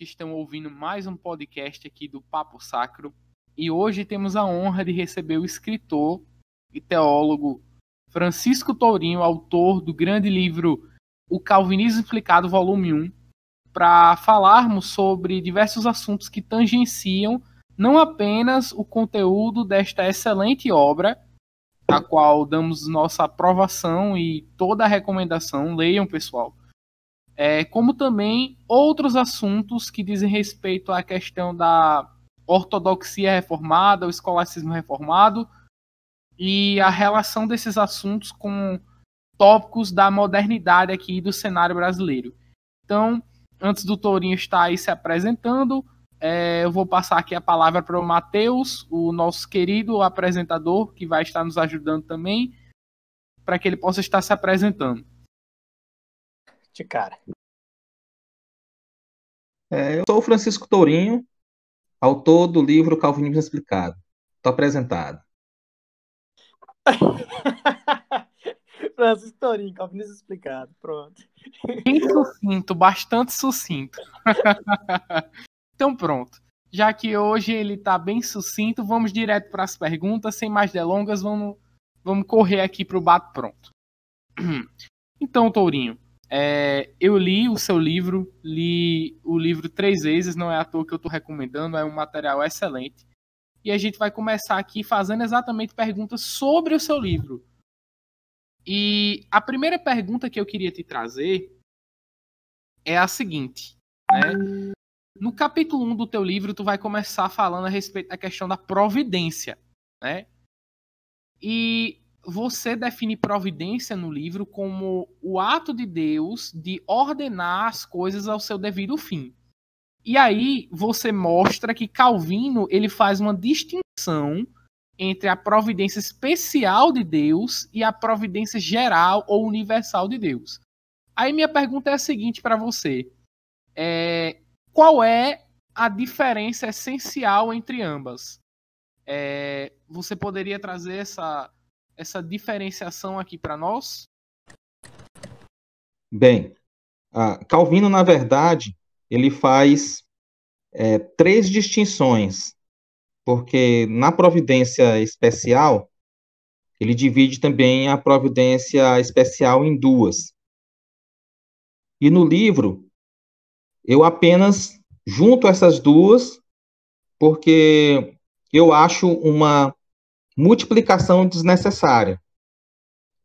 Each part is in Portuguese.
que estão ouvindo mais um podcast aqui do Papo Sacro. E hoje temos a honra de receber o escritor e teólogo Francisco Tourinho, autor do grande livro O Calvinismo Explicado, volume 1, para falarmos sobre diversos assuntos que tangenciam não apenas o conteúdo desta excelente obra, a qual damos nossa aprovação e toda a recomendação, leiam pessoal, é, como também outros assuntos que dizem respeito à questão da ortodoxia reformada, o escolasticismo reformado e a relação desses assuntos com tópicos da modernidade aqui do cenário brasileiro. Então, antes do Tourinho estar aí se apresentando, é, eu vou passar aqui a palavra para o Matheus, o nosso querido apresentador, que vai estar nos ajudando também, para que ele possa estar se apresentando de cara. É, eu sou o Francisco Tourinho, autor do livro Calvinismo Explicado. Estou apresentado. Francisco Tourinho, Calvinismo Explicado. Pronto. Bem sucinto, bastante sucinto. então pronto. Já que hoje ele está bem sucinto, vamos direto para as perguntas, sem mais delongas, vamos, vamos correr aqui para o bate pronto. Então, Tourinho, é, eu li o seu livro, li o livro três vezes, não é à toa que eu estou recomendando, é um material excelente. E a gente vai começar aqui fazendo exatamente perguntas sobre o seu livro. E a primeira pergunta que eu queria te trazer é a seguinte. Né? No capítulo 1 do teu livro, tu vai começar falando a respeito da questão da providência. Né? E você define providência no livro como o ato de Deus de ordenar as coisas ao seu devido fim. E aí você mostra que Calvino ele faz uma distinção entre a providência especial de Deus e a providência geral ou universal de Deus. Aí minha pergunta é a seguinte para você: é, qual é a diferença essencial entre ambas? É, você poderia trazer essa essa diferenciação aqui para nós? Bem, Calvino, na verdade, ele faz é, três distinções, porque na providência especial, ele divide também a providência especial em duas. E no livro, eu apenas junto essas duas, porque eu acho uma multiplicação desnecessária.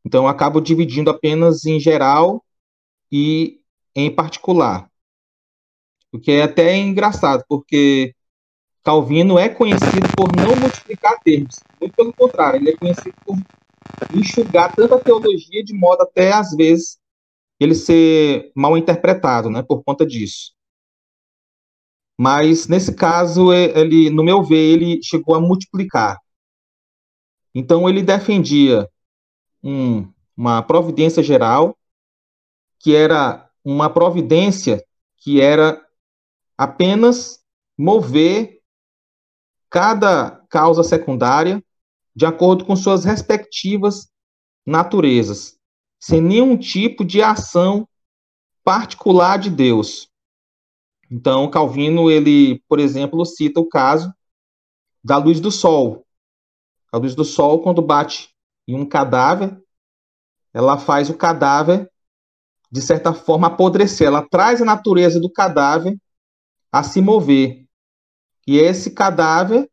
Então, eu acabo dividindo apenas em geral e em particular. O que é até engraçado, porque Calvino é conhecido por não multiplicar termos. Muito pelo contrário, ele é conhecido por enxugar tanta teologia de modo até, às vezes, ele ser mal interpretado, né, por conta disso. Mas, nesse caso, ele, no meu ver, ele chegou a multiplicar. Então, ele defendia um, uma providência geral, que era uma providência que era apenas mover cada causa secundária de acordo com suas respectivas naturezas, sem nenhum tipo de ação particular de Deus. Então, Calvino, ele, por exemplo, cita o caso da luz do sol, a luz do sol, quando bate em um cadáver, ela faz o cadáver, de certa forma, apodrecer. Ela traz a natureza do cadáver a se mover. E esse cadáver,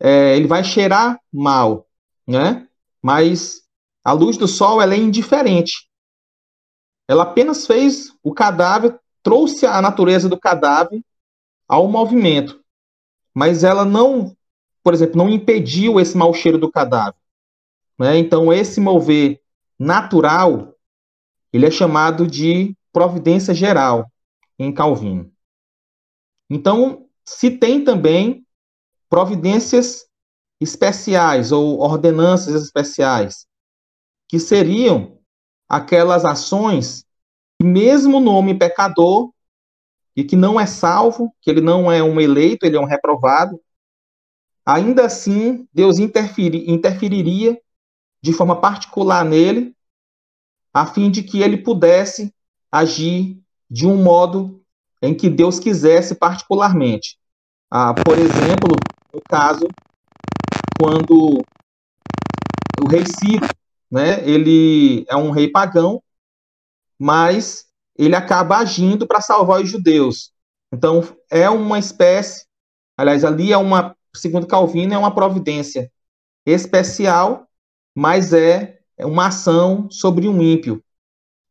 é, ele vai cheirar mal, né? Mas a luz do sol, ela é indiferente. Ela apenas fez o cadáver, trouxe a natureza do cadáver ao movimento. Mas ela não por exemplo, não impediu esse mau cheiro do cadáver. Né? Então, esse mover natural, ele é chamado de providência geral em Calvino. Então, se tem também providências especiais ou ordenanças especiais, que seriam aquelas ações que mesmo o nome pecador e que não é salvo, que ele não é um eleito, ele é um reprovado, ainda assim Deus interferi, interferiria de forma particular nele, a fim de que ele pudesse agir de um modo em que Deus quisesse particularmente. Ah, por exemplo, no caso, quando o rei Ciro, né, ele é um rei pagão, mas ele acaba agindo para salvar os judeus. Então, é uma espécie, aliás, ali é uma, segundo Calvino, é uma providência especial, mas é uma ação sobre um ímpio.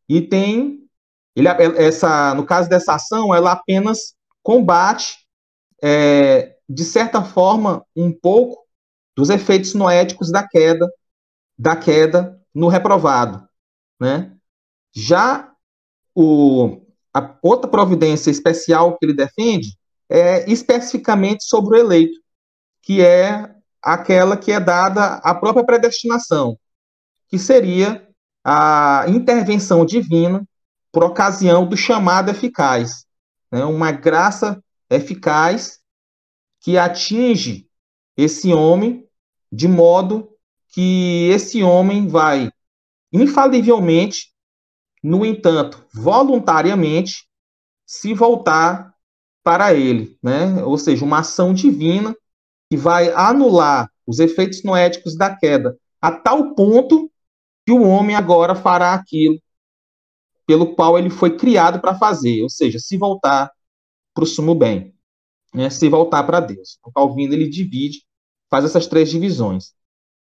E tem, ele, essa, no caso dessa ação, ela apenas combate, é, de certa forma, um pouco dos efeitos noéticos da queda, da queda no reprovado, né? Já o, a outra providência especial que ele defende é especificamente sobre o eleito, que é aquela que é dada à própria predestinação, que seria a intervenção divina por ocasião do chamado eficaz, né? uma graça eficaz que atinge esse homem de modo que esse homem vai infalivelmente no entanto, voluntariamente se voltar para ele, né? Ou seja, uma ação divina que vai anular os efeitos noéticos da queda, a tal ponto que o homem agora fará aquilo pelo qual ele foi criado para fazer, ou seja, se voltar para o sumo bem, né? se voltar para Deus. O Calvino ele divide, faz essas três divisões.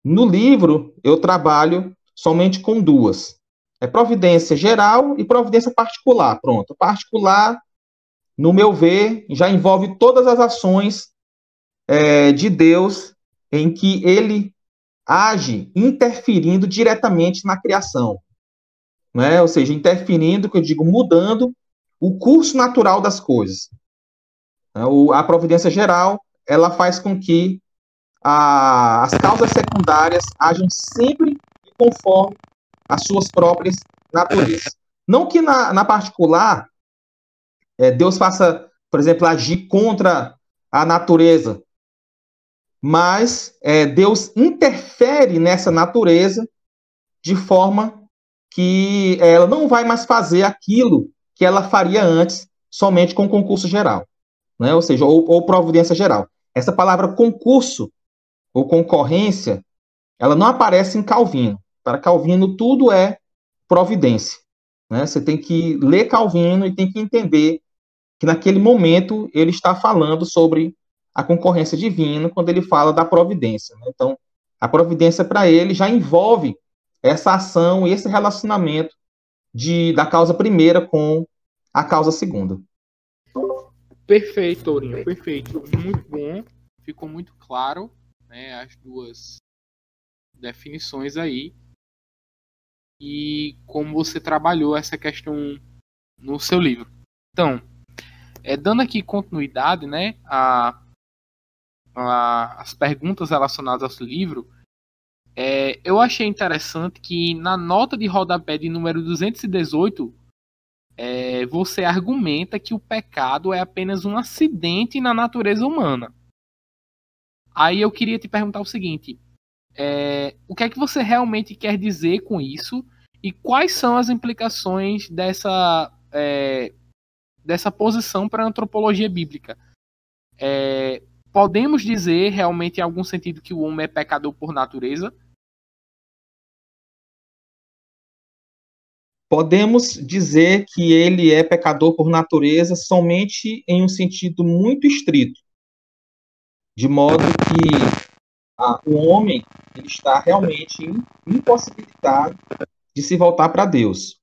No livro eu trabalho somente com duas, é providência geral e providência particular. Pronto. Particular, no meu ver, já envolve todas as ações é, de Deus em que ele age interferindo diretamente na criação. Né? Ou seja, interferindo, que eu digo, mudando o curso natural das coisas. É, a providência geral, ela faz com que a, as causas secundárias ajam sempre conforme as suas próprias naturezas. Não que na, na particular é, Deus faça, por exemplo, agir contra a natureza, mas é, Deus interfere nessa natureza de forma que ela não vai mais fazer aquilo que ela faria antes, somente com concurso geral, né? ou seja, ou, ou providência geral. Essa palavra concurso ou concorrência, ela não aparece em Calvino. Para Calvino, tudo é providência. Né? Você tem que ler Calvino e tem que entender que naquele momento ele está falando sobre a concorrência divina quando ele fala da providência. Né? Então, a providência para ele já envolve essa ação e esse relacionamento de, da causa primeira com a causa segunda. Perfeito, Tourinho, perfeito. Muito bom. Ficou muito claro né, as duas definições aí e como você trabalhou essa questão no seu livro. Então, é, dando aqui continuidade né, a, a, as perguntas relacionadas ao seu livro, é, eu achei interessante que na nota de rodapé de número 218, é, você argumenta que o pecado é apenas um acidente na natureza humana. Aí eu queria te perguntar o seguinte: é, o que é que você realmente quer dizer com isso e quais são as implicações dessa, é, dessa posição para a antropologia bíblica? Podemos dizer realmente em algum sentido que o homem é pecador por natureza? Podemos dizer que ele é pecador por natureza somente em um sentido muito estrito, de modo que ah, o homem ele está realmente impossibilitado de se voltar para Deus.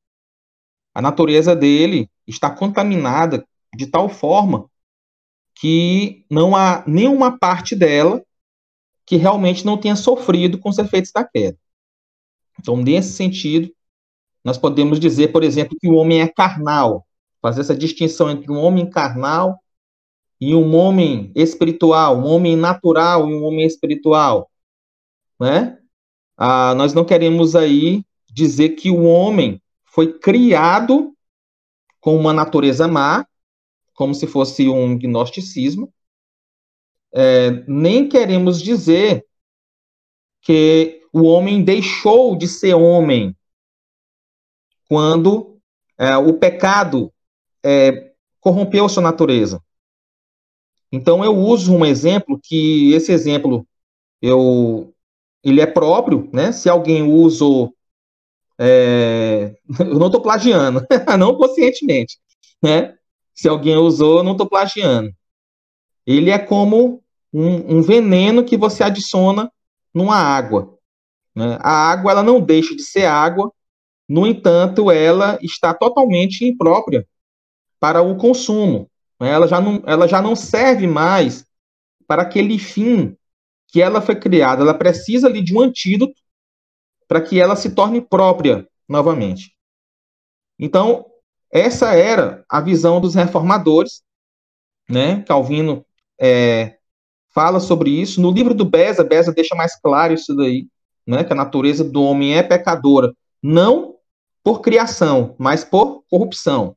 A natureza dele está contaminada de tal forma que não há nenhuma parte dela que realmente não tenha sofrido com os efeitos da queda. Então, nesse sentido, nós podemos dizer, por exemplo, que o homem é carnal, fazer essa distinção entre um homem carnal e um homem espiritual, um homem natural e um homem espiritual, né? Ah, nós não queremos aí dizer que o homem foi criado com uma natureza má, como se fosse um gnosticismo, é, nem queremos dizer que o homem deixou de ser homem quando é, o pecado é, corrompeu sua natureza. Então eu uso um exemplo que esse exemplo eu ele é próprio, né? Se alguém usa, é, eu não estou plagiando, não conscientemente, né? Se alguém usou, eu não estou plagiando. Ele é como um, um, veneno que você adiciona numa água. Né? A água ela não deixa de ser água, no entanto, ela está totalmente imprópria para o consumo. Né? Ela já não, ela já não serve mais para aquele fim que ela foi criada. Ela precisa ali de um antídoto para que ela se torne própria novamente. Então, essa era a visão dos reformadores, né? Calvino é, fala sobre isso. No livro do Beza, Beza deixa mais claro isso daí, né? Que a natureza do homem é pecadora, não por criação, mas por corrupção,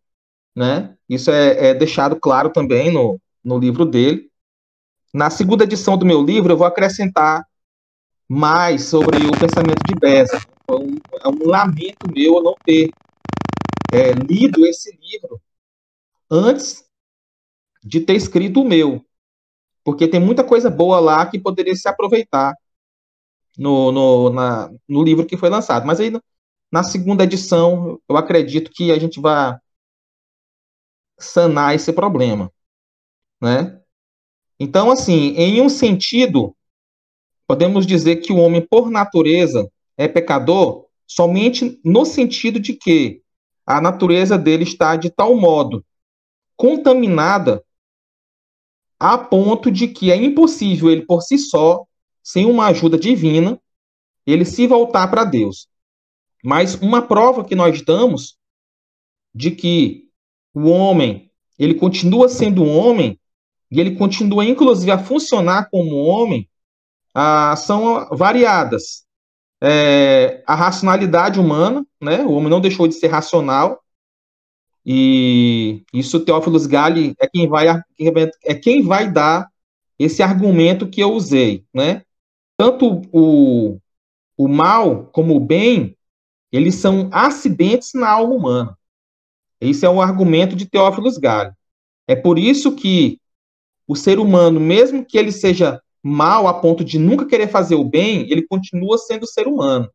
né? Isso é, é deixado claro também no, no livro dele. Na segunda edição do meu livro, eu vou acrescentar mais sobre o pensamento de Beza. É um, é um lamento meu não ter é, lido esse livro antes de ter escrito o meu, porque tem muita coisa boa lá que poderia se aproveitar no, no, na, no livro que foi lançado. Mas aí, na segunda edição, eu acredito que a gente vai sanar esse problema, né? Então, assim, em um sentido, podemos dizer que o homem, por natureza, é pecador somente no sentido de que a natureza dele está de tal modo contaminada a ponto de que é impossível ele por si só, sem uma ajuda divina, ele se voltar para Deus. Mas uma prova que nós damos de que o homem, ele continua sendo homem e ele continua, inclusive, a funcionar como homem, ah, são variadas. É, a racionalidade humana, né? o homem não deixou de ser racional, e isso Teófilo Galli é quem vai é quem vai dar esse argumento que eu usei, né? Tanto o, o mal como o bem, eles são acidentes na alma humana. Esse é o argumento de Teófilo Galli. É por isso que o ser humano, mesmo que ele seja mal a ponto de nunca querer fazer o bem, ele continua sendo ser humano.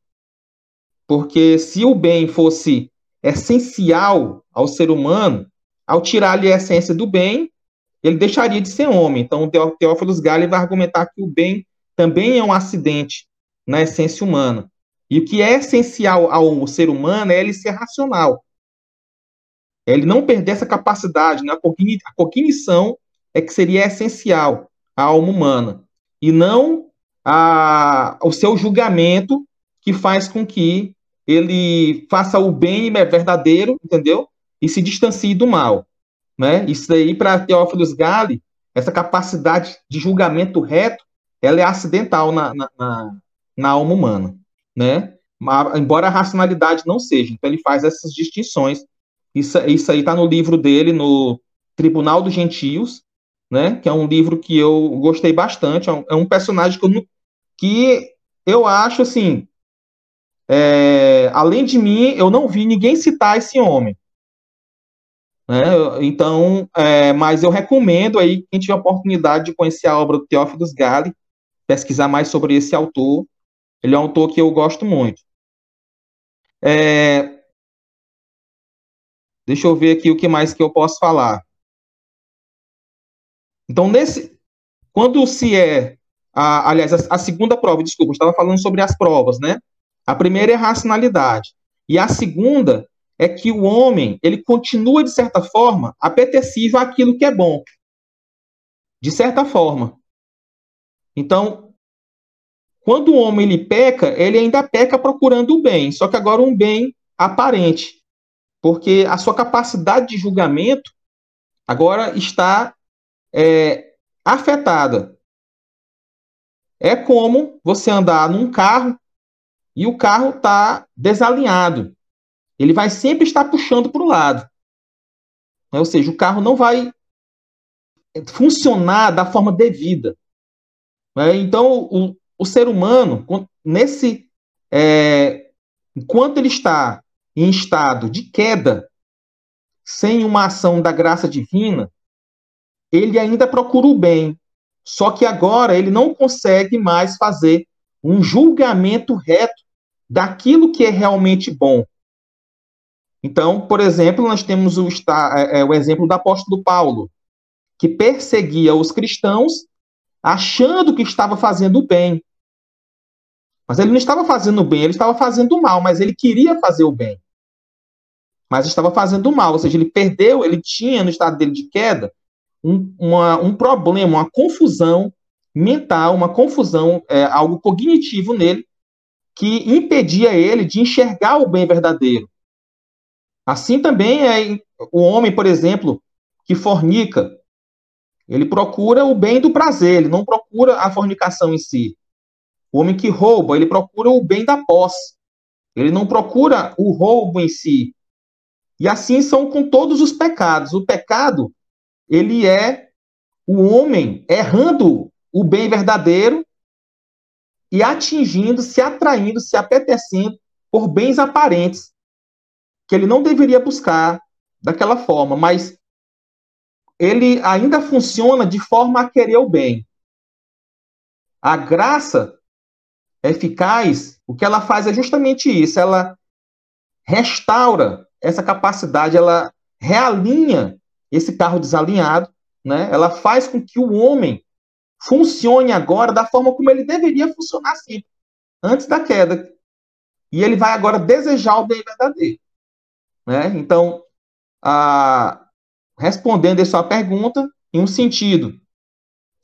Porque se o bem fosse essencial ao ser humano, ao tirar-lhe a essência do bem, ele deixaria de ser homem. Então, o Teófilo Galli vai argumentar que o bem também é um acidente na essência humana. E o que é essencial ao ser humano é ele ser racional. É ele não perder essa capacidade, né? a cognição é que seria essencial à alma humana, e não a, o seu julgamento que faz com que ele faça o bem verdadeiro, entendeu? E se distancie do mal. Né? Isso aí, para Teófilos Gale, essa capacidade de julgamento reto, ela é acidental na, na, na, na alma humana. Né? Mas, embora a racionalidade não seja. Então, ele faz essas distinções. Isso, isso aí está no livro dele, no Tribunal dos Gentios, né? Que é um livro que eu gostei bastante. É um, é um personagem que eu, que eu acho assim. É, além de mim, eu não vi ninguém citar esse homem. Né? Então, é, mas eu recomendo aí quem tiver oportunidade de conhecer a obra do Teófilo Gale, pesquisar mais sobre esse autor. Ele é um autor que eu gosto muito. É, deixa eu ver aqui o que mais que eu posso falar. Então, nesse, quando se é, a, aliás, a, a, segunda prova, desculpa, estava falando sobre as provas, né? A primeira é a racionalidade. E a segunda é que o homem, ele continua, de certa forma, apetecível àquilo que é bom. De certa forma. Então, quando o homem ele peca, ele ainda peca procurando o bem, só que agora um bem aparente. Porque a sua capacidade de julgamento agora está é, afetada. É como você andar num carro e o carro está desalinhado. Ele vai sempre estar puxando para o lado. Ou seja, o carro não vai funcionar da forma devida. Né? Então, o, o, ser humano, nesse, é, enquanto ele está em estado de queda, sem uma ação da graça divina, ele ainda procura o bem. Só que agora ele não consegue mais fazer um julgamento reto daquilo que é realmente bom. Então, por exemplo, nós temos o, é, é, o exemplo do apóstolo Paulo, que perseguia os cristãos achando que estava fazendo bem. Mas ele não estava fazendo bem, ele estava fazendo mal, mas ele queria fazer o bem. Mas estava fazendo mal, ou seja, ele perdeu, ele tinha no estado dele de queda um, uma, um problema, uma confusão mental, uma confusão, é, algo cognitivo nele, que impedia ele de enxergar o bem verdadeiro. Assim também é o homem, por exemplo, que fornica, ele procura o bem do prazer, ele não procura a fornicação em si. O homem que rouba, ele procura o bem da posse. Ele não procura o roubo em si. E assim são com todos os pecados. O pecado, ele é o homem errando o bem verdadeiro e atingindo, se atraindo, se apetecendo por bens aparentes que ele não deveria buscar daquela forma, mas ele ainda funciona de forma a querer o bem. A graça eficaz, o que ela faz é justamente isso, ela restaura essa capacidade, ela realinha esse carro desalinhado, né? Ela faz com que o homem funcione agora da forma como ele deveria funcionar sempre, antes da queda. E ele vai agora desejar o bem verdadeiro. Né? Então, a, respondendo a sua pergunta em um sentido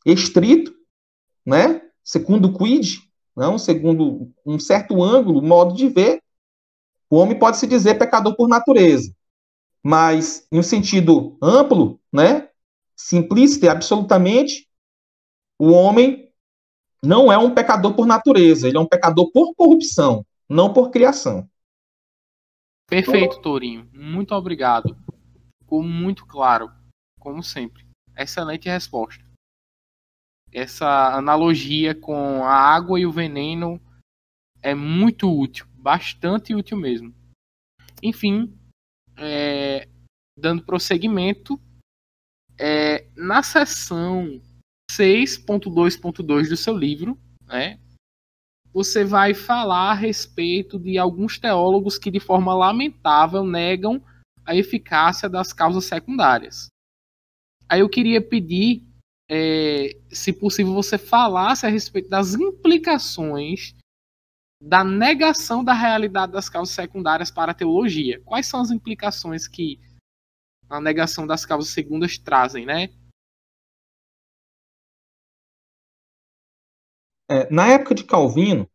estrito, né? Segundo quid, não, segundo um certo ângulo, modo de ver, o homem pode se dizer pecador por natureza. Mas em um sentido amplo, né? Simplista e absolutamente, o homem não é um pecador por natureza, ele é um pecador por corrupção, não por criação. Perfeito, Tourinho. Muito obrigado ficou muito claro, como sempre. Excelente resposta. Essa analogia com a água e o veneno é muito útil, bastante útil mesmo. Enfim, é, dando prosseguimento, é, na seção 6.2.2 do seu livro, né, você vai falar a respeito de alguns teólogos que, de forma lamentável, negam a eficácia das causas secundárias. Aí eu queria pedir, é, se possível, você falasse a respeito das implicações da negação da realidade das causas secundárias para a teologia. Quais são as implicações que a negação das causas segundas trazem, né? É, na época de Calvino,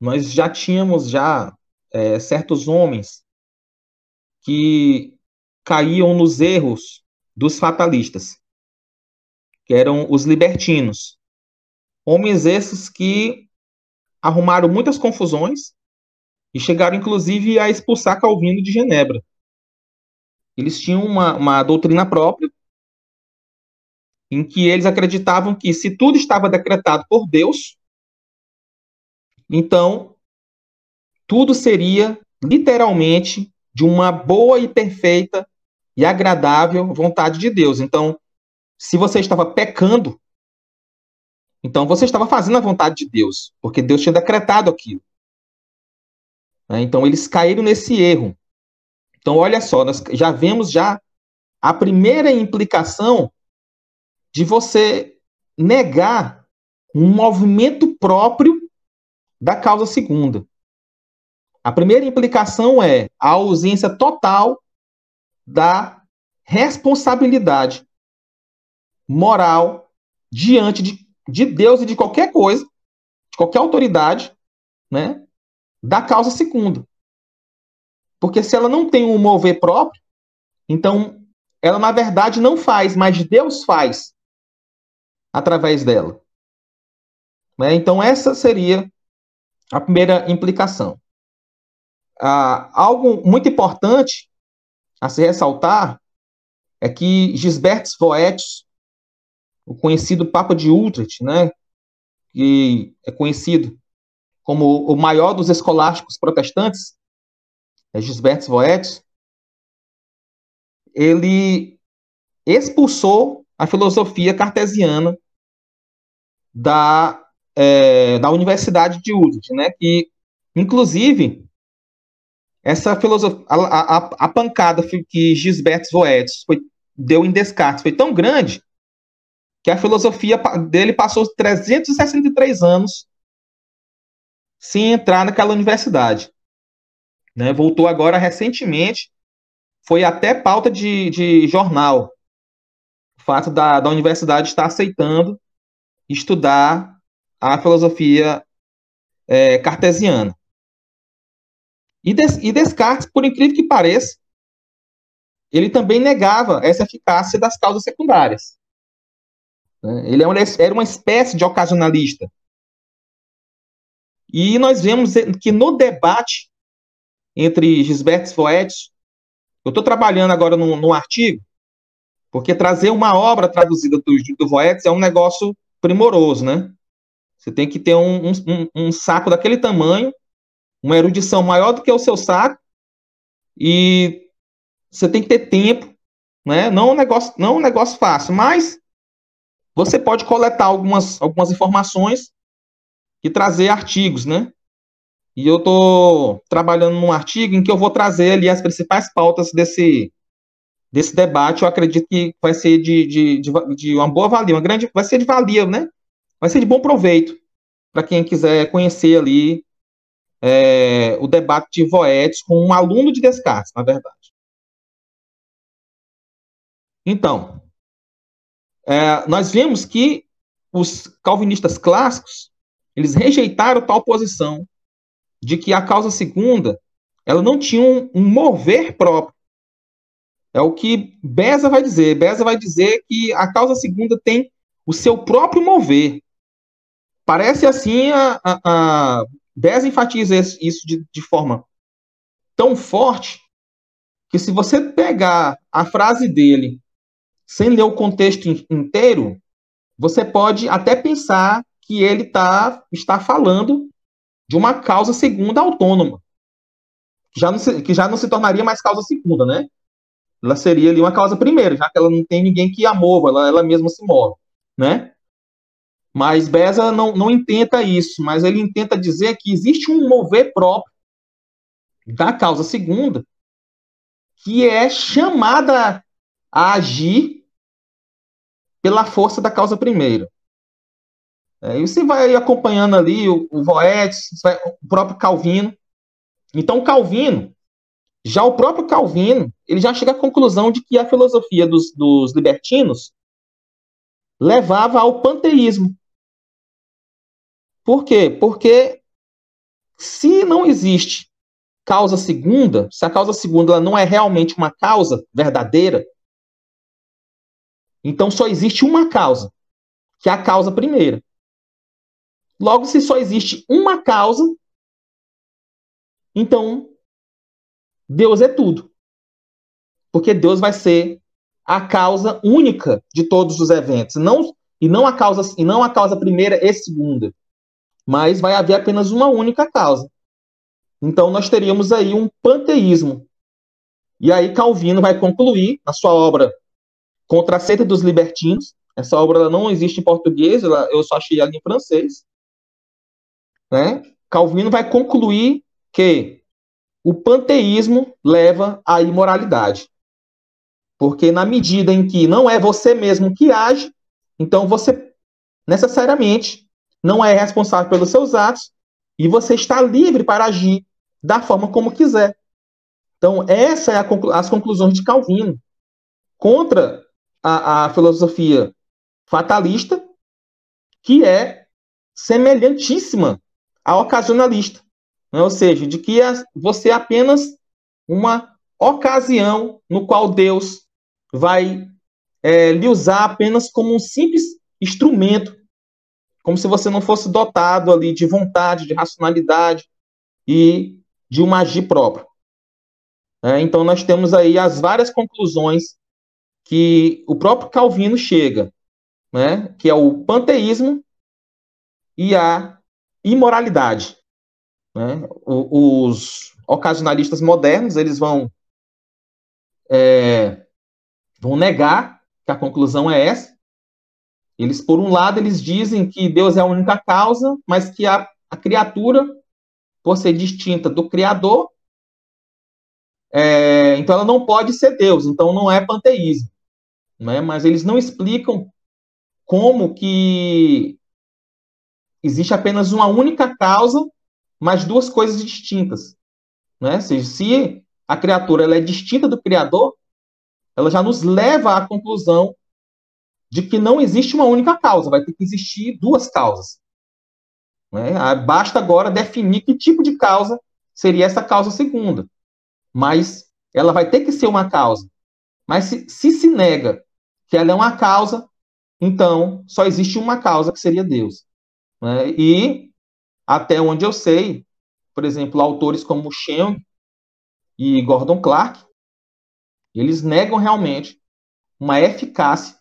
nós já tínhamos já é, certos homens que caíam nos erros dos fatalistas, que eram os libertinos. Homens esses que arrumaram muitas confusões e chegaram, inclusive, a expulsar Calvino de Genebra. Eles tinham uma, uma doutrina própria, em que eles acreditavam que se tudo estava decretado por Deus, então tudo seria literalmente de uma boa e perfeita e agradável vontade de Deus. Então, se você estava pecando, então você estava fazendo a vontade de Deus, porque Deus tinha decretado aquilo. Né? Então, eles caíram nesse erro. Então, olha só, nós já vemos já a primeira implicação de você negar um movimento próprio da causa segunda. A primeira implicação é a ausência total da responsabilidade moral diante de, de Deus e de qualquer coisa, de qualquer autoridade, né, da causa segunda. Porque se ela não tem um mover próprio, então ela na verdade não faz, mas Deus faz através dela. Né? Então essa seria a primeira implicação. Ah, algo muito importante a se ressaltar é que Gisbertus Voetius, o conhecido Papa de Utrecht, né, que é conhecido como o maior dos escolásticos protestantes, é Gisbertus Voetius, ele expulsou a filosofia cartesiana da, é, da Universidade de Utrecht, né? Que, inclusive, essa filosofia, a, a, a pancada que Gisbert Zoetis deu em Descartes foi tão grande que a filosofia dele passou 363 anos sem entrar naquela universidade. Né? Voltou agora recentemente, foi até pauta de, de jornal, o fato da, da universidade estar aceitando estudar a filosofia é, cartesiana. E, Des, e Descartes, por incrível que pareça, ele também negava essa eficácia das causas secundárias. Né? Ele é era uma espécie de ocasionalista. E nós vemos que no debate entre Gisbert Foetz, eu estou trabalhando agora num, num, artigo, porque trazer uma obra traduzida do, do é um negócio primoroso, né? Você tem que ter um, um, um, saco daquele tamanho, uma erudição maior do que o seu saco, e você tem que ter tempo, né? Não um negócio, não um negócio fácil, mas você pode coletar algumas, algumas informações e trazer artigos, né? E eu estou trabalhando num artigo em que eu vou trazer ali as principais pautas desse, desse debate. Eu acredito que vai ser de, de, de, de uma boa valia, uma grande, vai ser de valia, né? Vai ser de bom proveito para quem quiser conhecer ali é, o debate de Voetes com um aluno de Descartes, na verdade. Então, é, nós vemos que os calvinistas clássicos eles rejeitaram tal posição de que a causa segunda ela não tinha um, um mover próprio. É o que Beza vai dizer. Beza vai dizer que a causa segunda tem o seu próprio mover. Parece assim, a, a, a Beza enfatiza isso de, de forma tão forte que se você pegar a frase dele sem ler o contexto inteiro, você pode até pensar que ele tá, está falando de uma causa segunda autônoma, que já, não se, que já não se tornaria mais causa segunda, né? Ela seria ali uma causa primeira, já que ela não tem ninguém que a mova, ela, ela mesma se move, né? Mas Beza não, não intenta isso, mas ele intenta dizer que existe um mover próprio da causa segunda que é chamada a agir pela força da causa primeira. É, e você vai acompanhando ali o, o o próprio Calvino. Então, Calvino, já o próprio Calvino, ele já chega à conclusão de que a filosofia dos, dos libertinos levava ao panteísmo. Por quê? Porque se não existe causa segunda, se a causa segunda não é realmente uma causa verdadeira, então só existe uma causa, que é a causa primeira. Logo, se só existe uma causa, então Deus é tudo. Porque Deus vai ser a causa única de todos os eventos, não e não a causa e não a causa primeira e segunda, mas vai haver apenas uma única causa. Então nós teríamos aí um panteísmo. E aí Calvino vai concluir na sua obra Contra a Seita dos Libertinos. Essa obra não existe em português, ela, eu só achei ela em francês. Né? Calvino vai concluir que o panteísmo leva à imoralidade. Porque na medida em que não é você mesmo que age, então você necessariamente não é responsável pelos seus atos e você está livre para agir da forma como quiser. Então, essa é conclu as conclusões de Calvino contra a, a filosofia fatalista, que é semelhantíssima à ocasionalista. Né? Ou seja, de que você é apenas uma ocasião no qual Deus vai é, lhe usar apenas como um simples instrumento, como se você não fosse dotado ali de vontade, de racionalidade e de uma agir própria. É, então nós temos aí as várias conclusões que o próprio Calvino chega, né, que é o panteísmo e a imoralidade. Né? os ocasionalistas modernos eles vão é, vão negar que a conclusão é essa. Eles, por um lado, eles dizem que Deus é a única causa, mas que a, a criatura, por ser distinta do Criador, é, então ela não pode ser Deus, então não é panteísmo. Né? Mas eles não explicam como que existe apenas uma única causa, mas duas coisas distintas. Né? Seja, se a criatura ela é distinta do Criador, ela já nos leva à conclusão de que não existe uma única causa, vai ter que existir duas causas. Né? Ah, basta agora definir que tipo de causa seria essa causa segunda. Mas ela vai ter que ser uma causa. Mas se se, se nega que ela é uma causa, então só existe uma causa que seria Deus. Né? E até onde eu sei, por exemplo, autores como Cheung e Gordon Clark, eles negam realmente uma eficácia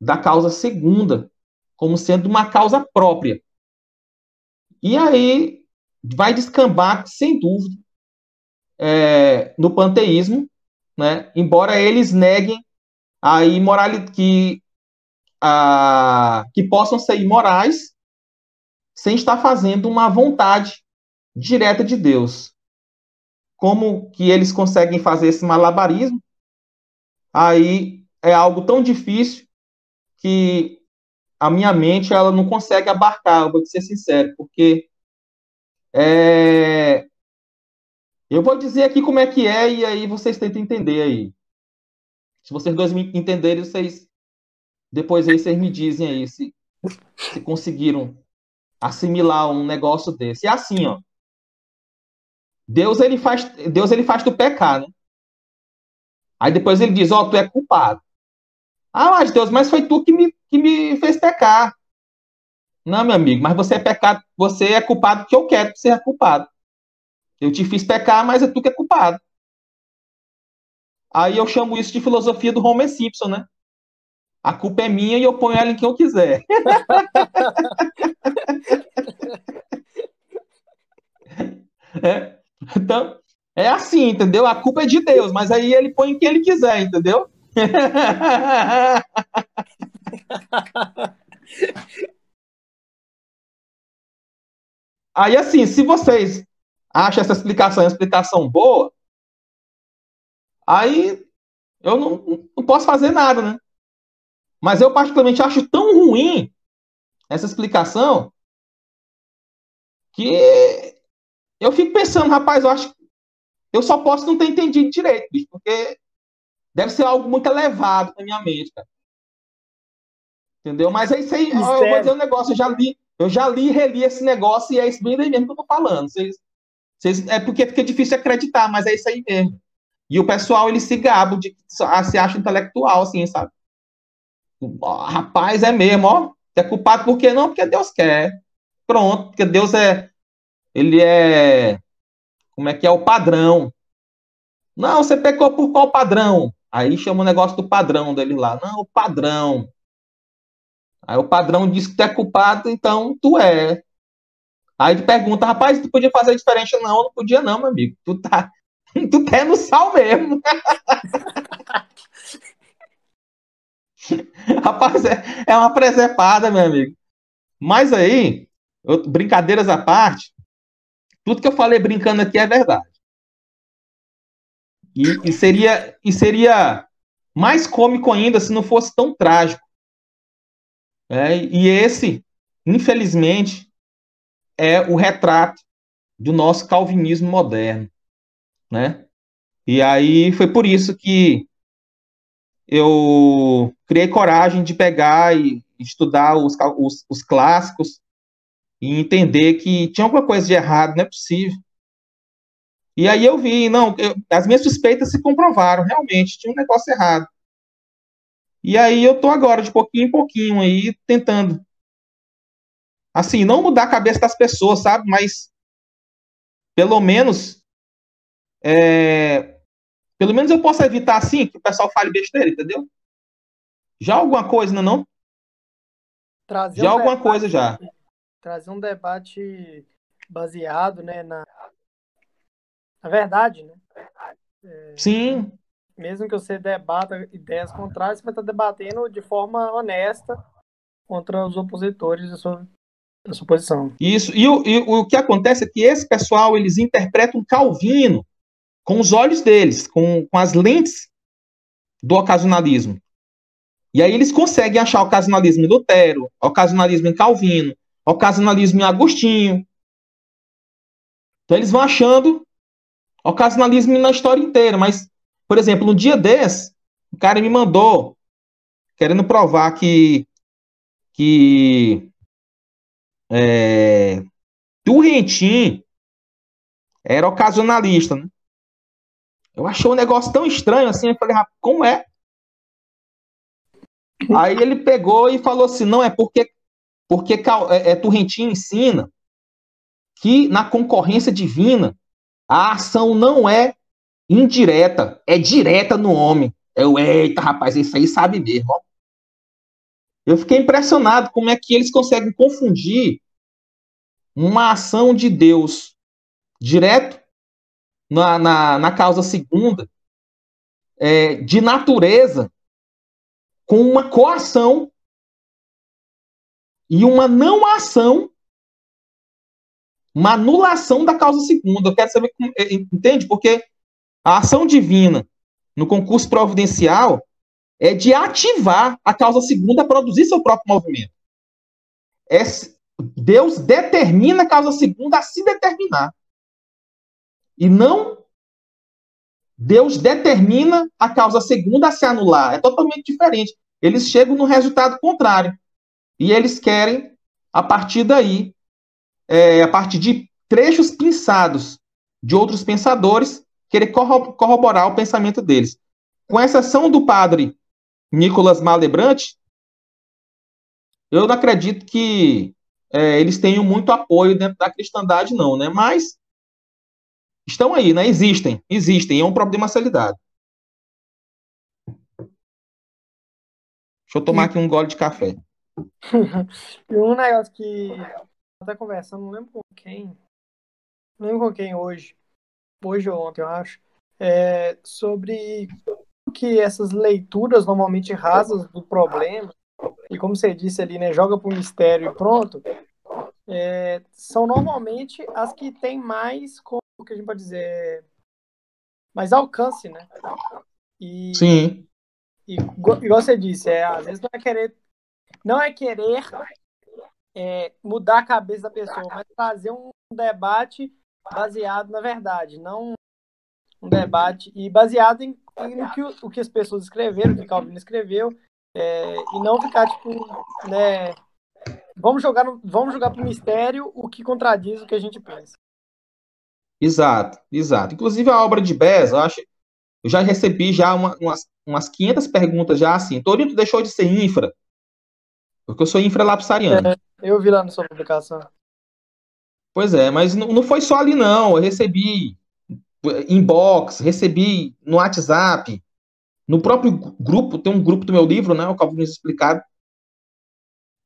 da causa segunda como sendo uma causa própria. E aí vai descambar, sem dúvida, é, no panteísmo, né? embora eles neguem a que, a, que possam ser imorais sem estar fazendo uma vontade direta de Deus como que eles conseguem fazer esse malabarismo, aí é algo tão difícil que a minha mente ela não consegue abarcar, eu vou te ser sincero, porque é... eu vou dizer aqui como é que é e aí vocês tentam entender aí. Se vocês dois me entenderem, vocês depois aí vocês me dizem aí se, se conseguiram assimilar um negócio desse. É assim, ó. Deus ele faz, Deus ele faz tu pecar, né? Aí depois ele diz, ó, oh, tu é culpado. Ah, mas Deus, mas foi tu que me, que me fez pecar. Não, meu amigo, mas você é pecado, você é culpado porque eu quero que você é culpado. Eu te fiz pecar, mas é tu que é culpado. Aí eu chamo isso de filosofia do Homer Simpson, né? A culpa é minha e eu ponho ela em quem eu quiser. é. Então, é assim, entendeu? A culpa é de Deus, mas aí ele põe quem ele quiser, entendeu? aí, assim, se vocês acham essa explicação uma explicação boa, aí eu não, não posso fazer nada, né? Mas eu particularmente acho tão ruim essa explicação que eu fico pensando, rapaz, eu acho que eu só posso não ter entendido direito, bicho, porque deve ser algo muito elevado na minha mente, cara. Entendeu? Mas é isso aí, eu vou dizer um negócio, eu já li, eu já li e reli esse negócio e é isso bem daí mesmo que eu tô falando. Vocês, vocês, é porque fica difícil acreditar, mas é isso aí mesmo. E o pessoal, ele se gaba de ah, se acha intelectual, assim, sabe? rapaz, é mesmo, ó. É culpado por quê? Não, porque Deus quer. Pronto, porque Deus é ele é. Como é que é o padrão? Não, você pecou por qual padrão? Aí chama o negócio do padrão dele lá. Não, o padrão. Aí o padrão diz que tu é culpado, então tu é. Aí tu pergunta, rapaz, tu podia fazer diferente? Não, não podia não, meu amigo. Tu tá, tu tá no sal mesmo. rapaz, é, é uma presepada, meu amigo. Mas aí, eu, brincadeiras à parte, tudo que eu falei brincando aqui é verdade. E, e, seria, e seria mais cômico ainda se não fosse tão trágico. É, e esse, infelizmente, é o retrato do nosso calvinismo moderno. Né? E aí foi por isso que eu criei coragem de pegar e estudar os, os, os clássicos e entender que tinha alguma coisa de errado, não é possível. E aí eu vi, não, eu, as minhas suspeitas se comprovaram, realmente, tinha um negócio errado. E aí eu tô agora, de pouquinho em pouquinho, aí, tentando. Assim, não mudar a cabeça das pessoas, sabe? Mas, pelo menos, é, pelo menos eu posso evitar, assim, que o pessoal fale besteira, entendeu? Já alguma coisa, não? É não? Trazer já um alguma coisa, já trazer um debate baseado né, na, na verdade, né? É, Sim. mesmo que você debata ideias contrárias, você vai estar debatendo de forma honesta contra os opositores sua, da sua posição. Isso. E o, e o que acontece é que esse pessoal, eles interpretam Calvino com os olhos deles, com, com as lentes do ocasionalismo. E aí eles conseguem achar ocasionalismo em Lutero, ocasionalismo em Calvino, ocasionalismo em Agostinho. Então eles vão achando ocasionalismo na história inteira, mas, por exemplo, no dia 10, o cara me mandou querendo provar que que é, Turrentin era ocasionalista, né? Eu achei um negócio tão estranho assim, eu falei, como é? Aí ele pegou e falou assim, não, é porque, porque é, é, Turrentin ensina que na concorrência divina a ação não é indireta, é direta no homem. Eu, eita, rapaz, isso aí sabe mesmo. Ó. Eu fiquei impressionado como é que eles conseguem confundir uma ação de Deus direto na, na, na causa segunda, é, de natureza, com uma coação e uma não ação, uma anulação da causa segunda. Eu quero saber, é, entende? Porque a ação divina no concurso providencial é de ativar a causa segunda a produzir seu próprio movimento. É, Deus determina a causa segunda a se determinar. E não Deus determina a causa segunda a se anular. É totalmente diferente. Eles chegam no resultado contrário. E eles querem, a partir daí, é, a partir de trechos pensados de outros pensadores, querer corroborar o pensamento deles. Com exceção do padre Nicolas Malebranche, eu não acredito que é, eles tenham muito apoio dentro da cristandade, não, né? Mas estão aí, né? Existem, existem, é um problema a ser lidado. Deixa eu tomar aqui um gole de café. e um negócio que até conversando, não lembro com quem, não lembro com quem hoje, hoje ou ontem, eu acho, é sobre que essas leituras normalmente rasas do problema, e como você disse ali, né, joga para o mistério e pronto, é, são normalmente as que têm mais, como que a gente pode dizer, mais alcance, né? E, Sim. E igual você disse, é, às vezes não é querer, não é querer é, mudar a cabeça da pessoa, mas fazer um debate baseado na verdade, não um debate e baseado em, em no que, o que as pessoas escreveram, o que Calvino escreveu, é, e não ficar tipo, né, vamos jogar no, vamos jogar pro mistério o que contradiz o que a gente pensa. Exato, exato. Inclusive a obra de Bez, eu acho, eu já recebi já uma, umas, umas 500 perguntas já assim, Torinho, deixou de ser infra? Porque eu sou infra lapsariano. É, eu vi lá na sua publicação. Pois é, mas não, não foi só ali não, eu recebi inbox, recebi no WhatsApp, no próprio grupo, tem um grupo do meu livro, né, o Calvinismo Explicado,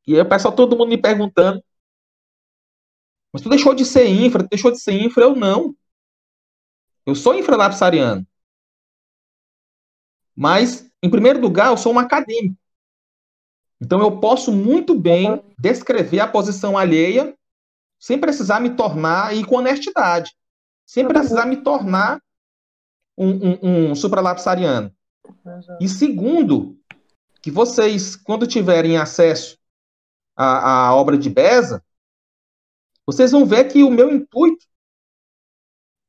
e aí o pessoal, todo mundo me perguntando, mas tu deixou de ser infra, deixou de ser infra? Eu não. Eu sou infralapsariano. Mas, em primeiro lugar, eu sou um acadêmico. Então eu posso muito bem descrever a posição alheia sem precisar me tornar, e com honestidade sem precisar me tornar um, um, um supralapsariano. E segundo, que vocês, quando tiverem acesso à, à obra de Beza, vocês vão ver que o meu intuito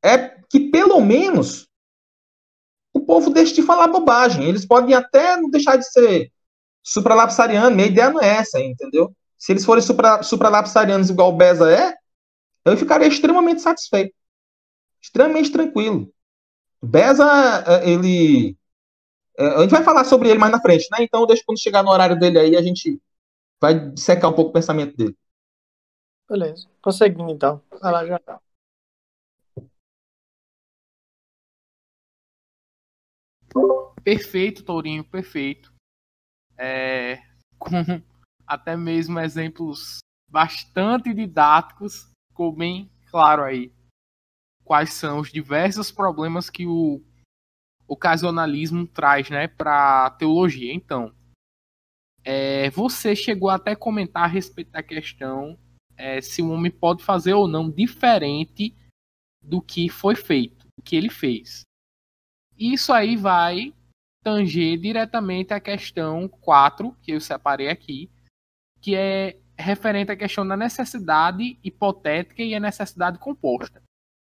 é que, pelo menos, o povo deixe de falar bobagem. Eles podem até não deixar de ser supralapsariano, minha ideia não é essa, entendeu? Se eles forem supra, supralapsarianos igual o Beza é, eu ficaria extremamente satisfeito extremamente tranquilo. Beza, é, ele. É, a gente vai falar sobre ele mais na frente, né? Então, deixa quando chegar no horário dele aí, a gente vai secar um pouco o pensamento dele. Beleza. Prosseguindo então. Vai lá já. Perfeito, Tourinho, perfeito. É, com até mesmo exemplos bastante didáticos, ficou bem claro aí quais são os diversos problemas que o, ocasionalismo traz né, para a teologia. Então, é, você chegou até a comentar a respeito da questão é, se o homem pode fazer ou não diferente do que foi feito, do que ele fez. Isso aí vai tanger diretamente a questão 4, que eu separei aqui, que é referente à questão da necessidade hipotética e a necessidade composta.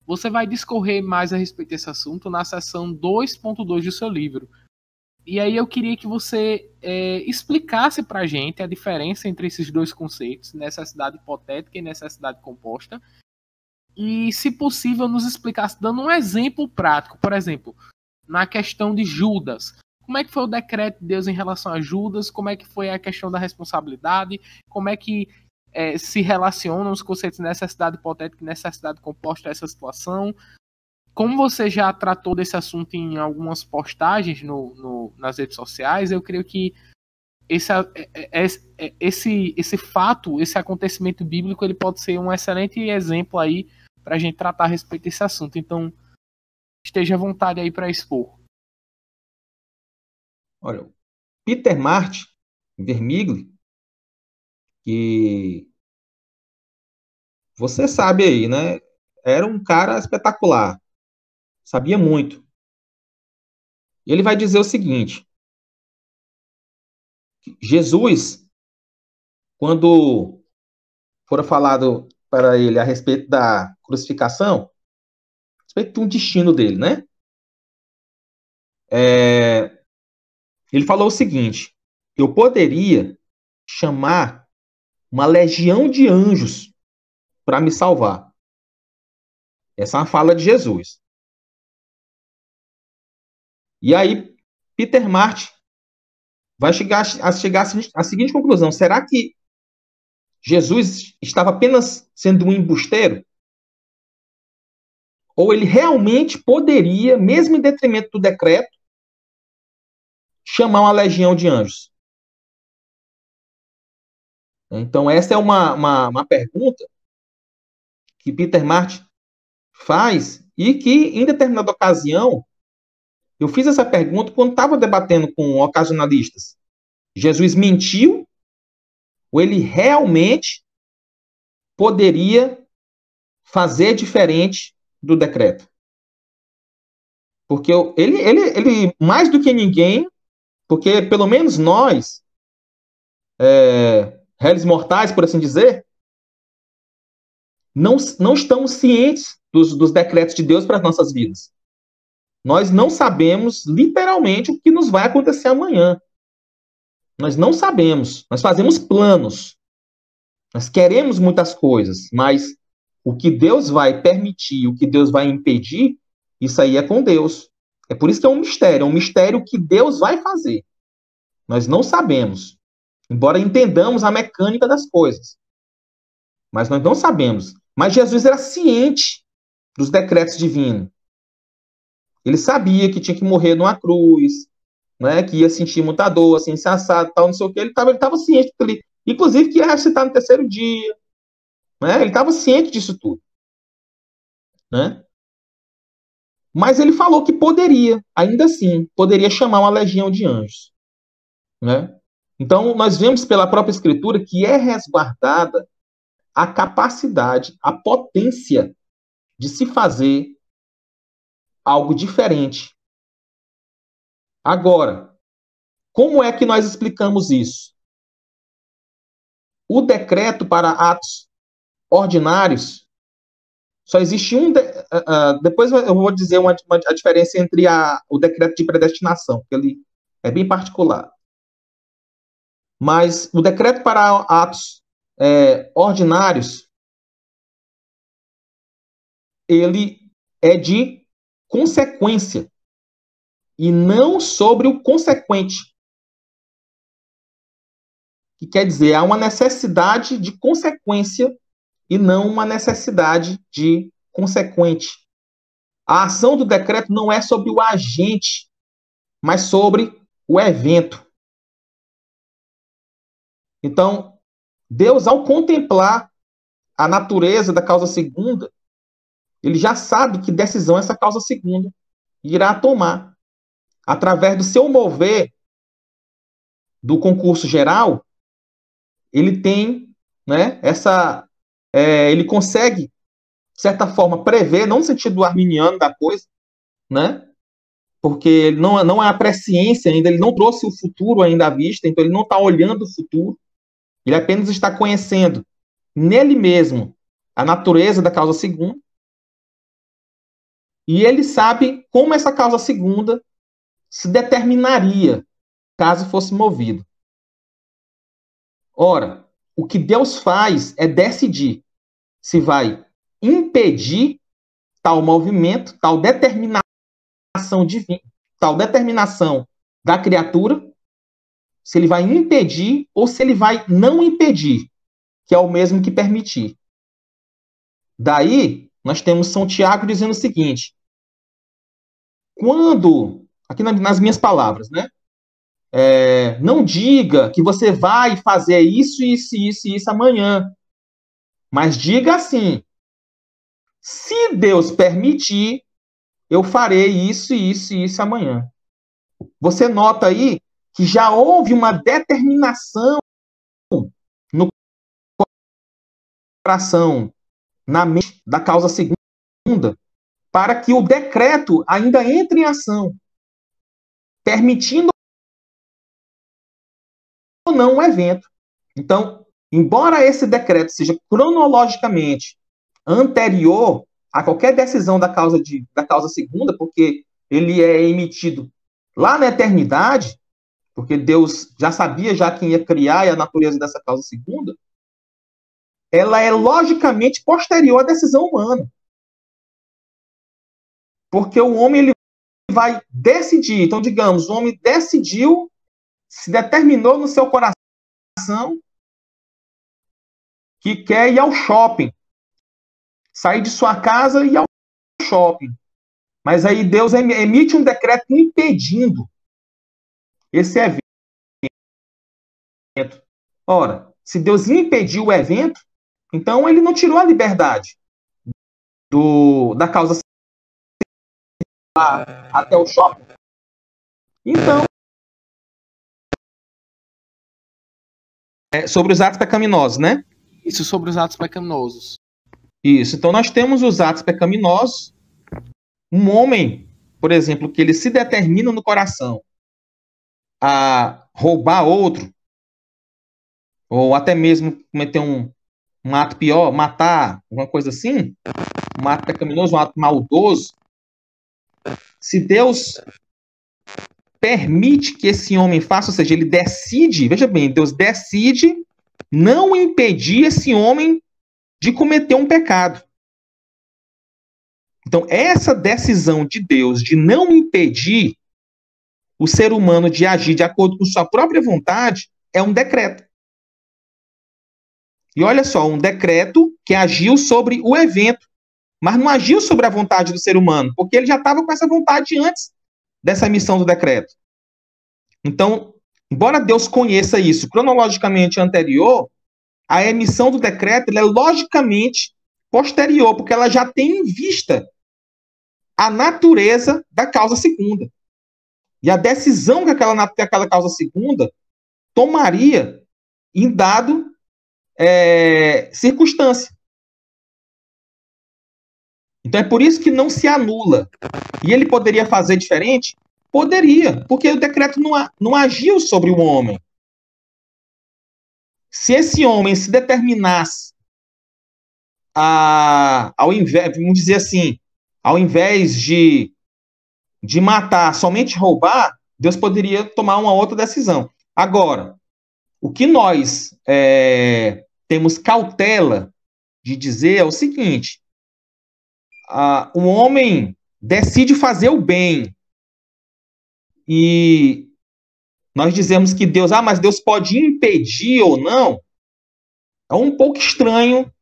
Você vai discorrer mais a respeito desse assunto na seção 2.2 do seu livro. E aí eu queria que você é, explicasse para a gente a diferença entre esses dois conceitos, necessidade hipotética e necessidade composta, e, se possível, nos explicasse dando um exemplo prático. Por exemplo, na questão de Judas. Como é que foi o decreto de Deus em relação a Judas? Como é que foi a questão da responsabilidade? Como é que é, se relacionam os conceitos de necessidade hipotética e necessidade composta a essa situação? Como você já tratou desse assunto em algumas postagens no, no nas redes sociais, eu creio que esse, é, é, é, esse, esse fato, esse acontecimento bíblico, ele pode ser um excelente exemplo aí para a gente tratar a respeito desse assunto. Então, esteja à vontade aí para expor. Olha, Peter Martin, Vermigli, que você sabe aí, né? Era um cara espetacular, sabia muito. Ele vai dizer o seguinte: Jesus, quando for falado para ele a respeito da crucificação, a respeito de um destino dele, né? É, ele falou o seguinte: eu poderia chamar uma legião de anjos para me salvar. Essa é uma fala de Jesus. E aí, Peter Martin vai chegar a chegar à seguinte conclusão: será que Jesus estava apenas sendo um embusteiro? Ou ele realmente poderia, mesmo em detrimento do decreto, chamar uma legião de anjos? Então, essa é uma, uma, uma pergunta que Peter Martin faz e que, em determinada ocasião, eu fiz essa pergunta quando estava debatendo com ocasionalistas. Jesus mentiu ou ele realmente poderia fazer diferente do decreto? Porque ele, ele, ele mais do que ninguém, porque pelo menos nós, é, réis mortais, por assim dizer, não, não estamos cientes dos, dos decretos de Deus para as nossas vidas. Nós não sabemos literalmente o que nos vai acontecer amanhã. Nós não sabemos. Nós fazemos planos. Nós queremos muitas coisas, mas o que Deus vai permitir, o que Deus vai impedir, isso aí é com Deus. É por isso que é um mistério, é um mistério que Deus vai fazer. Nós não sabemos, embora entendamos a mecânica das coisas. Mas nós não sabemos. Mas Jesus era ciente dos decretos divinos. Ele sabia que tinha que morrer numa cruz, né, que ia sentir muita dor, assim, assado, tal, não sei o que. Ele estava ele tava ciente, ele, inclusive que ia ressuscitar no terceiro dia. Né, ele estava ciente disso tudo. Né? Mas ele falou que poderia, ainda assim, poderia chamar uma legião de anjos. Né? Então, nós vemos pela própria Escritura que é resguardada a capacidade, a potência de se fazer algo diferente. Agora, como é que nós explicamos isso? O decreto para atos ordinários só existe um. De, uh, uh, depois eu vou dizer uma, uma, a diferença entre a, o decreto de predestinação, que ele é bem particular. Mas o decreto para atos é, ordinários ele é de consequência e não sobre o consequente. Que quer dizer, há uma necessidade de consequência e não uma necessidade de consequente. A ação do decreto não é sobre o agente, mas sobre o evento. Então, Deus, ao contemplar a natureza da causa segunda, ele já sabe que decisão essa causa segunda irá tomar. através do seu mover do concurso geral, ele tem, né, essa, é, ele consegue, de certa forma, prever, não no sentido arminiano da coisa, né, porque não, não é a presciência ainda, ele não trouxe o futuro ainda à vista, então ele não está olhando o futuro, ele apenas está conhecendo nele mesmo a natureza da causa segunda, e ele sabe como essa causa segunda se determinaria caso fosse movido. Ora, o que Deus faz é decidir se vai impedir tal movimento, tal determinação divina, tal determinação da criatura, se ele vai impedir ou se ele vai não impedir, que é o mesmo que permitir. Daí, nós temos São Tiago dizendo o seguinte: quando, aqui nas minhas palavras, né? É, não diga que você vai fazer isso, isso, isso e isso amanhã. Mas diga assim: se Deus permitir, eu farei isso, isso e isso amanhã. Você nota aí que já houve uma determinação no coração, na mente da causa segunda, para que o decreto ainda entre em ação, permitindo ou não o evento. Então, embora esse decreto seja cronologicamente anterior a qualquer decisão da causa, de, da causa segunda, porque ele é emitido lá na eternidade, porque Deus já sabia já quem ia criar e a natureza dessa causa segunda, ela é logicamente posterior à decisão humana. Porque o homem ele vai decidir. Então, digamos, o homem decidiu, se determinou no seu coração que quer ir ao shopping. Sair de sua casa e ir ao shopping. Mas aí Deus emite um decreto impedindo esse evento. Ora, se Deus impediu o evento, então ele não tirou a liberdade do, da causa até o shopping. Então, é sobre os atos pecaminosos, né? Isso sobre os atos pecaminosos. Isso. Então nós temos os atos pecaminosos. Um homem, por exemplo, que ele se determina no coração a roubar outro, ou até mesmo cometer um, um ato pior, matar, alguma coisa assim, um ato pecaminoso, um ato maldoso, se Deus permite que esse homem faça, ou seja, ele decide, veja bem, Deus decide não impedir esse homem de cometer um pecado. Então, essa decisão de Deus de não impedir o ser humano de agir de acordo com sua própria vontade é um decreto. E olha só, um decreto que agiu sobre o evento mas não agiu sobre a vontade do ser humano, porque ele já estava com essa vontade antes dessa emissão do decreto. Então, embora Deus conheça isso cronologicamente anterior, a emissão do decreto é logicamente posterior, porque ela já tem em vista a natureza da causa segunda. E a decisão que aquela, que aquela causa segunda tomaria em dado é, circunstância. Então é por isso que não se anula. E ele poderia fazer diferente? Poderia, porque o decreto não, não agiu sobre o homem. Se esse homem se determinasse a, ao invés, vamos dizer assim, ao invés de, de matar, somente roubar, Deus poderia tomar uma outra decisão. Agora, o que nós é, temos cautela de dizer é o seguinte: uh, o homem decide fazer o bem e nós dizemos que Deus, ah, mas Deus pode impedir ou não, é um pouco estranho,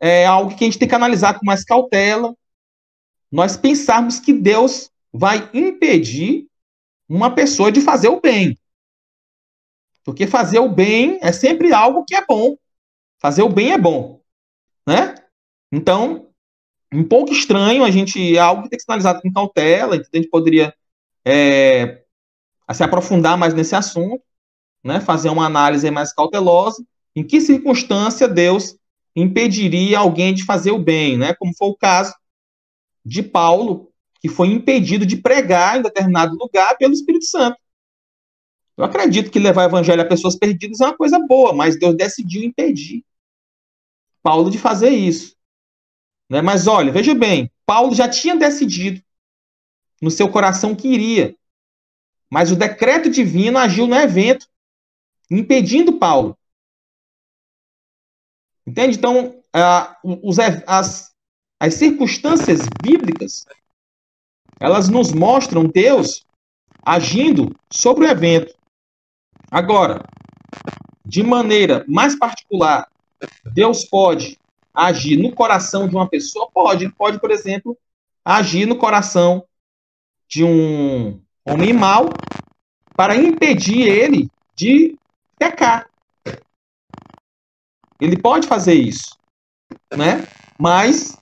é algo que a gente tem que analisar com mais cautela. Nós pensarmos que Deus vai impedir uma pessoa de fazer o bem. Porque fazer o bem é sempre algo que é bom. Fazer o bem é bom, né? Então, um pouco estranho, a gente é algo que tem que ser analisado com cautela, então a gente poderia é, se aprofundar mais nesse assunto, né, fazer uma análise mais cautelosa, em que circunstância Deus impediria alguém de fazer o bem, né, como foi o caso de Paulo, que foi impedido de pregar em determinado lugar pelo Espírito Santo. Eu acredito que levar o evangelho a pessoas perdidas é uma coisa boa, mas Deus decidiu impedir Paulo de fazer isso. Né? Mas olha, veja bem, Paulo já tinha decidido no seu coração que iria, mas o decreto divino agiu no evento, impedindo Paulo. Entende? Então, uh, os, as, as circunstâncias bíblicas, elas nos mostram Deus agindo sobre o evento. Agora, de maneira mais particular, Deus pode agir no coração de uma pessoa? Pode. Pode, por exemplo, agir no coração de um homem mau para impedir ele de pecar. Ele pode fazer isso, né? Mas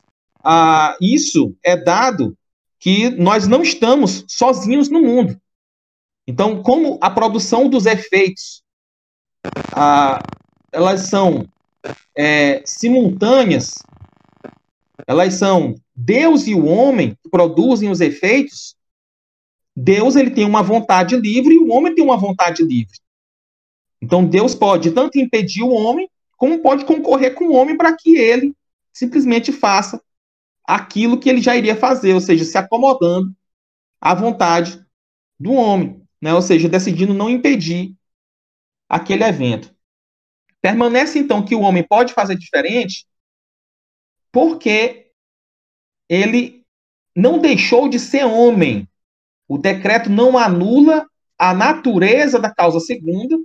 ah, isso é dado que nós não estamos sozinhos no mundo. Então, como a produção dos efeitos, ah, elas são é, simultâneas, elas são Deus e o homem que produzem os efeitos. Deus ele tem uma vontade livre e o homem tem uma vontade livre. Então Deus pode tanto impedir o homem, como pode concorrer com o homem para que ele simplesmente faça aquilo que ele já iria fazer, ou seja, se acomodando à vontade do homem, né? ou seja, decidindo não impedir aquele evento. Permanece então que o homem pode fazer diferente porque ele não deixou de ser homem. O decreto não anula a natureza da causa segunda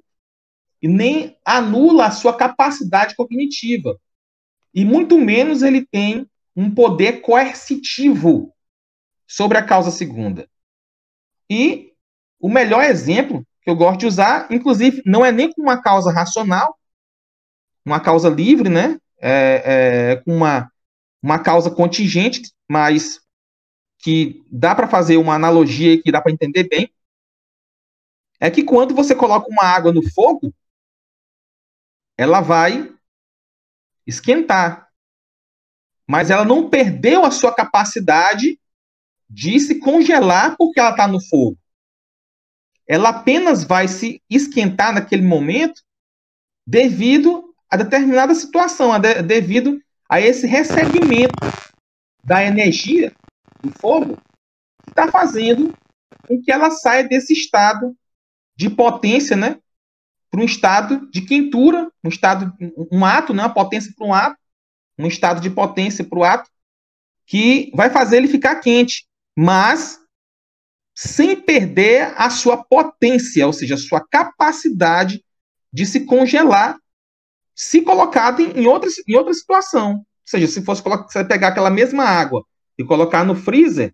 e nem anula a sua capacidade cognitiva. E muito menos ele tem um poder coercitivo sobre a causa segunda. E o melhor exemplo que eu gosto de usar, inclusive, não é nem com uma causa racional, uma causa livre, né? É, é, com uma, uma causa contingente, mas que dá para fazer uma analogia que dá para entender bem, é que quando você coloca uma água no fogo, ela vai esquentar. Mas ela não perdeu a sua capacidade de se congelar porque ela está no fogo. Ela apenas vai se esquentar naquele momento devido a determinada situação, a de, devido a esse recebimento da energia do fogo, que está fazendo com que ela saia desse estado de potência, né, para um estado de quentura, um estado, um ato, né, uma potência para um ato, um estado de potência para o ato, que vai fazer ele ficar quente, mas sem perder a sua potência, ou seja, a sua capacidade de se congelar se colocado em, outra, em outra situação. Ou seja, se fosse você pegar aquela mesma água e colocar no freezer,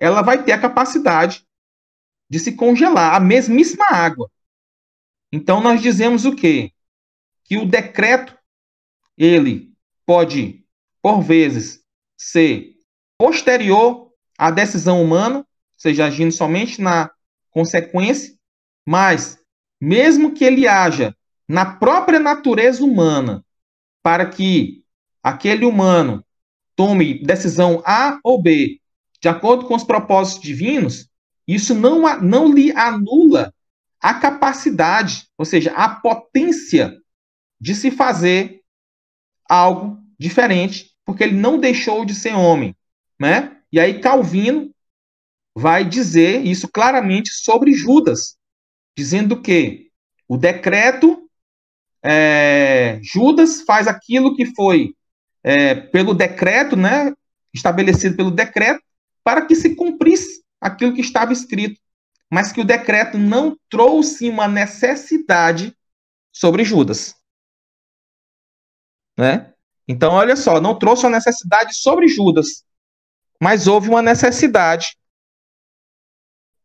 ela vai ter a capacidade de se congelar, a mesmíssima água. Então nós dizemos o quê? Que o decreto ele pode por vezes ser posterior à decisão humana, ou seja, agindo somente na consequência, mas mesmo que ele haja na própria natureza humana para que aquele humano tome decisão A ou B de acordo com os propósitos divinos, isso não, não lhe anula a capacidade, ou seja, a potência de se fazer algo diferente, porque ele não deixou de ser homem, né? E aí Calvino vai dizer isso claramente sobre Judas, dizendo que o decreto é, Judas faz aquilo que foi é, pelo decreto, né, estabelecido pelo decreto, para que se cumprisse aquilo que estava escrito, mas que o decreto não trouxe uma necessidade sobre Judas. Né? Então, olha só, não trouxe uma necessidade sobre Judas, mas houve uma necessidade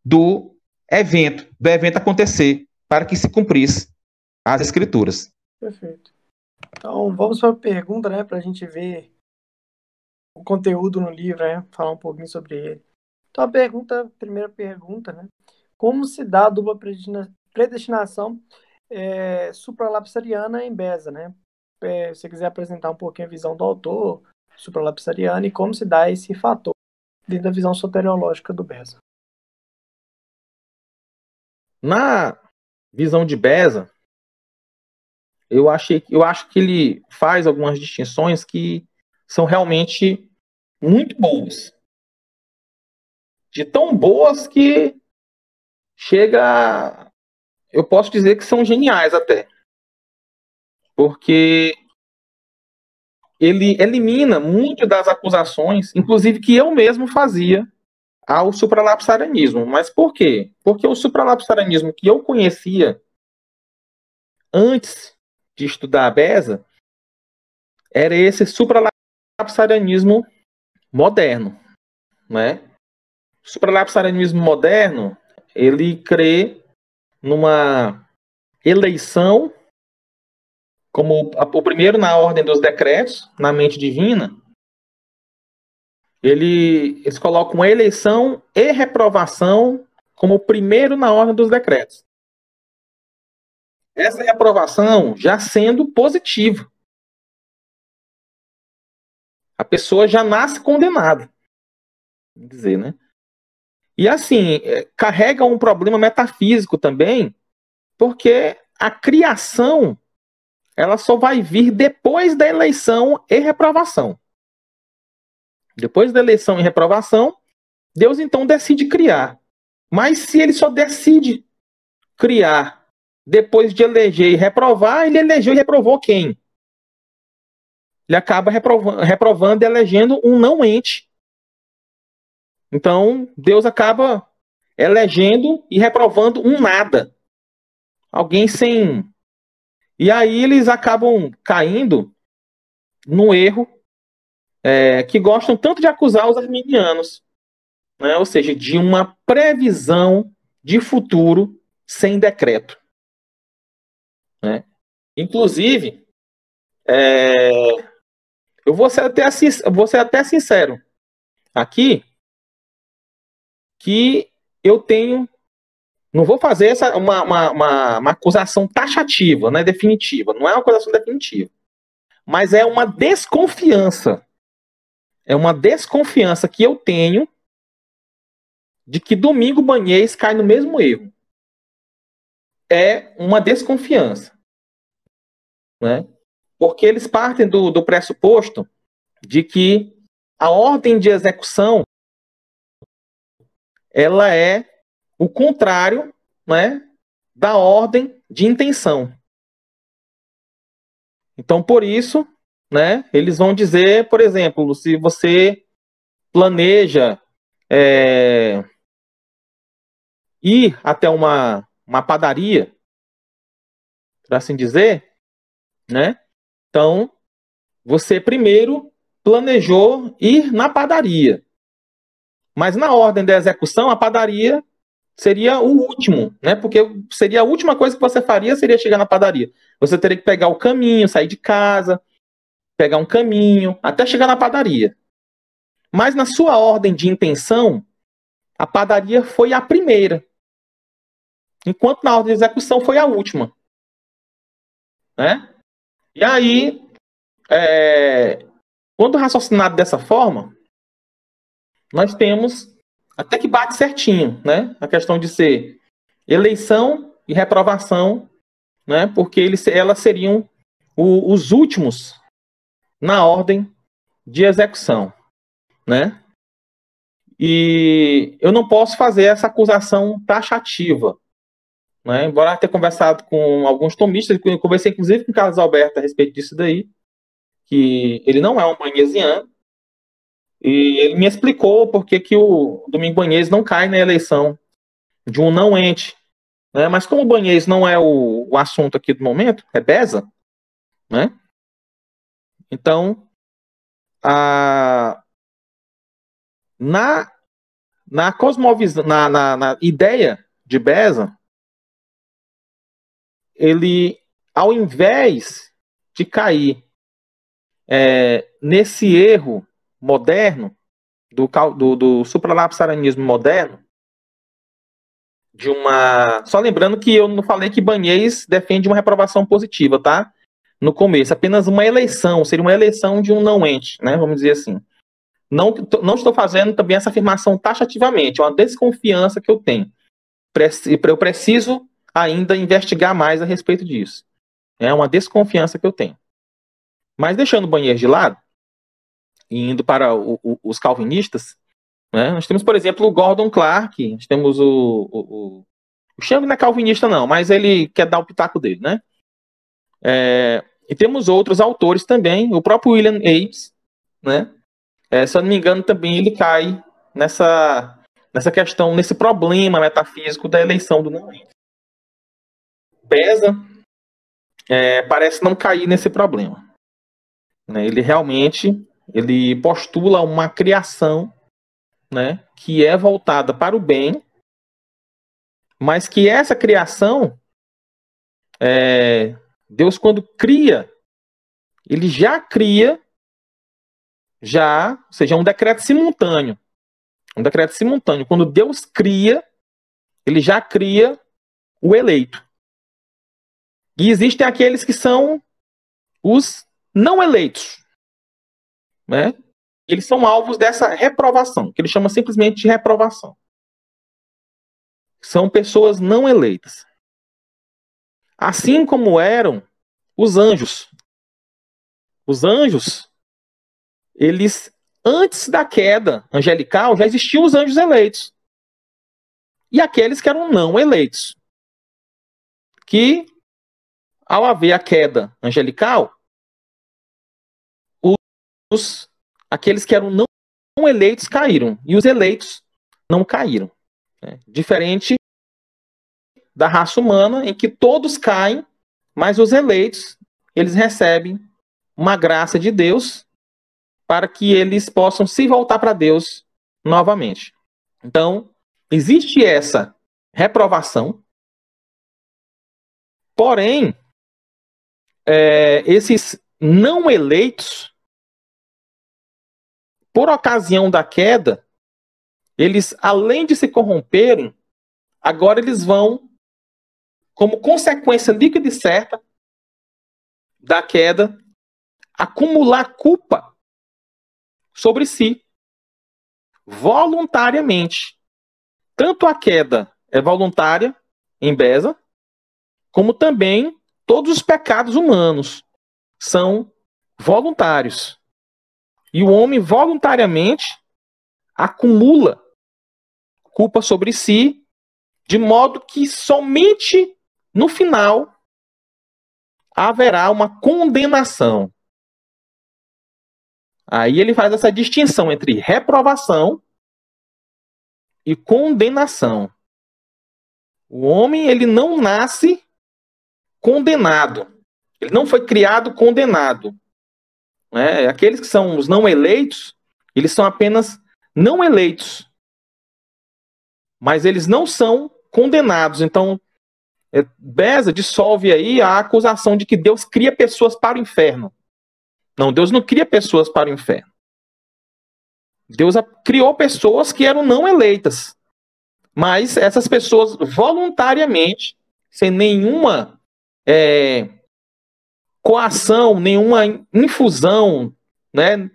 do evento, do evento acontecer, para que se cumprisse as escrituras. Perfeito. Então, vamos para a pergunta, né, para a gente ver o conteúdo no livro, né, falar um pouquinho sobre ele. Então, a pergunta, a primeira pergunta, né? Como se dá a dupla predestinação é, supralapsariana em Beza, né? É, se você quiser apresentar um pouquinho a visão do autor supralapsariana e como se dá esse fator dentro da visão soteriológica do Beza. Na visão de Beza, eu, achei, eu acho que ele faz algumas distinções que são realmente muito boas. De tão boas que chega. Eu posso dizer que são geniais até. Porque ele elimina muito das acusações, inclusive que eu mesmo fazia ao supralapsarianismo. Mas por quê? Porque o supralapsarianismo que eu conhecia antes de estudar a Beza era esse supralapsarianismo moderno, né? O supralapsarianismo moderno, ele crê numa eleição como o primeiro na ordem dos decretos, na mente divina, ele, eles colocam eleição e reprovação como o primeiro na ordem dos decretos. Essa reprovação já sendo positiva. A pessoa já nasce condenada. Dizer, né? E assim, é, carrega um problema metafísico também, porque a criação ela só vai vir depois da eleição e reprovação. Depois da eleição e reprovação, Deus então decide criar. Mas se ele só decide criar depois de eleger e reprovar, ele elegeu e reprovou quem? Ele acaba reprovando, reprovando e elegendo um não ente. Então, Deus acaba elegendo e reprovando um nada. Alguém sem e aí eles acabam caindo no erro é, que gostam tanto de acusar os arminianos, né? ou seja, de uma previsão de futuro sem decreto. Né? Inclusive, é, eu vou ser, até, vou ser até sincero aqui, que eu tenho não vou fazer essa, uma, uma, uma, uma acusação taxativa, né, definitiva. Não é uma acusação definitiva. Mas é uma desconfiança. É uma desconfiança que eu tenho de que Domingo Banhês cai no mesmo erro. É uma desconfiança. Né? Porque eles partem do, do pressuposto de que a ordem de execução ela é o contrário né, da ordem de intenção. Então, por isso, né, eles vão dizer, por exemplo, se você planeja é, ir até uma, uma padaria, por assim dizer, né? Então, você primeiro planejou ir na padaria. Mas na ordem da execução, a padaria seria o último, né? Porque seria a última coisa que você faria seria chegar na padaria. Você teria que pegar o caminho, sair de casa, pegar um caminho, até chegar na padaria. Mas na sua ordem de intenção, a padaria foi a primeira. Enquanto na ordem de execução foi a última. Né? E aí, é, quando raciocinado dessa forma, nós temos até que bate certinho, né? A questão de ser eleição e reprovação, né? Porque eles, elas seriam o, os últimos na ordem de execução, né? E eu não posso fazer essa acusação taxativa, né? Embora ter conversado com alguns tomistas, conversei inclusive com Carlos Alberto a respeito disso daí, que ele não é um manhesiano, e ele me explicou por que, que o Domingo Banhês não cai na eleição de um não ente. Né? Mas como o Banhês não é o, o assunto aqui do momento, é Beza, né? Então, a, na, na cosmovisão, na, na, na ideia de Beza, ele, ao invés de cair é, nesse erro moderno do, do, do supralapsarianismo moderno, de uma. Só lembrando que eu não falei que Banhês defende uma reprovação positiva, tá? No começo, apenas uma eleição, seria uma eleição de um não ente, né? Vamos dizer assim. Não, não estou fazendo também essa afirmação taxativamente, é uma desconfiança que eu tenho. Eu preciso ainda investigar mais a respeito disso. É uma desconfiança que eu tenho. Mas deixando o banheiro de lado, indo para o, o, os calvinistas, né, nós temos, por exemplo, o Gordon Clark, nós temos o. O, o, Chang não é calvinista, não, mas ele quer dar o pitaco dele, né? É, e temos outros autores também, o próprio William Ames, né? É, se eu não me engano, também ele cai nessa, nessa questão, nesse problema metafísico da eleição do não Beza é, parece não cair nesse problema. Né? Ele realmente ele postula uma criação né, que é voltada para o bem, mas que essa criação, é, Deus quando cria, ele já cria já, ou seja, é um decreto simultâneo. Um decreto simultâneo. Quando Deus cria, ele já cria o eleito. E existem aqueles que são os não eleitos. Né? Eles são alvos dessa reprovação, que ele chama simplesmente de reprovação. São pessoas não eleitas. Assim como eram os anjos. Os anjos eles, antes da queda angelical, já existiam os anjos eleitos. E aqueles que eram não eleitos. Que, ao haver a queda angelical, os, aqueles que eram não eleitos caíram. E os eleitos não caíram. Né? Diferente da raça humana, em que todos caem, mas os eleitos, eles recebem uma graça de Deus para que eles possam se voltar para Deus novamente. Então, existe essa reprovação, porém, é, esses não eleitos, por ocasião da queda, eles, além de se corromperem, agora eles vão, como consequência líquida e certa da queda, acumular culpa sobre si, voluntariamente. Tanto a queda é voluntária em Beza, como também todos os pecados humanos são voluntários. E o homem voluntariamente acumula culpa sobre si, de modo que somente no final haverá uma condenação. Aí ele faz essa distinção entre reprovação e condenação. O homem ele não nasce condenado. Ele não foi criado condenado. Né? Aqueles que são os não eleitos, eles são apenas não eleitos. Mas eles não são condenados. Então, é, Beza dissolve aí a acusação de que Deus cria pessoas para o inferno. Não, Deus não cria pessoas para o inferno. Deus criou pessoas que eram não eleitas. Mas essas pessoas voluntariamente, sem nenhuma é, coação, nenhuma infusão, né?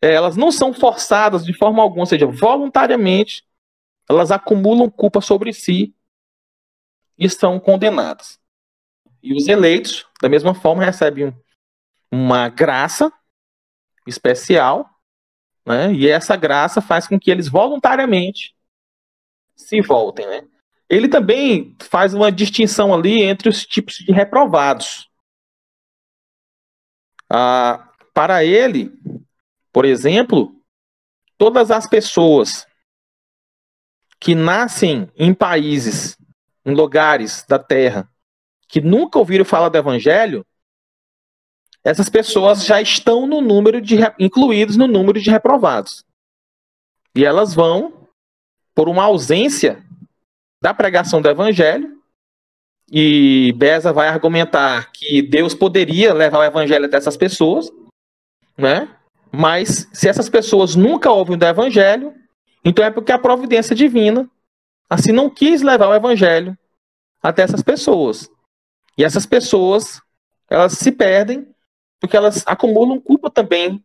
É, elas não são forçadas de forma alguma, ou seja, voluntariamente, elas acumulam culpa sobre si e são condenadas. E os eleitos, da mesma forma, recebem uma graça especial, né? E essa graça faz com que eles voluntariamente se voltem, né? Ele também faz uma distinção ali entre os tipos de reprovados. Ah, para ele, por exemplo, todas as pessoas que nascem em países, em lugares da terra, que nunca ouviram falar do evangelho, essas pessoas já estão no número de incluídos no número de reprovados. E elas vão por uma ausência da pregação do evangelho. E Beza vai argumentar que Deus poderia levar o evangelho até essas pessoas, né? Mas se essas pessoas nunca ouvem do evangelho, então é porque a providência divina assim não quis levar o evangelho até essas pessoas. E essas pessoas, elas se perdem porque elas acumulam culpa também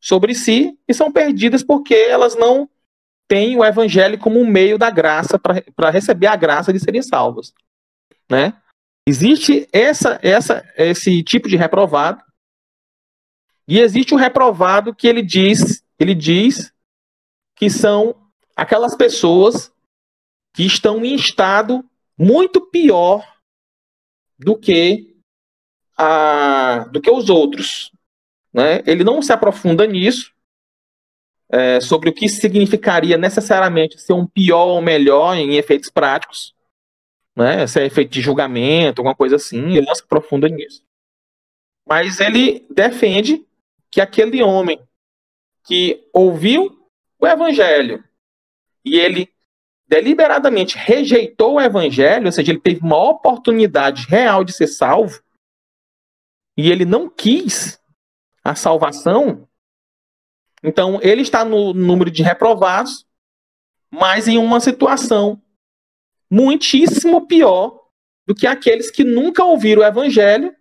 sobre si e são perdidas porque elas não têm o evangelho como um meio da graça para receber a graça de serem salvas, né? Existe essa, essa, esse tipo de reprovado e existe o reprovado que ele diz, ele diz que são aquelas pessoas que estão em estado muito pior do que a, do que os outros. Né? Ele não se aprofunda nisso, é, sobre o que significaria necessariamente ser um pior ou melhor em efeitos práticos, né? se é efeito de julgamento, alguma coisa assim, ele não se aprofunda nisso. Mas ele defende que aquele homem que ouviu o evangelho e ele deliberadamente rejeitou o evangelho, ou seja, ele teve uma oportunidade real de ser salvo, e ele não quis a salvação, então ele está no número de reprovados, mas em uma situação muitíssimo pior do que aqueles que nunca ouviram o evangelho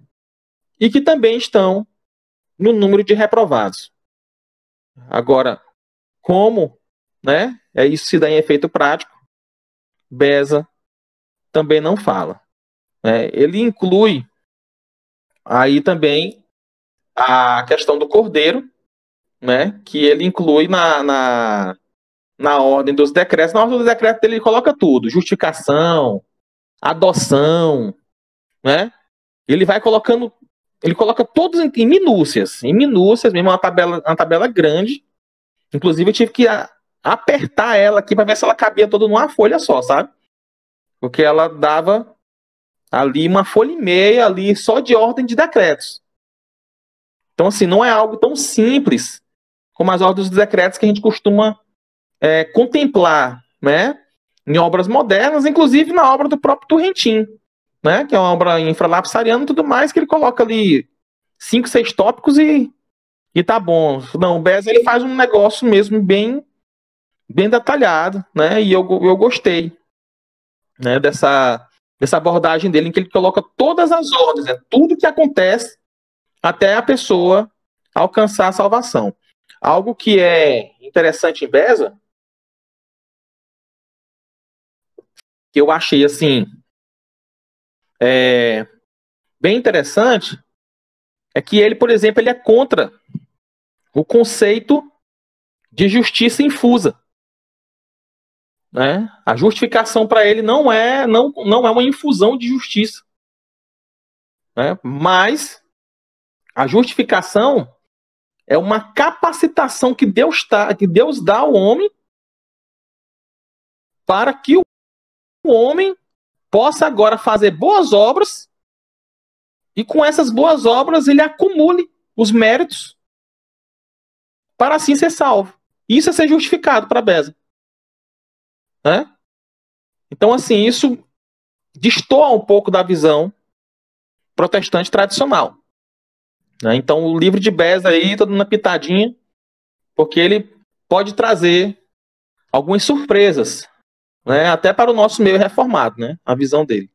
e que também estão no número de reprovados. Agora, como né, é isso se dá em efeito prático? Beza também não fala. Né? Ele inclui aí também a questão do cordeiro, né? que ele inclui na, na, na ordem dos decretos. Na ordem dos decretos ele coloca tudo: justificação, adoção, né? Ele vai colocando, ele coloca todos em, em minúcias, em minúcias mesmo, uma tabela, uma tabela grande. Inclusive eu tive que apertar ela aqui para ver se ela cabia toda numa folha só, sabe? Porque ela dava ali uma folha e meia ali só de ordem de decretos. Então, assim, não é algo tão simples como as ordens de decretos que a gente costuma é, contemplar, né? Em obras modernas, inclusive na obra do próprio Turrentin, né? Que é uma obra infralapsariana e tudo mais, que ele coloca ali cinco, seis tópicos e, e tá bom. Não, o Bez ele faz um negócio mesmo bem bem detalhado, né? E eu, eu gostei né, dessa, dessa abordagem dele, em que ele coloca todas as ordens, né, tudo que acontece até a pessoa alcançar a salvação. Algo que é interessante em Beza, que eu achei assim é, bem interessante, é que ele, por exemplo, ele é contra o conceito de justiça infusa. Né? A justificação para ele não é não, não é uma infusão de justiça, né? mas a justificação é uma capacitação que Deus tá, que Deus dá ao homem para que o homem possa agora fazer boas obras e com essas boas obras ele acumule os méritos para assim ser salvo. Isso é ser justificado para Beza. Né? Então, assim, isso destoa um pouco da visão protestante tradicional. Né? Então, o livro de Bez aí, todo na pitadinha, porque ele pode trazer algumas surpresas, né? até para o nosso meio reformado, né? a visão dele.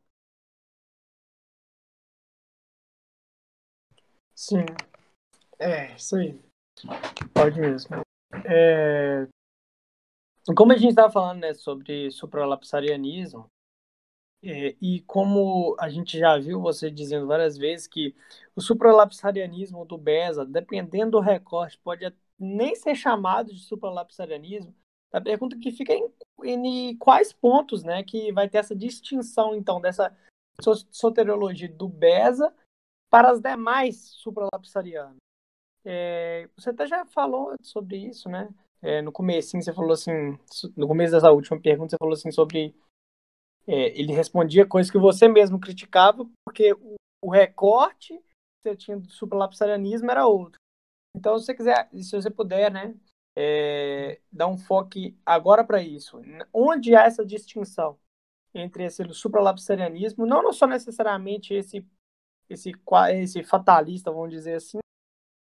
Sim, é, isso aí. Pode mesmo. É, como a gente estava falando né, sobre supralapsarianismo, é, e como a gente já viu você dizendo várias vezes que o supralapsarianismo do Beza, dependendo do recorte, pode nem ser chamado de supralapsarianismo, a pergunta que fica é em, em, quais pontos né, que vai ter essa distinção, então, dessa soteriologia do Beza para as demais supralapsarianas. É, você até já falou sobre isso, né? É, no começo você falou assim, no começo dessa última pergunta, você falou assim sobre é, ele respondia coisas que você mesmo criticava, porque o, o recorte que você tinha do supralapsarianismo era outro. Então, se você quiser, se você puder, né, é, dar um foco agora para isso, onde há essa distinção entre esse supralapsarianismo, não, não só necessariamente esse esse esse fatalista, vamos dizer assim,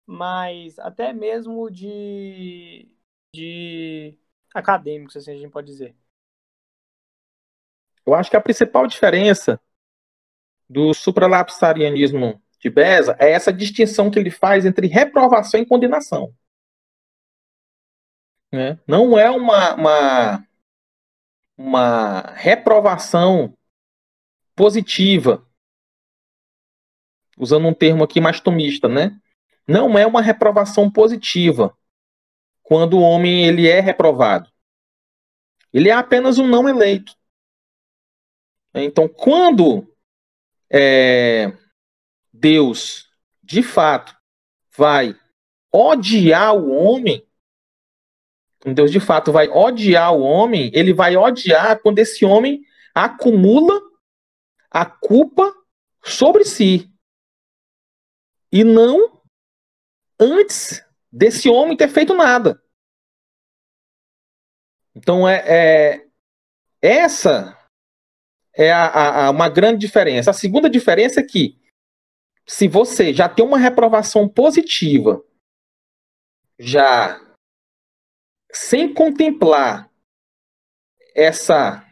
mas até mesmo de, de acadêmicos, assim a gente pode dizer. Eu acho que a principal diferença do supralapsarianismo de Beza é essa distinção que ele faz entre reprovação e condenação. Né? Não é uma, uma, uma reprovação positiva, usando um termo aqui mais tomista, né? Não é uma reprovação positiva quando o homem ele é reprovado. Ele é apenas um não eleito. Então, quando é, Deus, de fato, vai odiar o homem, Deus de fato vai odiar o homem, ele vai odiar quando esse homem acumula a culpa sobre si. E não antes desse homem ter feito nada. Então é, é essa é a, a, uma grande diferença. A segunda diferença é que se você já tem uma reprovação positiva, já sem contemplar essa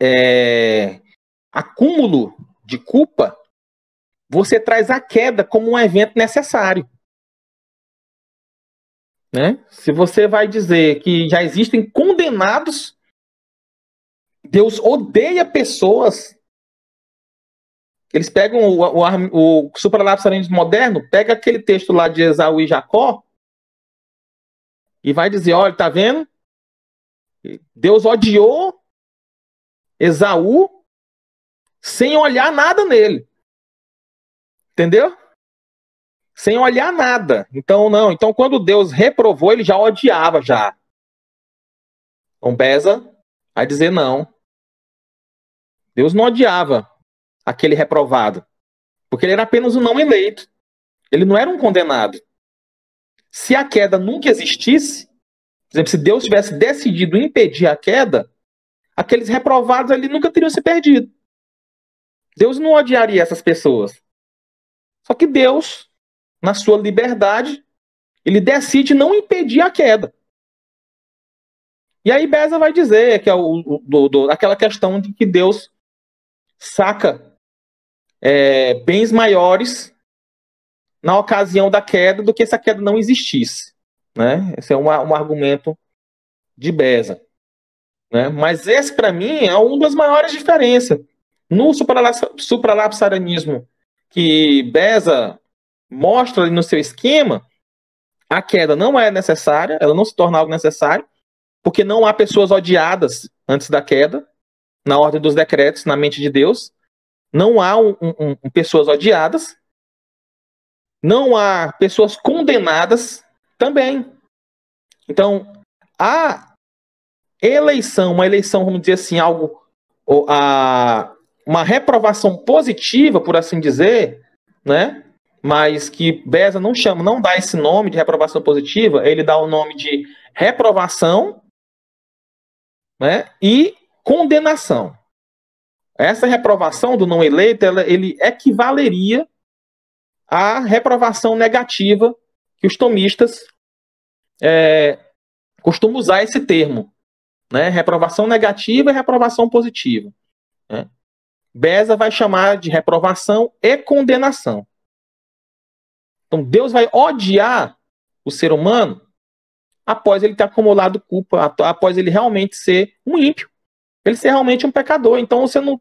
é, acúmulo de culpa, você traz a queda como um evento necessário. Né? Se você vai dizer que já existem condenados, Deus odeia pessoas. Eles pegam o, o, o supralapsarianismo moderno, pega aquele texto lá de Esaú e Jacó, e vai dizer: olha, tá vendo? Deus odiou Esaú sem olhar nada nele. Entendeu? Sem olhar nada. Então, não. Então, quando Deus reprovou, ele já odiava já. Então, Beza vai dizer não. Deus não odiava aquele reprovado. Porque ele era apenas um não eleito. Ele não era um condenado. Se a queda nunca existisse, por exemplo, se Deus tivesse decidido impedir a queda, aqueles reprovados ali nunca teriam se perdido. Deus não odiaria essas pessoas. Só que Deus, na sua liberdade, ele decide não impedir a queda. E aí Beza vai dizer que é o, do, do, aquela questão de que Deus saca é, bens maiores na ocasião da queda do que se a queda não existisse. Né? Esse é um, um argumento de Beza. Né? Mas esse, para mim, é uma das maiores diferenças. No supralapsarianismo que Beza mostra no seu esquema, a queda não é necessária, ela não se torna algo necessário, porque não há pessoas odiadas antes da queda, na ordem dos decretos, na mente de Deus. Não há um, um, um, pessoas odiadas, não há pessoas condenadas também. Então, a eleição, uma eleição, vamos dizer assim, algo, a, uma reprovação positiva, por assim dizer, né? Mas que Beza não chama, não dá esse nome de reprovação positiva, ele dá o nome de reprovação, né? E condenação. Essa reprovação do não eleito, ela, ele equivaleria a reprovação negativa que os tomistas é, costumam usar esse termo. Né? Reprovação negativa e reprovação positiva. Né? Beza vai chamar de reprovação e condenação. Então Deus vai odiar o ser humano após ele ter acumulado culpa, após ele realmente ser um ímpio, ele ser realmente um pecador. Então você não,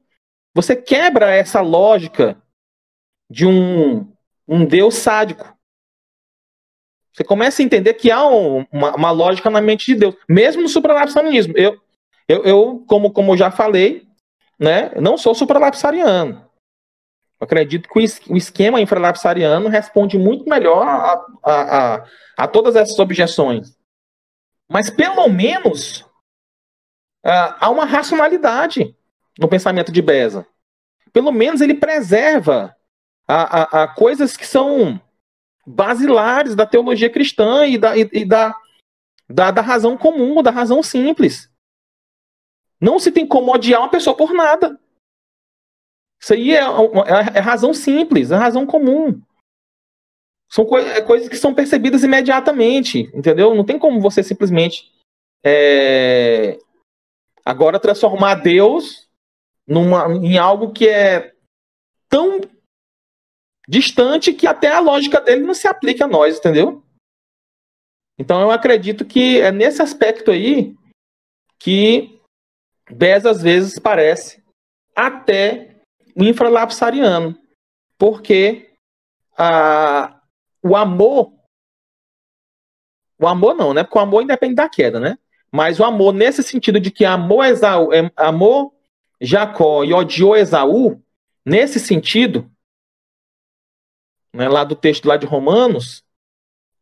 você quebra essa lógica de um um Deus sádico. Você começa a entender que há um, uma, uma, lógica na mente de Deus, mesmo no supralapsarianismo. Eu, eu, eu como, como já falei, né, não sou supralapsariano. Acredito que o esquema infralapsariano responde muito melhor a, a, a, a todas essas objeções. Mas, pelo menos, uh, há uma racionalidade no pensamento de Beza. Pelo menos ele preserva a, a, a coisas que são basilares da teologia cristã e, da, e, e da, da, da, razão comum, da razão simples. Não se tem como odiar uma pessoa por nada. Isso aí é, é, é razão simples, é razão comum. São co é, coisas que são percebidas imediatamente, entendeu? Não tem como você simplesmente é, agora transformar Deus numa, em algo que é tão distante que até a lógica dele não se aplica a nós, entendeu? Então eu acredito que é nesse aspecto aí que Bez às vezes parece até infralapsariano, porque a, o amor, o amor não, né? Porque o amor independe da queda, né? Mas o amor nesse sentido de que amor Esaú, é, amor Jacó e odiou Esaú, nesse sentido, né, lá do texto lá de Romanos,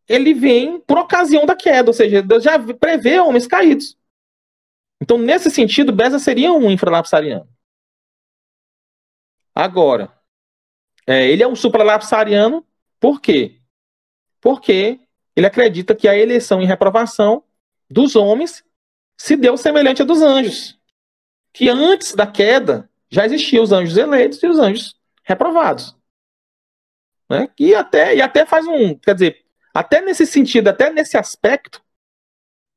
ele vem por ocasião da queda, ou seja, Deus já prevê homens caídos. Então, nesse sentido, Beza seria um infralapsariano. Agora, é, ele é um supralapsariano por quê? Porque ele acredita que a eleição e reprovação dos homens se deu semelhante a dos anjos. Que antes da queda já existiam os anjos eleitos e os anjos reprovados. Né? E, até, e até faz um. Quer dizer, até nesse sentido, até nesse aspecto,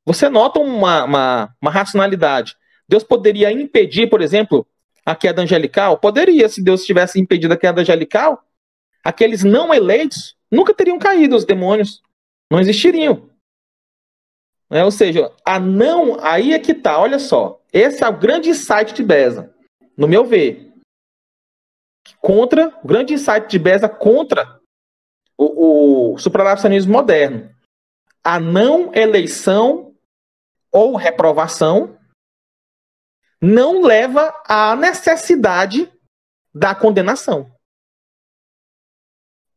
você nota uma, uma, uma racionalidade. Deus poderia impedir, por exemplo, a queda angelical? Poderia, se Deus tivesse impedido a queda angelical, aqueles não eleitos nunca teriam caído, os demônios. Não existiriam. É, ou seja, a não. Aí é que tá, olha só. Esse é o grande insight de Beza, no meu ver. Contra, o grande insight de Beza contra o, o supralapsanismo moderno. A não eleição ou reprovação não leva à necessidade da condenação.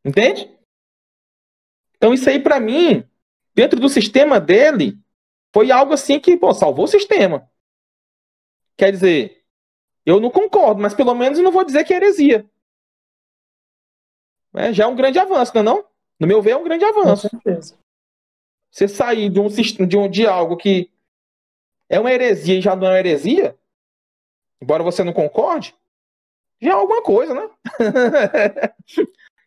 Entende? Então isso aí para mim, dentro do sistema dele, foi algo assim que, pô, salvou o sistema. Quer dizer, eu não concordo, mas pelo menos eu não vou dizer que é heresia. É, já é um grande avanço, não é não? No meu ver, é um grande avanço. Com certeza. Você sair de um, de um de algo que é uma heresia e já não é uma heresia, embora você não concorde, já é alguma coisa, né?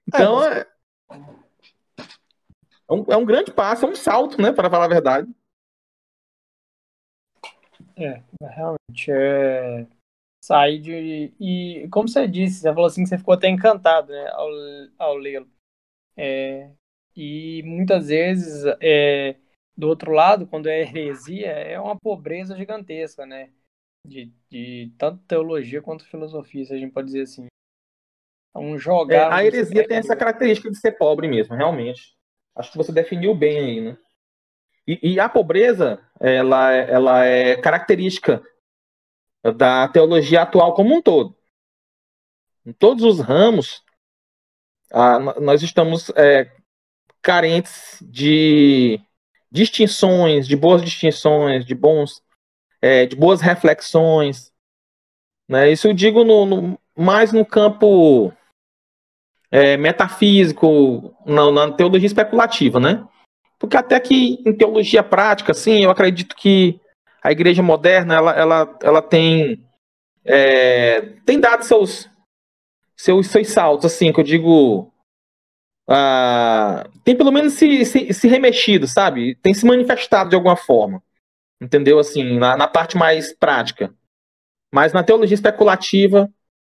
então, é, é, um, é um grande passo, é um salto, né, para falar a verdade. É, realmente, é sair de. E como você disse, você falou assim que você ficou até encantado né, ao, ao lê-lo. É, e muitas vezes é, do outro lado, quando é heresia, é uma pobreza gigantesca, né? De, de tanto teologia quanto filosofia, se a gente pode dizer assim. É um jogar. É, a heresia tem essa característica de ser pobre mesmo, realmente. Acho que você definiu bem aí, né? E, e a pobreza, ela, ela é característica da teologia atual como um todo. Em todos os ramos, ah, nós estamos é, carentes de distinções, de boas distinções, de bons, é, de boas reflexões. Né? Isso eu digo no, no mais no campo é, metafísico, na, na, teologia especulativa, né? Porque até que em teologia prática, sim, eu acredito que a igreja moderna, ela, ela, ela tem é, tem dado seus, seus, seus saltos, assim, que eu digo ah, tem pelo menos se, se, se, remexido, sabe? Tem se manifestado de alguma forma. Entendeu? Assim, na, na parte mais prática. Mas na teologia especulativa,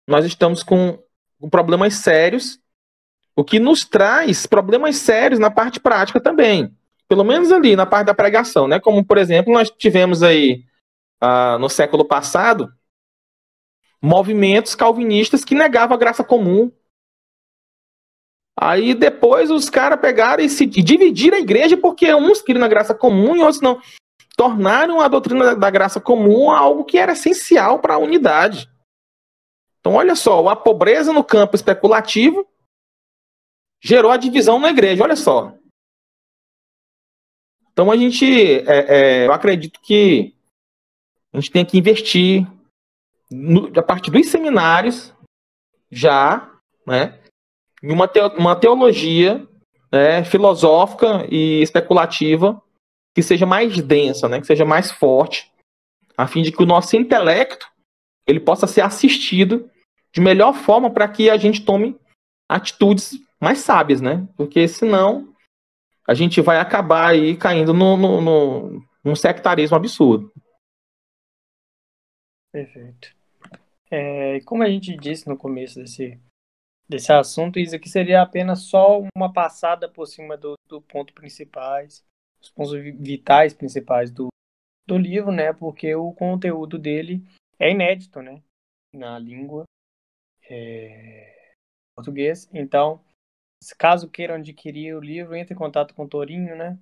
nós estamos com, com problemas sérios, o que nos traz problemas sérios na parte prática também. Pelo menos ali na parte da pregação, né? Como, por exemplo, nós tivemos aí ah, no século passado movimentos calvinistas que negavam a graça comum, Aí depois os caras pegaram e se e dividiram a igreja porque uns queriam na graça comum e outros não. Tornaram a doutrina da graça comum algo que era essencial para a unidade. Então, olha só, a pobreza no campo especulativo gerou a divisão na igreja, olha só. Então, a gente, é, é, eu acredito que a gente tem que investir no, a partir dos seminários, já, né, em uma, uma teologia né, filosófica e especulativa que seja mais densa, né, que seja mais forte, a fim de que o nosso intelecto ele possa ser assistido de melhor forma para que a gente tome atitudes mais sábias, né? Porque senão a gente vai acabar aí caindo no, no, no, num sectarismo absurdo. Perfeito. É, como a gente disse no começo desse, desse assunto, isso aqui seria apenas só uma passada por cima do, do ponto principais, os pontos vitais principais do, do livro, né? Porque o conteúdo dele é inédito, né? Na língua é, português. Então, caso queiram adquirir o livro, entre em contato com o Torinho, né?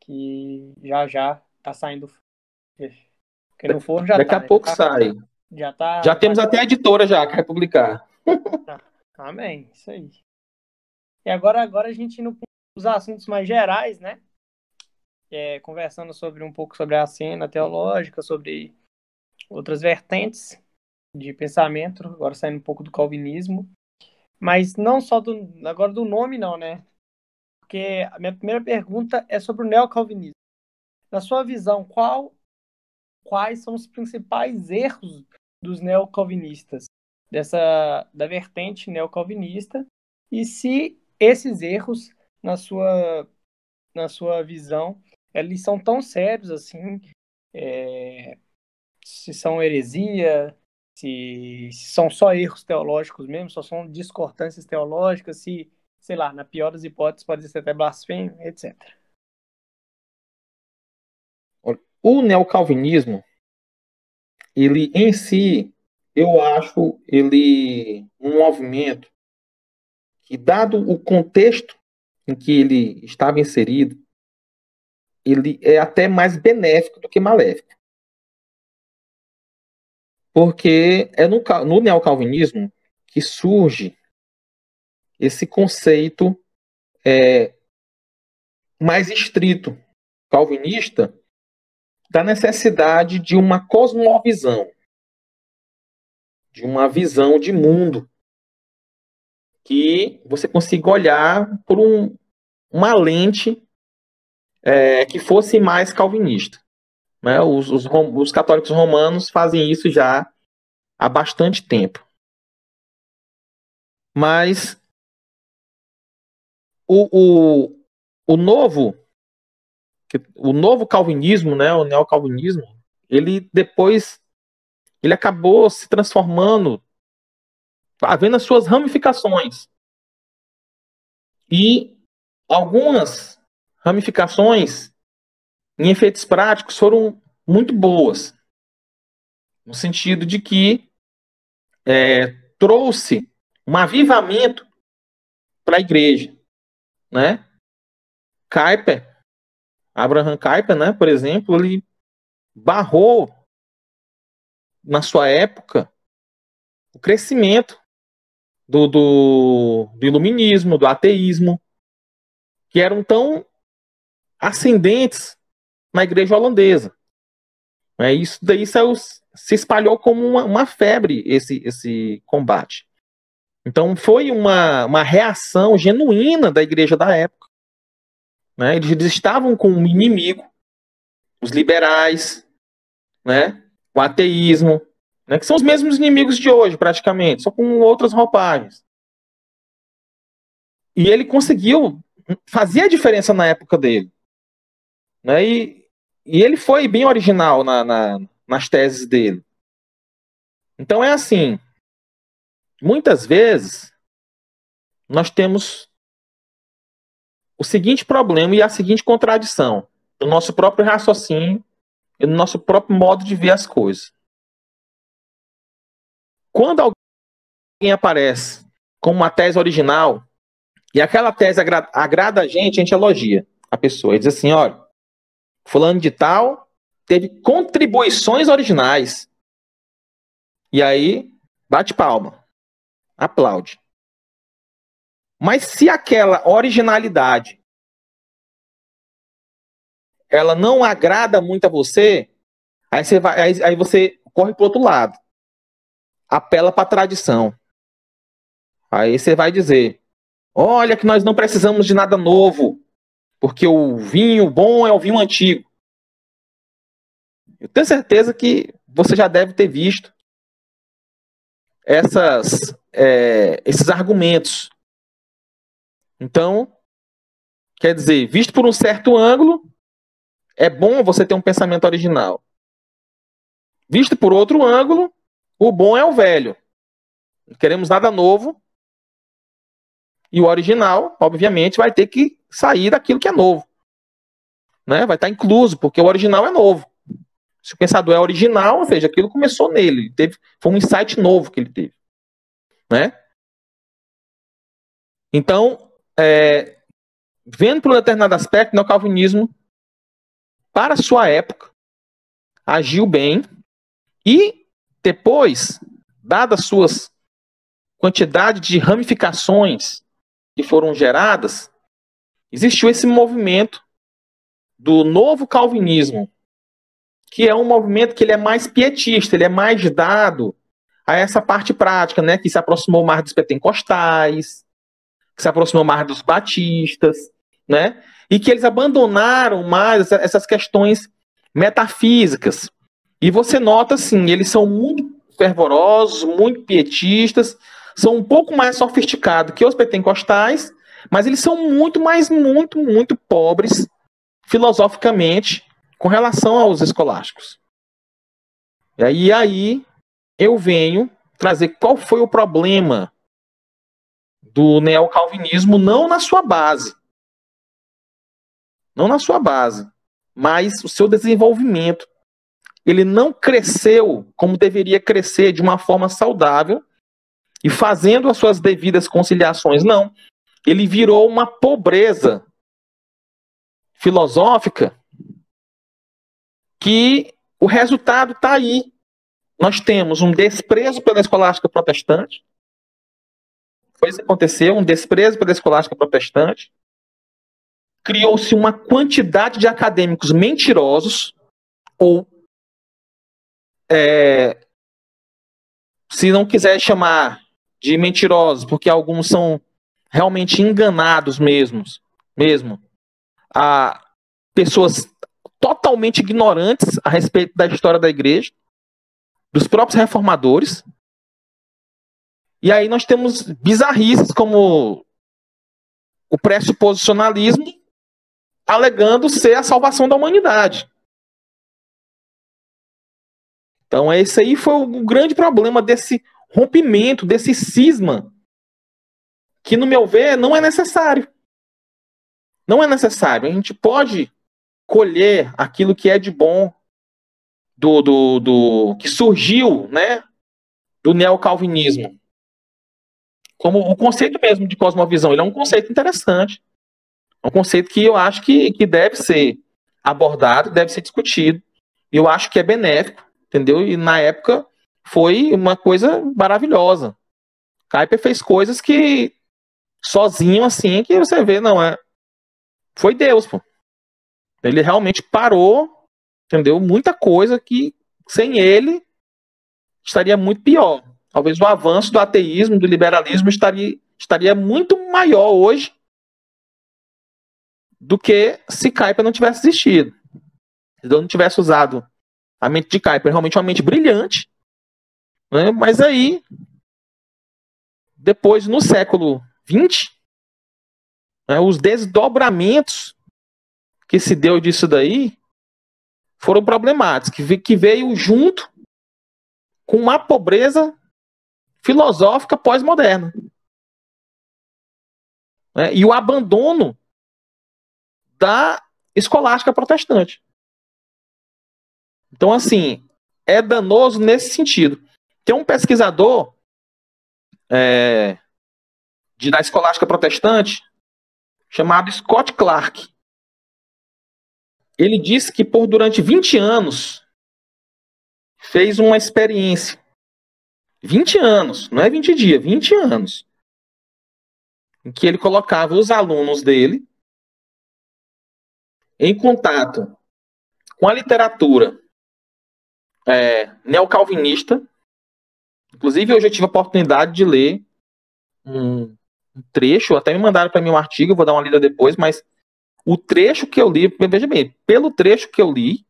Que já já tá saindo. Porque no forno já Daqui tá, a pouco já tá, sai. Já tá. Já temos até a editora já que vai publicar. Amém, isso aí. E agora, agora a gente indo para os assuntos mais gerais, né? É, conversando sobre um pouco sobre a cena teológica, sobre outras vertentes de pensamento, agora saindo um pouco do calvinismo, mas não só do agora do nome não, né? Porque a minha primeira pergunta é sobre o neocalvinismo. Na sua visão, qual quais são os principais erros dos neocalvinistas, dessa da vertente neocalvinista, e se esses erros na sua na sua visão, eles são tão sérios assim, é, se são heresia, se, são só erros teológicos mesmo, só são discordâncias teológicas, se, sei lá, na pior das hipóteses pode ser até blasfêmia, etc. O neocalvinismo, ele em si, eu acho ele um movimento que, dado o contexto em que ele estava inserido, ele é até mais benéfico do que maléfico. Porque é no, no neocalvinismo que surge esse conceito é, mais estrito calvinista da necessidade de uma cosmovisão, de uma visão de mundo que você consiga olhar por um, uma lente é, que fosse mais calvinista. Né? Os, os, os, católicos romanos fazem isso já há bastante tempo. Mas o, o, o novo o novo calvinismo, né, o neocalvinismo, ele depois ele acabou se transformando, havendo as suas ramificações. E algumas ramificações em efeitos práticos foram muito boas, no sentido de que é, trouxe um avivamento para a igreja, né? Kuyper Abraham Kuyper, né, por exemplo, ele barrou na sua época o crescimento do, do, do iluminismo, do ateísmo, que eram tão ascendentes na igreja holandesa. É, isso daí saiu, se espalhou como uma, uma, febre esse, esse combate. Então foi uma, uma reação genuína da igreja da época né? Eles estavam com um inimigo, os liberais, né? o ateísmo, né? que são os mesmos inimigos de hoje, praticamente, só com outras roupagens. E ele conseguiu fazer a diferença na época dele. Né? E, e ele foi bem original na, na, nas teses dele. Então é assim: muitas vezes nós temos o seguinte problema e a seguinte contradição no nosso próprio raciocínio e no nosso próprio modo de ver as coisas. Quando alguém aparece com uma tese original e aquela tese agrada, agrada a gente, a gente elogia a pessoa e diz assim: olha, fulano de tal teve contribuições originais. E aí, bate palma, aplaude. Mas se aquela originalidade ela não agrada muito a você, aí você vai, aí, você corre para outro lado, apela para a tradição. Aí você vai dizer: olha que nós não precisamos de nada novo, porque o vinho bom é o vinho antigo. Eu tenho certeza que você já deve ter visto essas, é, esses argumentos Então, quer dizer, visto por um certo ângulo, é bom você ter um pensamento original. Visto por outro ângulo, o bom é o velho. Não queremos nada novo. E o original, obviamente, vai ter que sair daquilo que é novo. Né? Vai estar incluso, porque o original é novo. Se o pensador é original, ou seja, aquilo começou nele. Teve, foi um insight novo que ele teve. Né? Então, é, vendo por um determinado aspecto, né, o calvinismo, para sua época, agiu bem e depois, dadas suas quantidade de ramificações que foram geradas, existiu esse movimento do novo calvinismo, que é um movimento que ele é mais pietista, ele é mais dado a essa parte prática, né, que se aproximou mais dos pentecostais, que se aproximou mais dos batistas, né, e que eles abandonaram mais essas questões metafísicas. E você nota assim, eles são muito fervorosos, muito pietistas, são um pouco mais sofisticados que os pentecostais, mas eles são muito mais, muito, muito pobres filosoficamente com relação aos escolásticos. E aí, aí eu venho trazer qual foi o problema do neocalvinismo, não na sua base, não na sua base, mas o seu desenvolvimento. Ele não cresceu como deveria crescer de uma forma saudável e fazendo as suas devidas conciliações. Não. Ele virou uma pobreza filosófica que o resultado está aí. Nós temos um desprezo pela escolástica protestante. Foi isso que aconteceu, um desprezo pela escolástica protestante. Criou-se uma quantidade de acadêmicos mentirosos, ou, é, se não quiser chamar de mentirosos, porque alguns são realmente enganados mesmos, mesmo, a pessoas totalmente ignorantes a respeito da história da igreja, dos próprios reformadores. E aí nós temos bizarrices como o pressuposicionalismo alegando ser a salvação da humanidade. Então esse aí foi o grande problema desse rompimento, desse cisma que no meu ver não é necessário. Não é necessário. A gente pode colher aquilo que é de bom do, do, do que surgiu, né, do neocalvinismo. Como o conceito mesmo de cosmovisão, ele é um conceito interessante. É um conceito que eu acho que, que deve ser abordado, deve ser discutido. Eu acho que é benéfico, entendeu? E na época foi uma coisa maravilhosa. Kuyper fez coisas que sozinho assim que você vê, não é. Foi Deus, pô. Ele realmente parou, entendeu? Muita coisa que sem ele estaria muito pior. Talvez o avanço do ateísmo, do liberalismo estaria, estaria muito maior hoje do que se Kuyper não tivesse existido. Se eu não tivesse usado a mente de Kuyper, realmente uma mente brilhante, né? mas aí, depois, no século XX, né, os desdobramentos que se deu disso daí foram problemáticos, que veio junto com uma pobreza filosófica pós-moderna. Né? E o abandono da escolástica protestante. Então, assim, é danoso nesse sentido. Tem um pesquisador é, de, da escolástica protestante chamado Scott Clark. Ele disse que por durante 20 anos fez uma experiência. 20 anos, não é 20 dias, 20 anos. Em que ele colocava os alunos dele em contato com a literatura é, neocalvinista. Inclusive, hoje eu tive a oportunidade de ler um, trecho, até me mandaram para mim um artigo, vou dar uma lida depois, mas o trecho que eu li, veja bem, pelo trecho que eu li,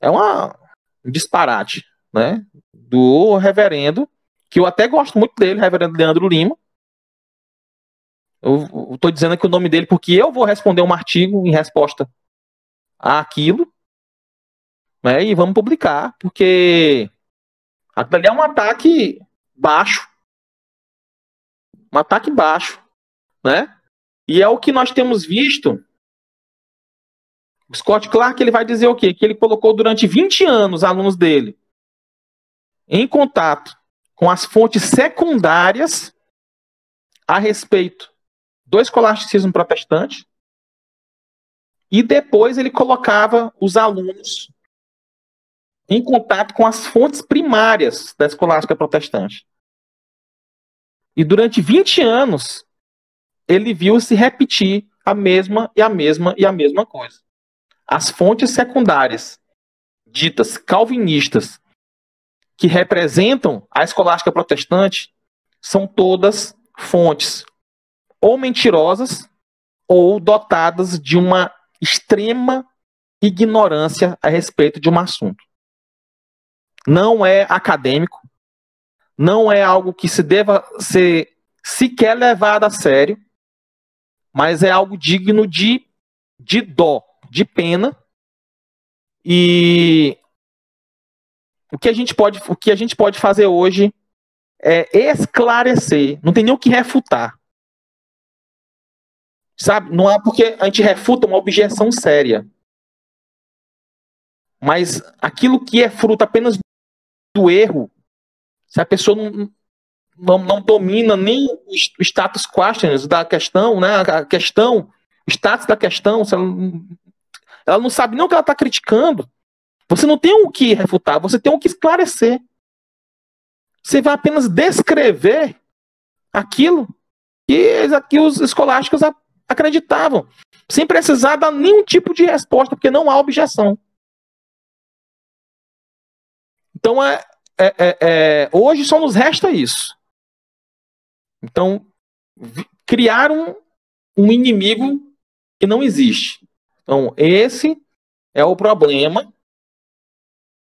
é uma, um disparate, né? Do reverendo, que eu até gosto muito dele, reverendo Leandro Lima, Eu estou dizendo aqui o nome dele porque eu vou responder um artigo em resposta àquilo, né? E vamos publicar, porque aquilo ali é um ataque baixo. Um ataque baixo, né? E é o que nós temos visto. O Scott Clark ele vai dizer o quê? Que ele colocou durante 20 anos alunos dele em contato com as fontes secundárias a respeito do escolasticismo protestante e depois ele colocava os alunos em contato com as fontes primárias da escolástica protestante. E durante 20 anos, ele viu se repetir a mesma e a mesma e a mesma coisa. As fontes secundárias, ditas calvinistas, que representam a escolástica protestante, são todas fontes ou mentirosas ou dotadas de uma extrema ignorância a respeito de um assunto. Não é acadêmico, não é algo que se deva ser sequer levado a sério, mas é algo digno de, de dó, de pena. E o que a gente pode, o que a gente pode fazer hoje é esclarecer, não tem nem o que refutar. Sabe? Não é porque a gente refuta uma objeção séria. Mas aquilo que é fruto apenas do erro, se a pessoa não, não, não domina nem o status questions da questão, né? A questão, status da questão, ela, ela não sabe nem o que ela está criticando. Você não tem o que refutar, você tem o que esclarecer. Você vai apenas descrever aquilo que, que os escolásticos acreditavam, sem precisar dar nenhum tipo de resposta, porque não há objeção. Então, é, é, é, é hoje só nos resta isso. Então, criaram um, um inimigo que não existe. Então, esse é o problema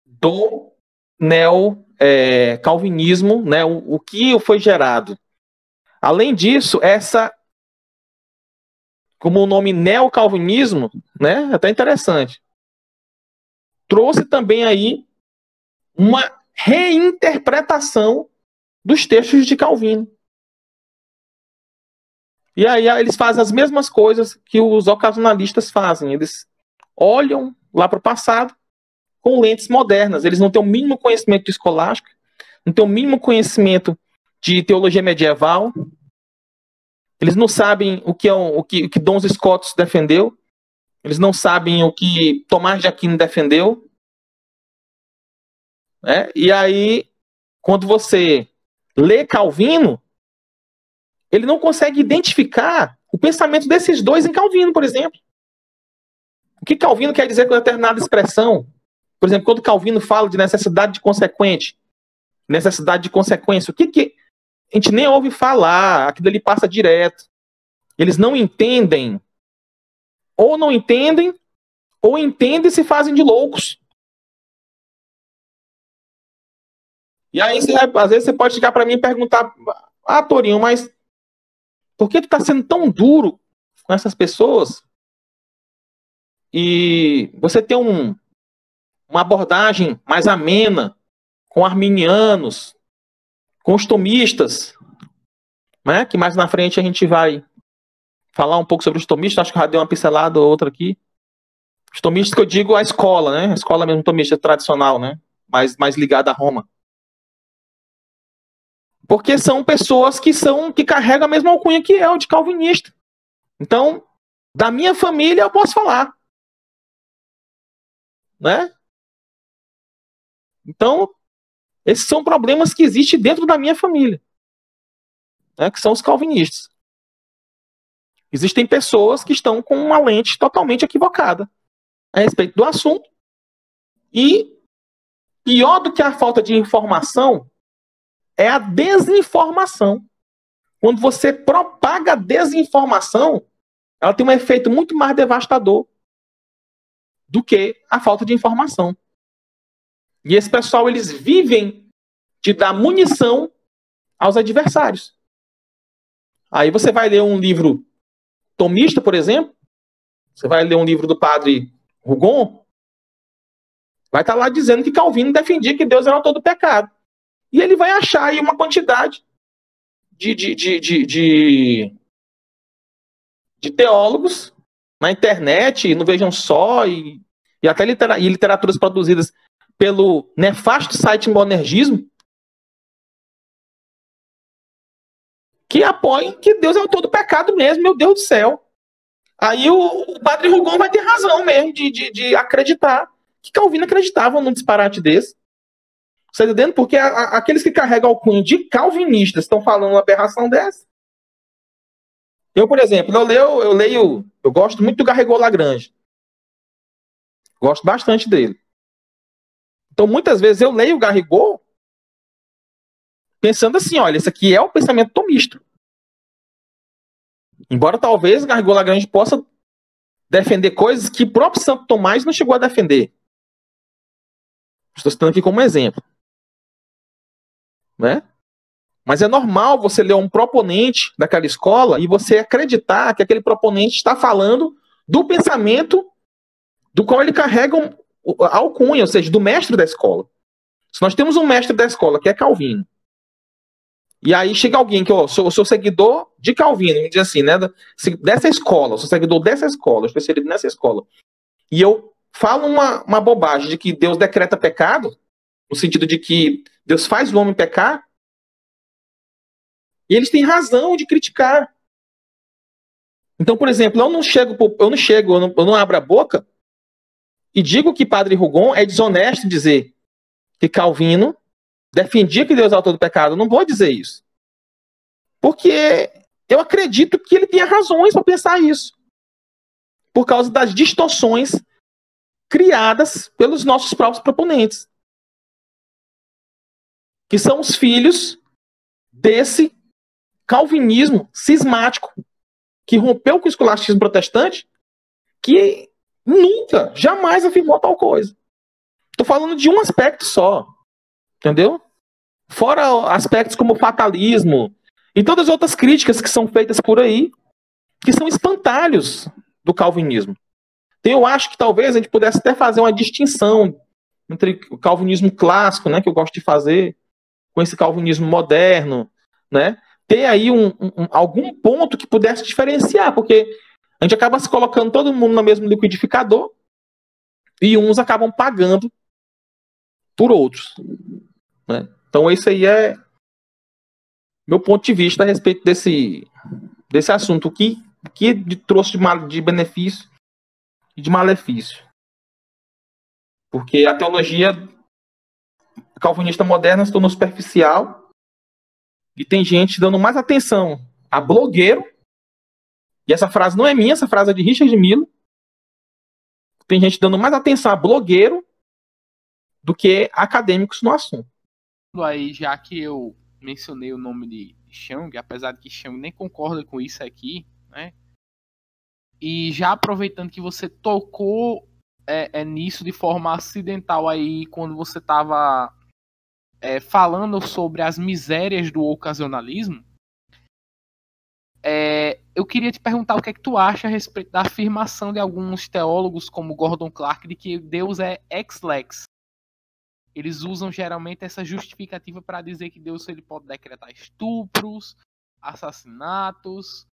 do neo-calvinismo, é, né, o, o que foi gerado. Além disso, essa como o nome neocalvinismo, né? É até interessante. Trouxe também aí uma reinterpretação dos textos de Calvino. E aí eles fazem as mesmas coisas que os ocasionalistas fazem. Eles olham lá para o passado com lentes modernas. Eles não têm o mínimo conhecimento de escolástica, não têm o mínimo conhecimento de teologia medieval, eles não sabem o que, é o, que, o que Dons Scotus defendeu. Eles não sabem o que Tomás de Aquino defendeu. Né? E aí, quando você lê Calvino, ele não consegue identificar o pensamento desses dois em Calvino, por exemplo. O que Calvino quer dizer com determinada expressão? Por exemplo, quando Calvino fala de necessidade de consequente, necessidade de consequência, o que, que a gente nem ouve falar, aquilo ali passa direto. Eles não entendem, ou não entendem, ou entendem e se fazem de loucos. E aí, você, às vezes, você pode chegar para mim e perguntar: Ah, Torinho, mas por que tu está sendo tão duro com essas pessoas? E você tem um, uma abordagem mais amena com arminianos, com os tomistas, né? que mais na frente a gente vai falar um pouco sobre os tomistas, acho que já deu uma pincelada ou outra aqui. Os tomistas que eu digo a escola, né? A escola mesmo tomista tradicional, né? Mais, mais ligada a Roma. Porque são pessoas que são que carregam a mesma alcunha que eu, de calvinista. Então, da minha família eu posso falar. Né? Então, esses são problemas que existem dentro da minha família, né, que são os calvinistas. Existem pessoas que estão com uma lente totalmente equivocada a respeito do assunto. E pior do que a falta de informação é a desinformação. Quando você propaga desinformação, ela tem um efeito muito mais devastador do que a falta de informação. E esse pessoal, eles vivem de dar munição aos adversários. Aí você vai ler um livro tomista, por exemplo, você vai ler um livro do padre Rougon, vai estar tá lá dizendo que Calvino defendia que Deus era o autor do pecado. E ele vai achar aí uma quantidade de, de, de, de, de, de teólogos na internet, no Vejam Só, e, e até litera, e literaturas produzidas pelo nefasto site Monergismo, que apoiem que Deus é o todo pecado mesmo, meu Deus do céu. Aí o, o padre Rugon vai ter razão mesmo de, de, de acreditar que Calvino acreditava num disparate desse. Você tá entendendo? Porque a, a, aqueles que carregam o cunho de calvinistas estão falando uma aberração dessa. Eu, por exemplo, eu leio, eu leio, eu gosto muito do Garrigou Lagrange. Gosto bastante dele. Então, muitas vezes eu leio o Garrigou pensando assim, olha, esse aqui é o pensamento tomista. Embora talvez Gargol Lagrange possa defender coisas que o próprio Santo Tomás não chegou a defender. Estou citando aqui como exemplo. Né? Mas é normal você ler um proponente daquela escola e você acreditar que aquele proponente está falando do pensamento do qual ele carrega a alcunha, ou seja, do mestre da escola. Se nós temos um mestre da escola que é Calvino, e aí chega alguém que, ó, sou, sou seguidor de Calvino, me diz assim, né? Dessa escola, sou seguidor dessa escola, estou inserido nessa escola. E eu falo uma, uma bobagem de que Deus decreta pecado, no sentido de que Deus faz o homem pecar, e eles têm razão de criticar. Então, por exemplo, eu não chego, eu não chego, eu não, eu não abro a boca e digo que Padre Rugon é desonesto dizer que Calvino defendia que Deus é autor do pecado. Eu não vou dizer isso. Porque eu acredito que ele tinha razões para pensar isso. Por causa das distorções criadas pelos nossos próprios proponentes. Que são os filhos desse calvinismo cismático que rompeu com o escolasticismo protestante, que nunca, jamais afirmou tal coisa. Estou falando de um aspecto só. Entendeu? Fora aspectos como fatalismo e todas as outras críticas que são feitas por aí, que são espantalhos do calvinismo. Então, eu acho que talvez a gente pudesse até fazer uma distinção entre o calvinismo clássico, né, que eu gosto de fazer, com esse calvinismo moderno, né? Ter aí um, um, algum ponto que pudesse diferenciar, porque a gente acaba se colocando todo mundo no mesmo liquidificador e uns acabam pagando por outros. Né? Então, esse aí é meu ponto de vista a respeito desse, desse assunto. O que, que trouxe de, mal, de benefício e de malefício. Porque a teologia calvinista moderna se tornou superficial e tem gente dando mais atenção a blogueiro. E essa frase não é minha, essa frase é de Richard Miller. Tem gente dando mais atenção a blogueiro do que acadêmicos no assunto. Aí, já que eu mencionei o nome de Xiang, apesar de que Xiang nem concorda com isso aqui, né? E já aproveitando que você tocou é, é nisso de forma acidental aí, quando você estava é, falando sobre as misérias do ocasionalismo, é, eu queria te perguntar o que é que tu acha a respeito da afirmação de alguns teólogos, como Gordon Clark, de que Deus é ex-lex, eles usam geralmente essa justificativa para dizer que Deus ele pode decretar estupros, assassinatos,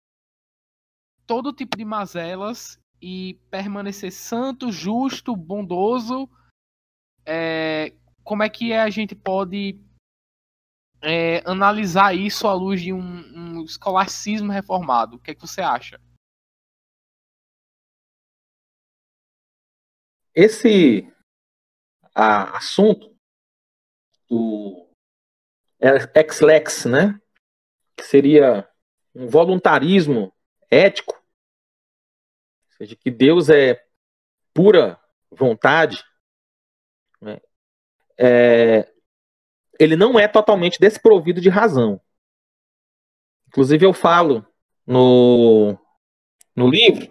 todo tipo de mazelas e permanecer santo, justo, bondoso. É, como é que a gente pode é, analisar isso à luz de um, um escolasticismo reformado? O que, é que você acha? Esse a, assunto do ex-lex, né? Que seria um voluntarismo ético, ou seja, que Deus é pura vontade? É, ele não é totalmente desprovido de razão. Inclusive eu falo no, no livro,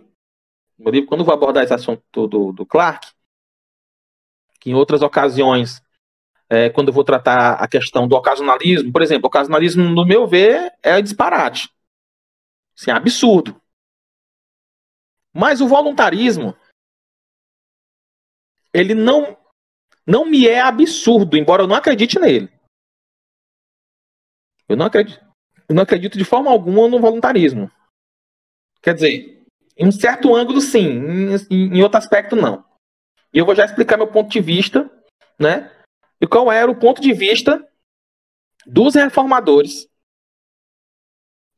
no livro, quando vou abordar esse assunto do, do Clark, que em outras ocasiões é, quando vou tratar a questão do ocasionalismo, por exemplo, o ocasionalismo, no meu ver, é disparate. Isso é absurdo. Mas o voluntarismo, ele não, não me é absurdo, embora eu não acredite nele. Eu não acredito, eu não acredito de forma alguma no voluntarismo. Quer dizer, em um certo ângulo, sim, em, em outro aspecto, não. E eu vou já explicar meu ponto de vista, né? E qual era o ponto de vista dos reformadores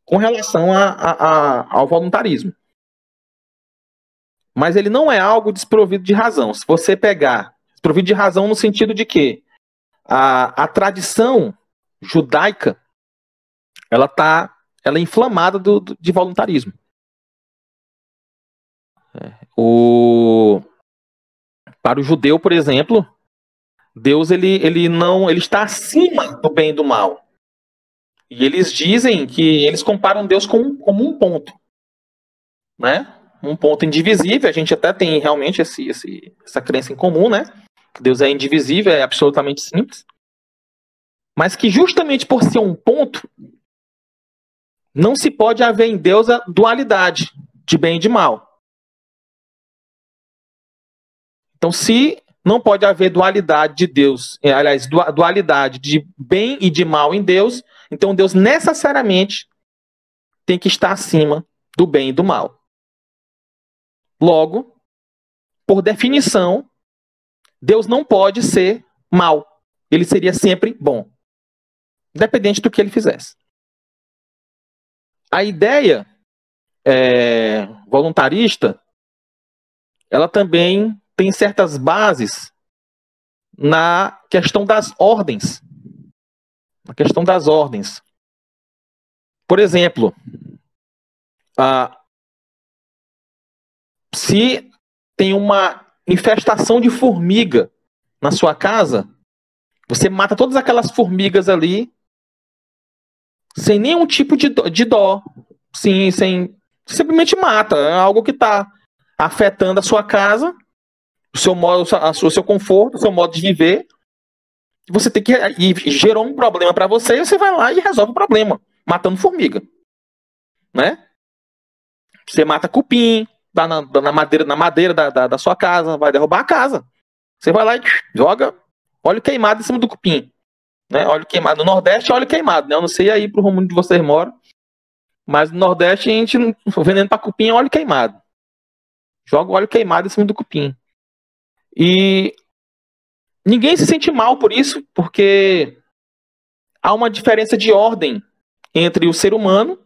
com relação a, a, a, ao voluntarismo. Mas ele não é algo desprovido de razão. Se você pegar, desprovido de razão no sentido de que a, a tradição judaica ela tá ela é inflamada do, do de voluntarismo. É, o para o judeu, por exemplo, Deus ele, ele não ele está acima do bem e do mal. E eles dizem que eles comparam Deus com, como um ponto, né? Um ponto indivisível. A gente até tem realmente esse, esse, essa crença em comum, né? Que Deus é indivisível, é absolutamente simples. Mas que justamente por ser um ponto, não se pode haver em Deus a dualidade de bem e de mal. Então, se não pode haver dualidade de Deus, é, aliás, dualidade de bem e de mal em Deus, então Deus necessariamente tem que estar acima do bem e do mal. Logo, por definição, Deus não pode ser mal. Ele seria sempre bom, independente do que ele fizesse. A ideia é, voluntarista, ela também tem certas bases na questão das ordens. Na questão das ordens. Por exemplo, a, se tem uma infestação de formiga na sua casa, você mata todas aquelas formigas ali sem nenhum tipo de dó, de dó. Sim, sem. Simplesmente mata. É algo que está afetando a sua casa o seu modo, o seu conforto, o seu modo de viver. Você tem que e gerou um problema para você, e você vai lá e resolve o problema, matando formiga, né? Você mata cupim, dá na, na madeira, na madeira da, da, da, sua casa, vai derrubar a casa. Você vai lá e joga óleo queimado em cima do cupim, né? Óleo queimado no Nordeste, óleo queimado, né? Eu não sei aí pro rumo onde vocês moram, mas no Nordeste a gente o veneno para cupim é óleo queimado. Joga óleo queimado em cima do cupim. E ninguém se sente mal por isso, porque há uma diferença de ordem entre o ser humano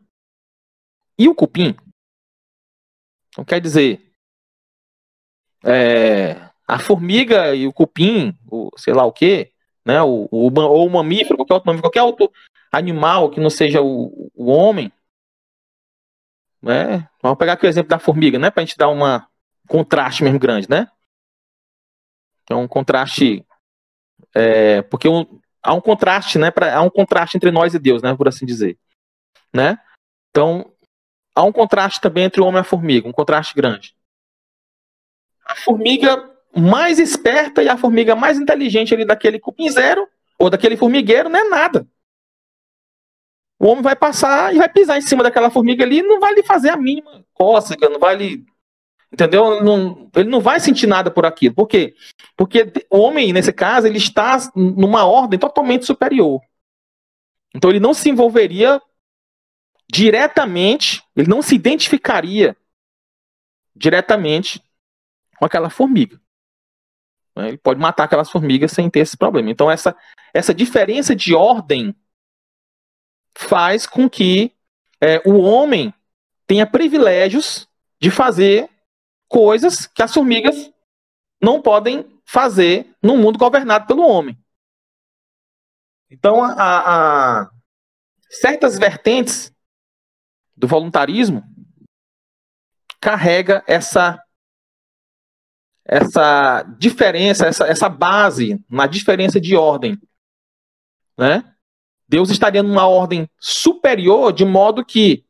e o cupim. Então quer dizer, é, a formiga e o cupim, o, sei lá o que, né, o, o, ou o mamífero, qualquer outro qualquer outro animal que não seja o, o homem, né? Vamos pegar aqui o exemplo da formiga, né, para a gente dar uma contraste mesmo grande, né? É um contraste. É, porque um, há um contraste, né? Pra, há um contraste entre nós e Deus, né? Por assim dizer. Né? Então, há um contraste também entre o homem e a formiga, um contraste grande. A formiga mais esperta e a formiga mais inteligente ali daquele cupinzeiro ou daquele formigueiro não é nada. O homem vai passar e vai pisar em cima daquela formiga ali e não vai lhe fazer a mínima cócega, não vai lhe Entendeu? Não, ele não vai sentir nada por aquilo. Por quê? Porque o homem, nesse caso, ele está numa ordem totalmente superior. Então ele não se envolveria diretamente, ele não se identificaria diretamente com aquela formiga. Né? Ele pode matar aquelas formigas sem ter esse problema. Então essa, essa diferença de ordem faz com que é, o homem tenha privilégios de fazer coisas que as formigas não podem fazer num mundo governado pelo homem. Então, a, a, certas vertentes do voluntarismo carrega essa essa diferença, essa, essa base na diferença de ordem, né? Deus estaria numa ordem superior de modo que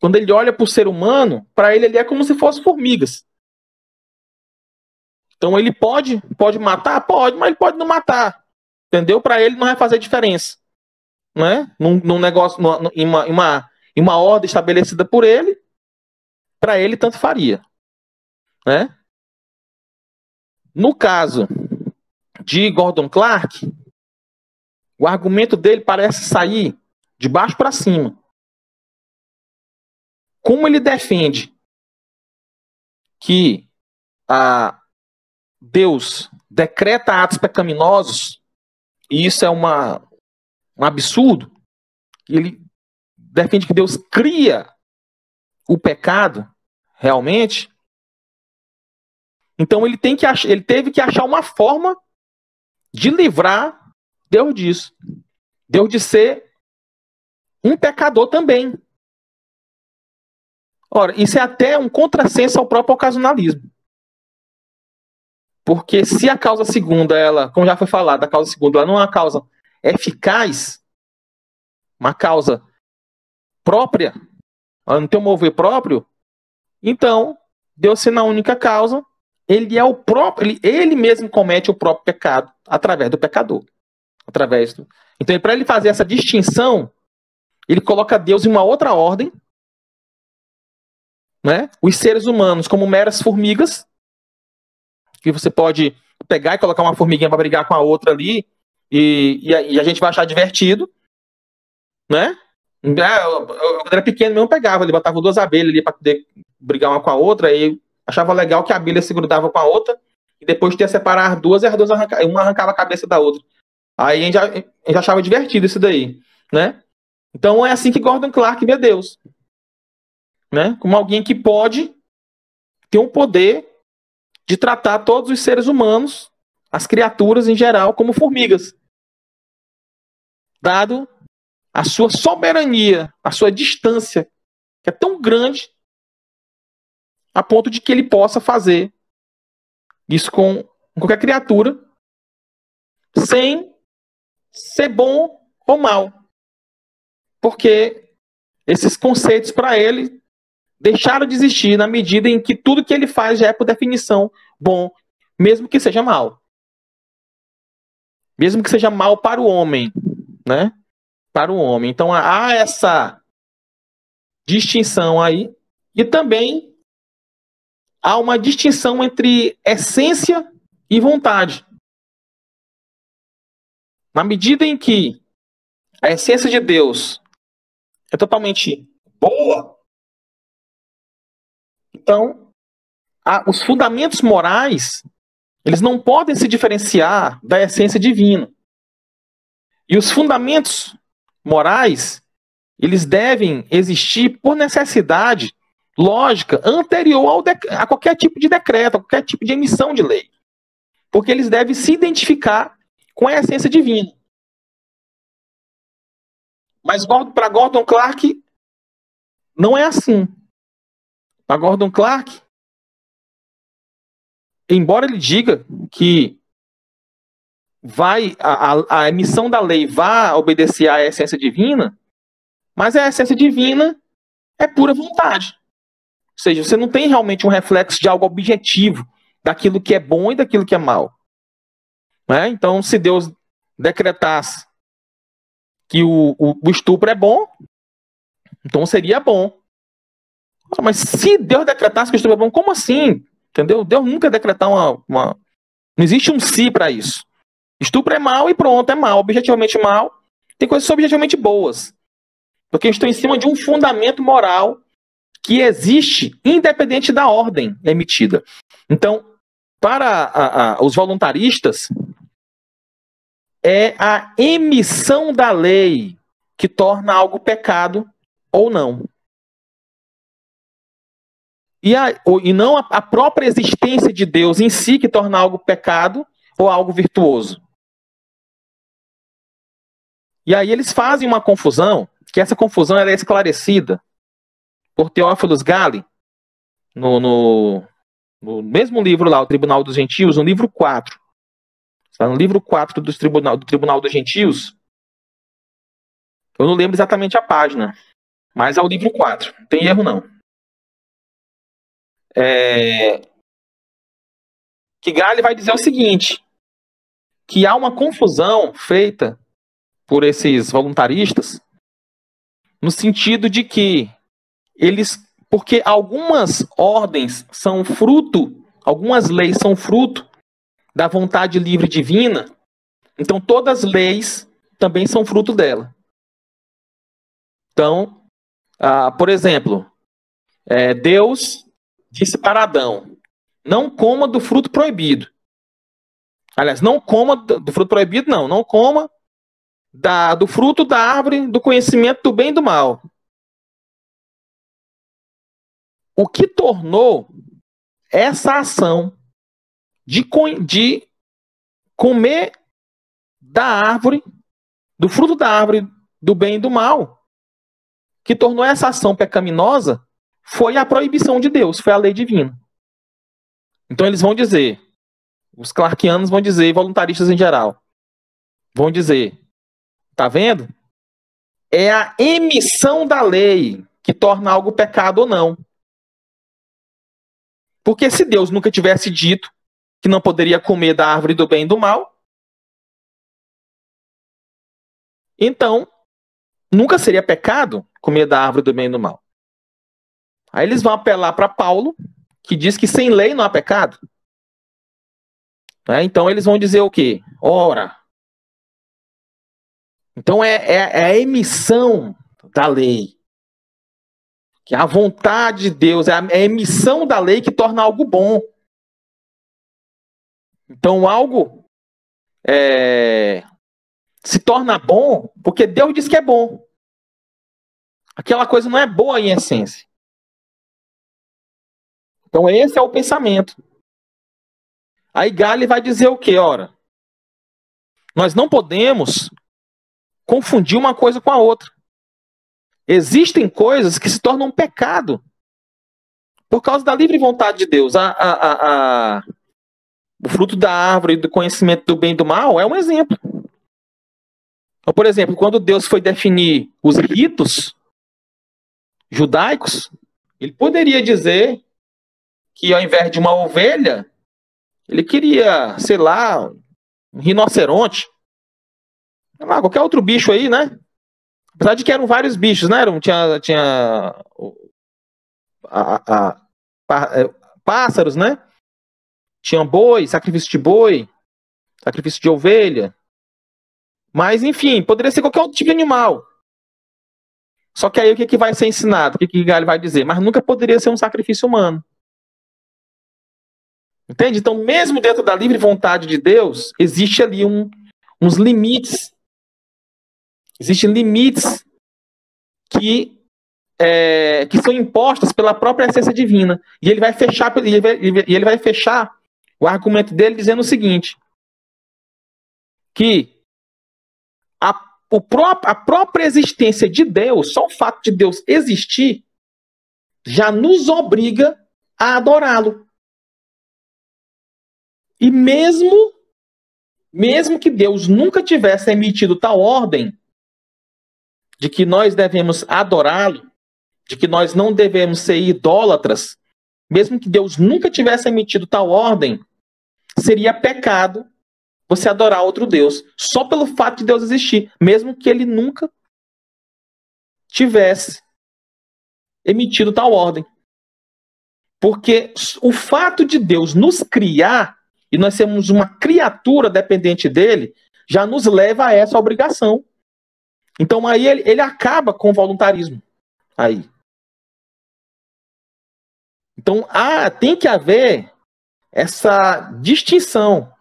quando ele olha para o ser humano, para ele ele é como se fosse formigas. Então ele pode, pode matar, pode, mas ele pode não matar. Entendeu? Para ele não vai fazer diferença. Né? Num, num negócio, numa, em, uma, em, uma, em uma ordem estabelecida por ele, para ele tanto faria. Né? No caso de Gordon Clark, o argumento dele parece sair de baixo para cima. Como ele defende que Deus decreta atos pecaminosos, e isso é uma, um absurdo, ele defende que Deus cria o pecado realmente, então ele, tem que ele teve que achar uma forma de livrar Deus disso. Deus de ser um pecador também. Ora, isso é até um contrassenso ao próprio ocasionalismo. Porque se a causa segunda, ela, como já foi falado, a causa segunda ela não é uma causa eficaz, uma causa própria, ela não tem um mover próprio, então, Deus sendo a única causa, ele é o próprio, ele, ele mesmo comete o próprio pecado através do pecador. Através do... Então, para ele fazer essa distinção, ele coloca Deus em uma outra ordem, né? Os seres humanos como meras formigas, que você pode pegar e colocar uma formiguinha para brigar com a outra ali, e, e, a, e, a, gente vai achar divertido, né? É, eu, eu, quando era pequeno mesmo pegava, ele botava duas abelhas ali para poder brigar uma com a outra, e achava legal que a abelha se grudava com a outra, e depois tinha separar duas e as duas arranca, uma arrancava a cabeça da outra. Aí a gente, a gente achava divertido isso daí, né? Então é assim que Gordon Clark vê Deus. Né? Como alguém que pode ter um poder de tratar todos os seres humanos, as criaturas em geral, como formigas. Dado a sua soberania, a sua distância, que é tão grande, a ponto de que ele possa fazer isso com qualquer criatura, sem ser bom ou mal. Porque esses conceitos para ele deixaram de existir na medida em que tudo que ele faz já é por definição bom, mesmo que seja mal. Mesmo que seja mal para o homem, né? Para o homem. Então há essa distinção aí e também há uma distinção entre essência e vontade. Na medida em que a essência de Deus é totalmente boa, então a, os fundamentos morais eles não podem se diferenciar da essência divina. E os fundamentos morais eles devem existir por necessidade lógica anterior a qualquer tipo de decreto, a qualquer tipo de emissão de lei. Porque eles devem se identificar com a essência divina. Mas para Gordon Clark, não é assim. Para Gordon Clark, embora ele diga que vai a, a, a emissão da lei vá obedecer à essência divina, mas a essência divina é pura vontade. Ou seja, você não tem realmente um reflexo de algo objetivo daquilo que é bom e daquilo que é mal. Né? Então, se Deus decretasse que o, o, o estupro é bom, então seria bom. Mas se Deus decretasse que o estupro é bom, como assim? Entendeu? Deus nunca decretar uma, uma... Não existe um si para isso. Estupro é mal e pronto, é mal. Objetivamente mal. Tem coisas objetivamente boas. Porque estou em cima de um fundamento moral que existe independente da ordem emitida. Então, para a, a, os voluntaristas, é a emissão da lei que torna algo pecado ou não. E, a, e não a própria existência de Deus em si que torna algo pecado ou algo virtuoso. E aí eles fazem uma confusão, que essa confusão é esclarecida por Teófilos Gale, no, no, no, mesmo livro lá, O Tribunal dos Gentios, no livro 4. Está no livro 4 do Tribunal, do Tribunal dos Gentios. Eu não lembro exatamente a página, mas é o livro 4. Não tem erro, não. É... Que Gale vai dizer o seguinte: que há uma confusão feita por esses voluntaristas no sentido de que eles, porque algumas ordens são fruto, algumas leis são fruto da vontade livre divina, então todas as leis também são fruto dela. Então, ah, por exemplo, é, Deus disse para Adão: não coma do fruto proibido. Aliás, não coma do fruto proibido, não. Não coma da, do fruto da árvore do conhecimento do bem e do mal. O que tornou essa ação de, de comer da árvore, do fruto da árvore do bem e do mal, que tornou essa ação pecaminosa, foi a proibição de Deus, foi a lei divina. Então eles vão dizer, os clarkianos vão dizer, voluntaristas em geral, vão dizer, Tá vendo? É a emissão da lei que torna algo pecado ou não. Porque se Deus nunca tivesse dito que não poderia comer da árvore do bem e do mal, então nunca seria pecado comer da árvore do bem e do mal. Aí eles vão apelar para Paulo, que diz que sem lei não há pecado. É, então eles vão dizer o quê? Ora, então é, é, é a emissão da lei. Que a vontade de Deus, é a, é a emissão da lei que torna algo bom. Então algo é, se torna bom porque Deus diz que é bom. Aquela coisa não é boa em essência. Então esse é o pensamento. Aí Gale vai dizer o que? Ora, nós não podemos confundir uma coisa com a outra. Existem coisas que se tornam um pecado por causa da livre vontade de Deus. A, a, a, o fruto da árvore do conhecimento do bem e do mal é um exemplo. Então, por exemplo, quando Deus foi definir os ritos judaicos, ele poderia dizer que ao invés de uma ovelha, ele queria, sei lá, um rinoceronte lá, qualquer outro bicho aí, né? Apesar de que eram vários bichos, né? Eram, tinha tinha a, a, a, é, pássaros, né? Tinha boi, sacrifício de boi, sacrifício de ovelha. Mas, enfim, poderia ser qualquer outro tipo de animal. Só que aí o que, que vai ser ensinado? O que, que Galho vai dizer? Mas nunca poderia ser um sacrifício humano. Entende? Então, mesmo dentro da livre vontade de Deus, existe ali um, uns limites Existem limites que, é, que são impostos pela própria essência divina. E ele vai fechar, e ele vai, ele vai fechar o argumento dele dizendo o seguinte: que a, o pró a própria existência de Deus, só o fato de Deus existir, já nos obriga a adorá-lo. E mesmo mesmo que Deus nunca tivesse emitido tal ordem, de que nós devemos adorá-lo, de que nós não devemos ser idólatras, mesmo que Deus nunca tivesse emitido tal ordem, seria pecado você adorar outro Deus, só pelo fato de Deus existir, mesmo que ele nunca tivesse emitido tal ordem. Porque o fato de Deus nos criar e nós sermos uma criatura dependente dele, já nos leva a essa obrigação. Então aí ele, ele acaba com o voluntarismo. Aí. Então há, tem que haver essa distinção.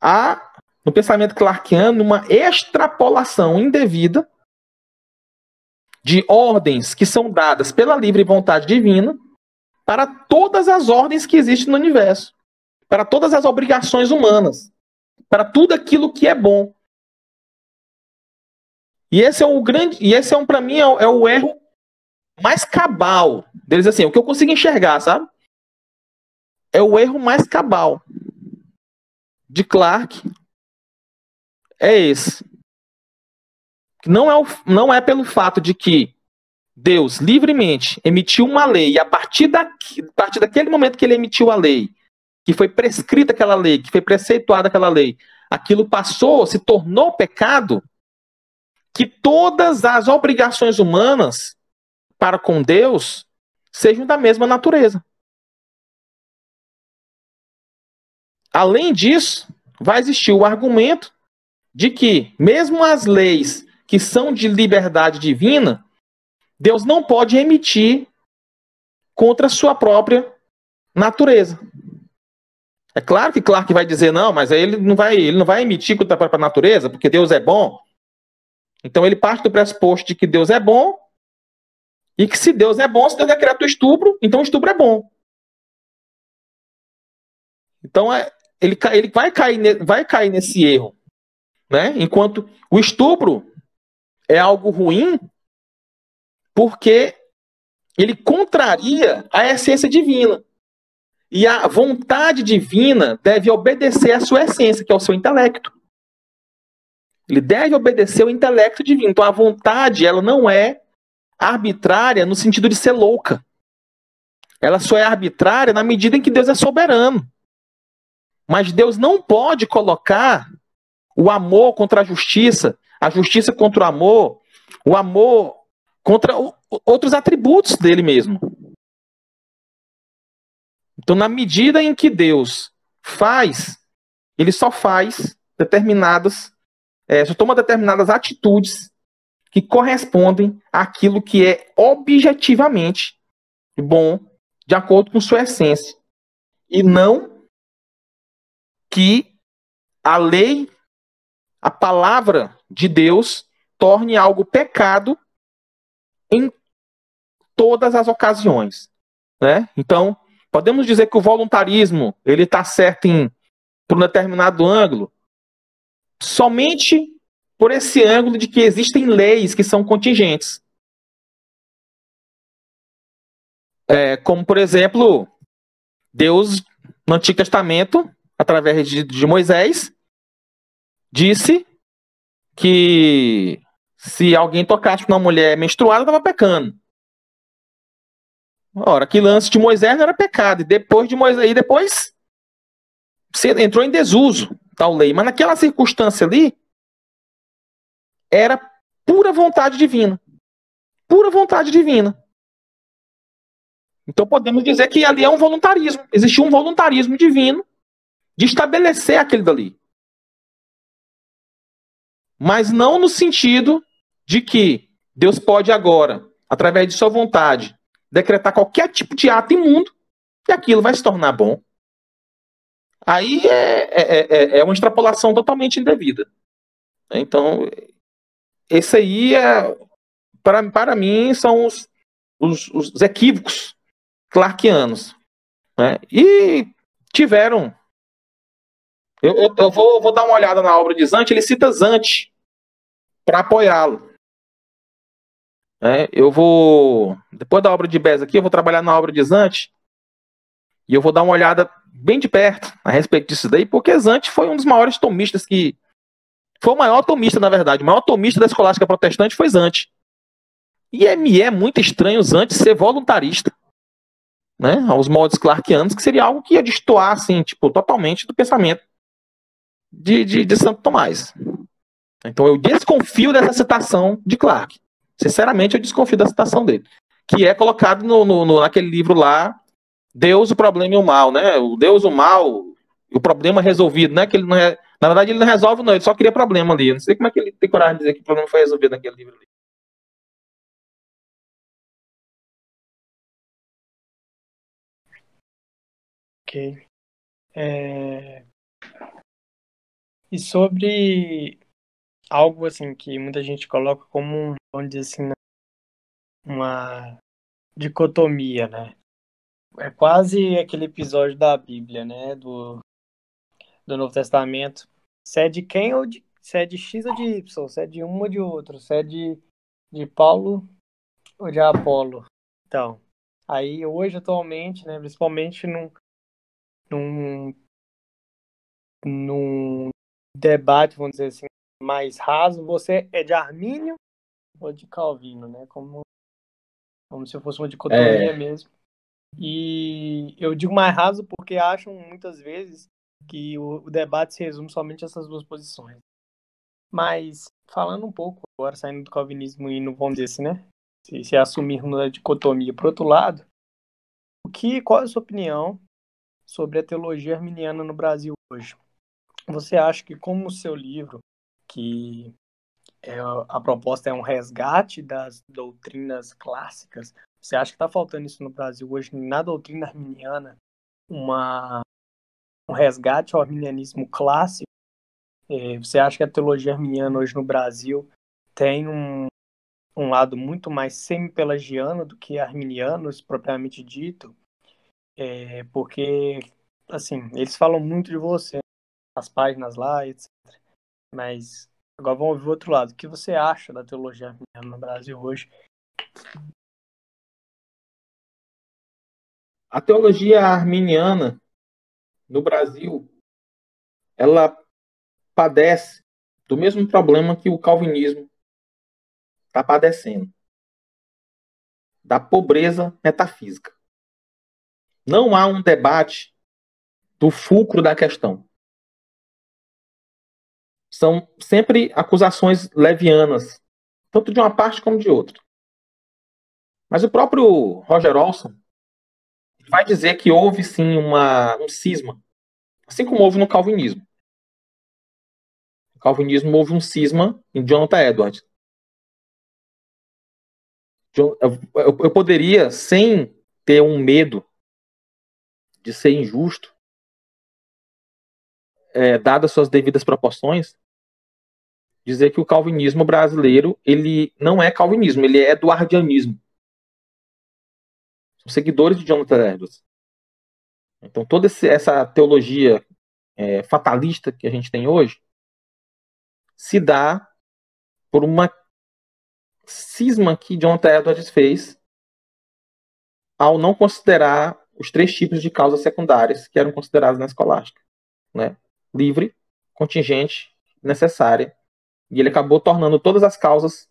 Há, no pensamento clarkiano, uma extrapolação indevida de ordens que são dadas pela livre vontade divina para todas as ordens que existem no universo, para todas as obrigações humanas, para tudo aquilo que é bom. E esse é o grande, e esse é um para mim é, é, o erro mais cabal deles assim, o que eu consigo enxergar, sabe? É o erro mais cabal de Clark é esse. Não é, o, não é pelo fato de que Deus livremente emitiu uma lei e a partir, daqui, a partir daquele momento que ele emitiu a lei, que foi prescrita aquela lei, que foi preceituada aquela lei, aquilo passou, se tornou pecado, que todas as obrigações humanas para com Deus sejam da mesma natureza. Além disso, vai existir o argumento de que, mesmo as leis que são de liberdade divina, Deus não pode emitir contra a sua própria natureza. É claro que Clark vai dizer não, mas ele não vai, ele não vai emitir contra a própria natureza, porque Deus é bom. Então ele parte do pressuposto de que Deus é bom e que se Deus é bom, se Deus decreta o estupro, então o estupro é bom. Então é, ele, ele vai, cair, vai cair nesse erro. Né? Enquanto o estupro é algo ruim, porque ele contraria a essência divina. E a vontade divina deve obedecer à sua essência, que é o seu intelecto. Ele deve obedecer ao intelecto divino. Então a vontade, ela não é arbitrária no sentido de ser louca. Ela só é arbitrária na medida em que Deus é soberano. Mas Deus não pode colocar o amor contra a justiça, a justiça contra o amor, o amor contra o, outros atributos dele mesmo. Então, na medida em que Deus faz, ele só faz determinadas, é, só toma determinadas atitudes que correspondem àquilo que é objetivamente bom, de acordo com sua essência, e não que a lei, a palavra de Deus, torne algo pecado em todas as ocasiões. Né? Então, podemos dizer que o voluntarismo ele está certo em, por um determinado ângulo, somente por esse ângulo de que existem leis que são contingentes. É, como, por exemplo, Deus, no Antigo Testamento, através de, de Moisés, disse que se alguém tocasse uma mulher menstruada, estava pecando. Ora, que lance de Moisés não era pecado. E depois de Moisés, e depois entrou em desuso tal lei. Mas naquela circunstância ali, era pura vontade divina. Pura vontade divina. Então podemos dizer que ali é um voluntarismo. Existiu um voluntarismo divino de estabelecer aquele dali. Mas não no sentido de que Deus pode agora, através de sua vontade, decretar qualquer tipo de ato imundo e aquilo vai se tornar bom. Aí é, é, é, é uma extrapolação totalmente indevida. Então, esse aí é, para, para mim, são os, os, os equívocos clarkianos. Né? E tiveram eu, eu, eu vou, vou, dar uma olhada na obra de Zante, ele cita Zante para apoiá-lo. É, eu vou, depois da obra de Bez aqui, eu vou trabalhar na obra de Zante e eu vou dar uma olhada bem de perto a respeito disso daí, porque Zante foi um dos maiores tomistas que. Foi o maior tomista, na verdade. O maior tomista da escolástica protestante foi Zante. E é, me é muito estranho Zante ser voluntarista. Né, aos moldes clarkianos, que seria algo que ia destoar, assim, tipo, totalmente do pensamento de, de, de Santo Tomás. Então eu desconfio dessa citação de Clark. Sinceramente, eu desconfio da citação dele. Que é colocado no, no, no, naquele livro lá, Deus, o problema e o mal, né? O Deus, o mal, o problema resolvido, né? Que ele não é, na verdade, ele não resolve, não, ele só cria problema ali. Eu não sei como é que ele tem coragem de dizer que o problema foi resolvido naquele livro ali. Ok. É... E sobre algo assim que muita gente coloca como, vamos dizer assim, né, uma dicotomia, né? É quase aquele episódio da Bíblia, né? Do, do Novo Testamento. Se é de quem ou de. Se é de X ou de Y, se é de um ou de outro, se é de, de Paulo ou de Apolo. Então, aí hoje, atualmente, né, principalmente num, num, num debate, vamos dizer assim, mais raso, você é de Armínio ou de Calvino, né? Como, como se fosse uma dicotomia é. mesmo. E eu digo mais raso porque acham muitas vezes que o, o, debate se resume somente a essas duas posições. Mas falando um pouco agora, saindo do calvinismo e no vamos dizer assim, né? Se, se assumirmos a dicotomia por outro lado, o que, qual é a sua opinião sobre a teologia arminiana no Brasil hoje? Você acha que, como o seu livro, que é, a proposta é um resgate das doutrinas clássicas, você acha que está faltando isso no Brasil hoje, na doutrina arminiana, uma, um resgate ao arminianismo clássico? É, você acha que a teologia arminiana hoje no Brasil tem um, um lado muito mais semi-pelagiano do que arminianos, propriamente dito? É, porque, assim, eles falam muito de você, as páginas lá, etc. Mas agora vamos ouvir o outro lado. O que você acha da teologia arminiana no Brasil hoje? A teologia arminiana no Brasil, ela padece do mesmo problema que o calvinismo está padecendo, da pobreza metafísica. Não há um debate do fulcro da questão. São sempre acusações levianas, tanto de uma parte como de outra. Mas o próprio Roger Olson vai dizer que houve sim uma, um cisma, assim como houve no calvinismo. No calvinismo houve um cisma em Jonathan Edwards. Eu poderia, sem ter um medo de ser injusto, é, dadas suas devidas proporções, dizer que o calvinismo brasileiro ele não é calvinismo, ele é eduardianismo são seguidores de Jonathan Edwards. Então, toda essa teologia é, fatalista que a gente tem hoje se dá por uma cisma que Jonathan Edwards fez ao não considerar os três tipos de causas secundárias que eram consideradas na escolástica. Né? Livre, contingente, necessária. E ele acabou tornando todas as causas,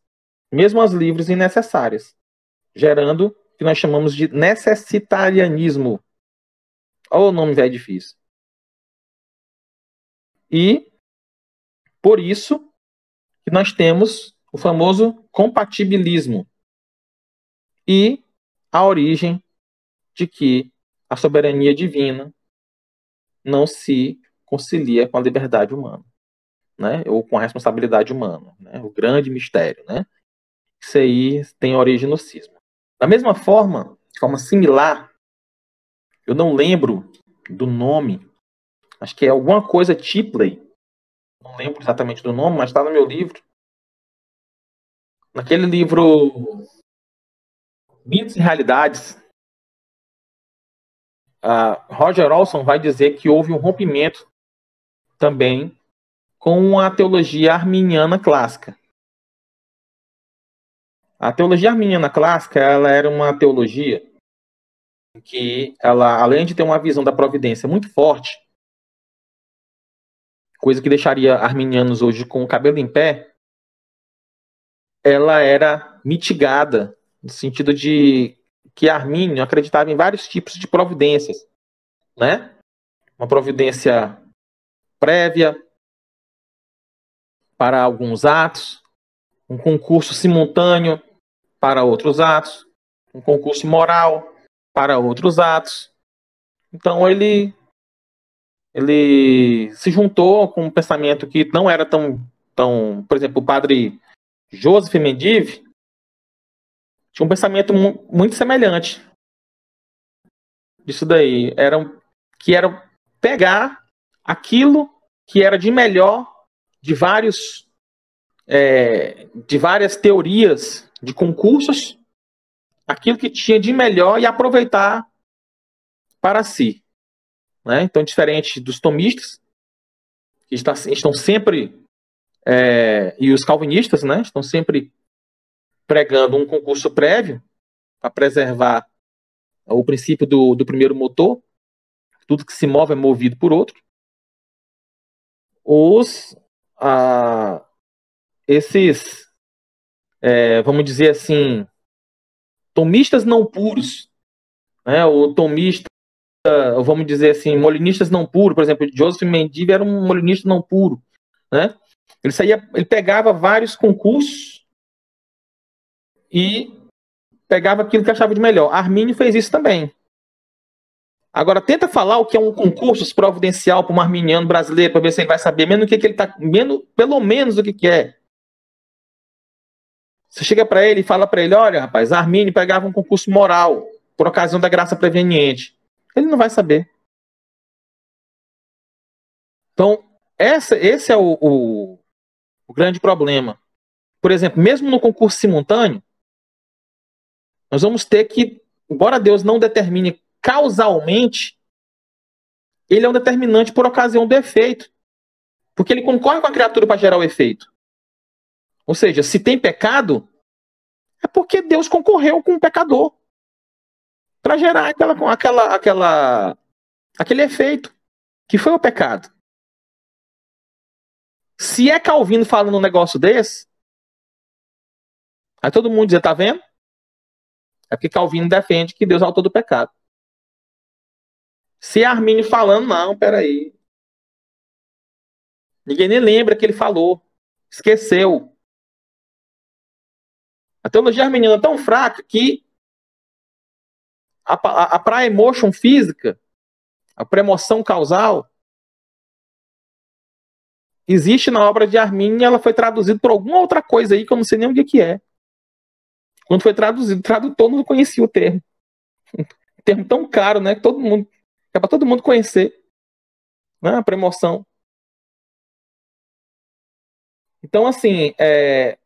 mesmo as livres, innecessárias, gerando que nós chamamos de necessitarianismo. Olha o nome velho difícil. E por isso que nós temos o famoso compatibilismo e a origem de que a soberania divina não se concilia com a liberdade humana, né? Ou com a responsabilidade humana, né? O grande mistério, né? Isso aí tem origem no cisma. Da mesma forma, de forma similar, eu não lembro do nome, acho que é alguma coisa Tipley, não lembro exatamente do nome, mas está no meu livro. Naquele livro Mitos e Realidades, Roger Olson vai dizer que houve um rompimento também com a teologia arminiana clássica. A teologia arminiana clássica, ela era uma teologia que ela, além de ter uma visão da providência muito forte, coisa que deixaria arminianos hoje com o cabelo em pé, ela era mitigada no sentido de que Armínio acreditava em vários tipos de providências, né? Uma providência prévia para alguns atos, um concurso simultâneo para outros atos, um concurso moral para outros atos. Então ele ele se juntou com um pensamento que não era tão tão, por exemplo, o padre Joseph Mendive tinha um pensamento muito semelhante disso daí, era que era pegar aquilo que era de melhor de vários é, de várias teorias de concursos aquilo que tinha de melhor e aproveitar para si. Né? Então, diferente dos tomistas, que está, estão sempre, é, e os calvinistas, né, estão sempre pregando um concurso prévio para preservar o princípio do, do primeiro motor, tudo que se move é movido por outro. Os, ah, esses é, vamos dizer assim, tomistas não puros, né? O tomista, vamos dizer assim, molinistas não puros, por exemplo, Joseph Mendive era um molinista não puro, né? Ele saía, ele pegava vários concursos e pegava aquilo que achava de melhor. Armínio fez isso também. Agora tenta falar o que é um concurso providencial para um arminiano brasileiro para ver se ele vai saber menos o que, que ele tá, menos, pelo menos o que, que é. Você chega para ele e fala para ele, olha, rapaz, Armínio pegava um concurso moral por ocasião da graça preveniente. Ele não vai saber. Então, essa, esse é o, o, o grande problema. Por exemplo, mesmo no concurso simultâneo, nós vamos ter que, embora Deus não determine causalmente, ele é um determinante por ocasião do efeito. Porque ele concorre com a criatura para gerar o efeito. Ou seja, se tem pecado, é porque Deus concorreu com o pecador para gerar aquela, aquela, aquela, aquele efeito que foi o pecado. Se é Calvino falando um negócio desse, aí todo mundo diz, tá vendo? É porque Calvino defende que Deus é autor do pecado. Se é Arminio falando, não, peraí. Ninguém nem lembra que ele falou. Esqueceu. A teologia arminiana é tão fraca que a, a, a praia emotion física, a premoção causal, existe na obra de Arminio e ela foi traduzida por alguma outra coisa aí que eu não sei nem o que, é. Quando foi traduzido, o tradutor não conhecia o termo. Um termo tão caro, né? Que todo mundo. É para todo mundo conhecer. Né, a premoção. Então, assim, é,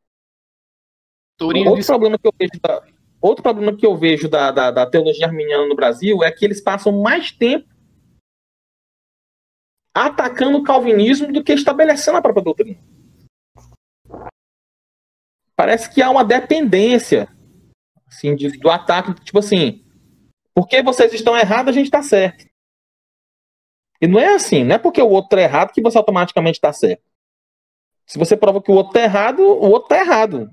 outro, problema que eu vejo da, outro problema que eu vejo da, da, da, teologia arminiana no Brasil é que eles passam mais tempo atacando o calvinismo do que estabelecendo a própria doutrina. Parece que há uma dependência assim, de, do ataque, tipo assim, porque vocês estão errados, a gente está certo. E não é assim, não é porque o outro é errado que você automaticamente está certo. Se você prova que o outro está errado, o outro está errado.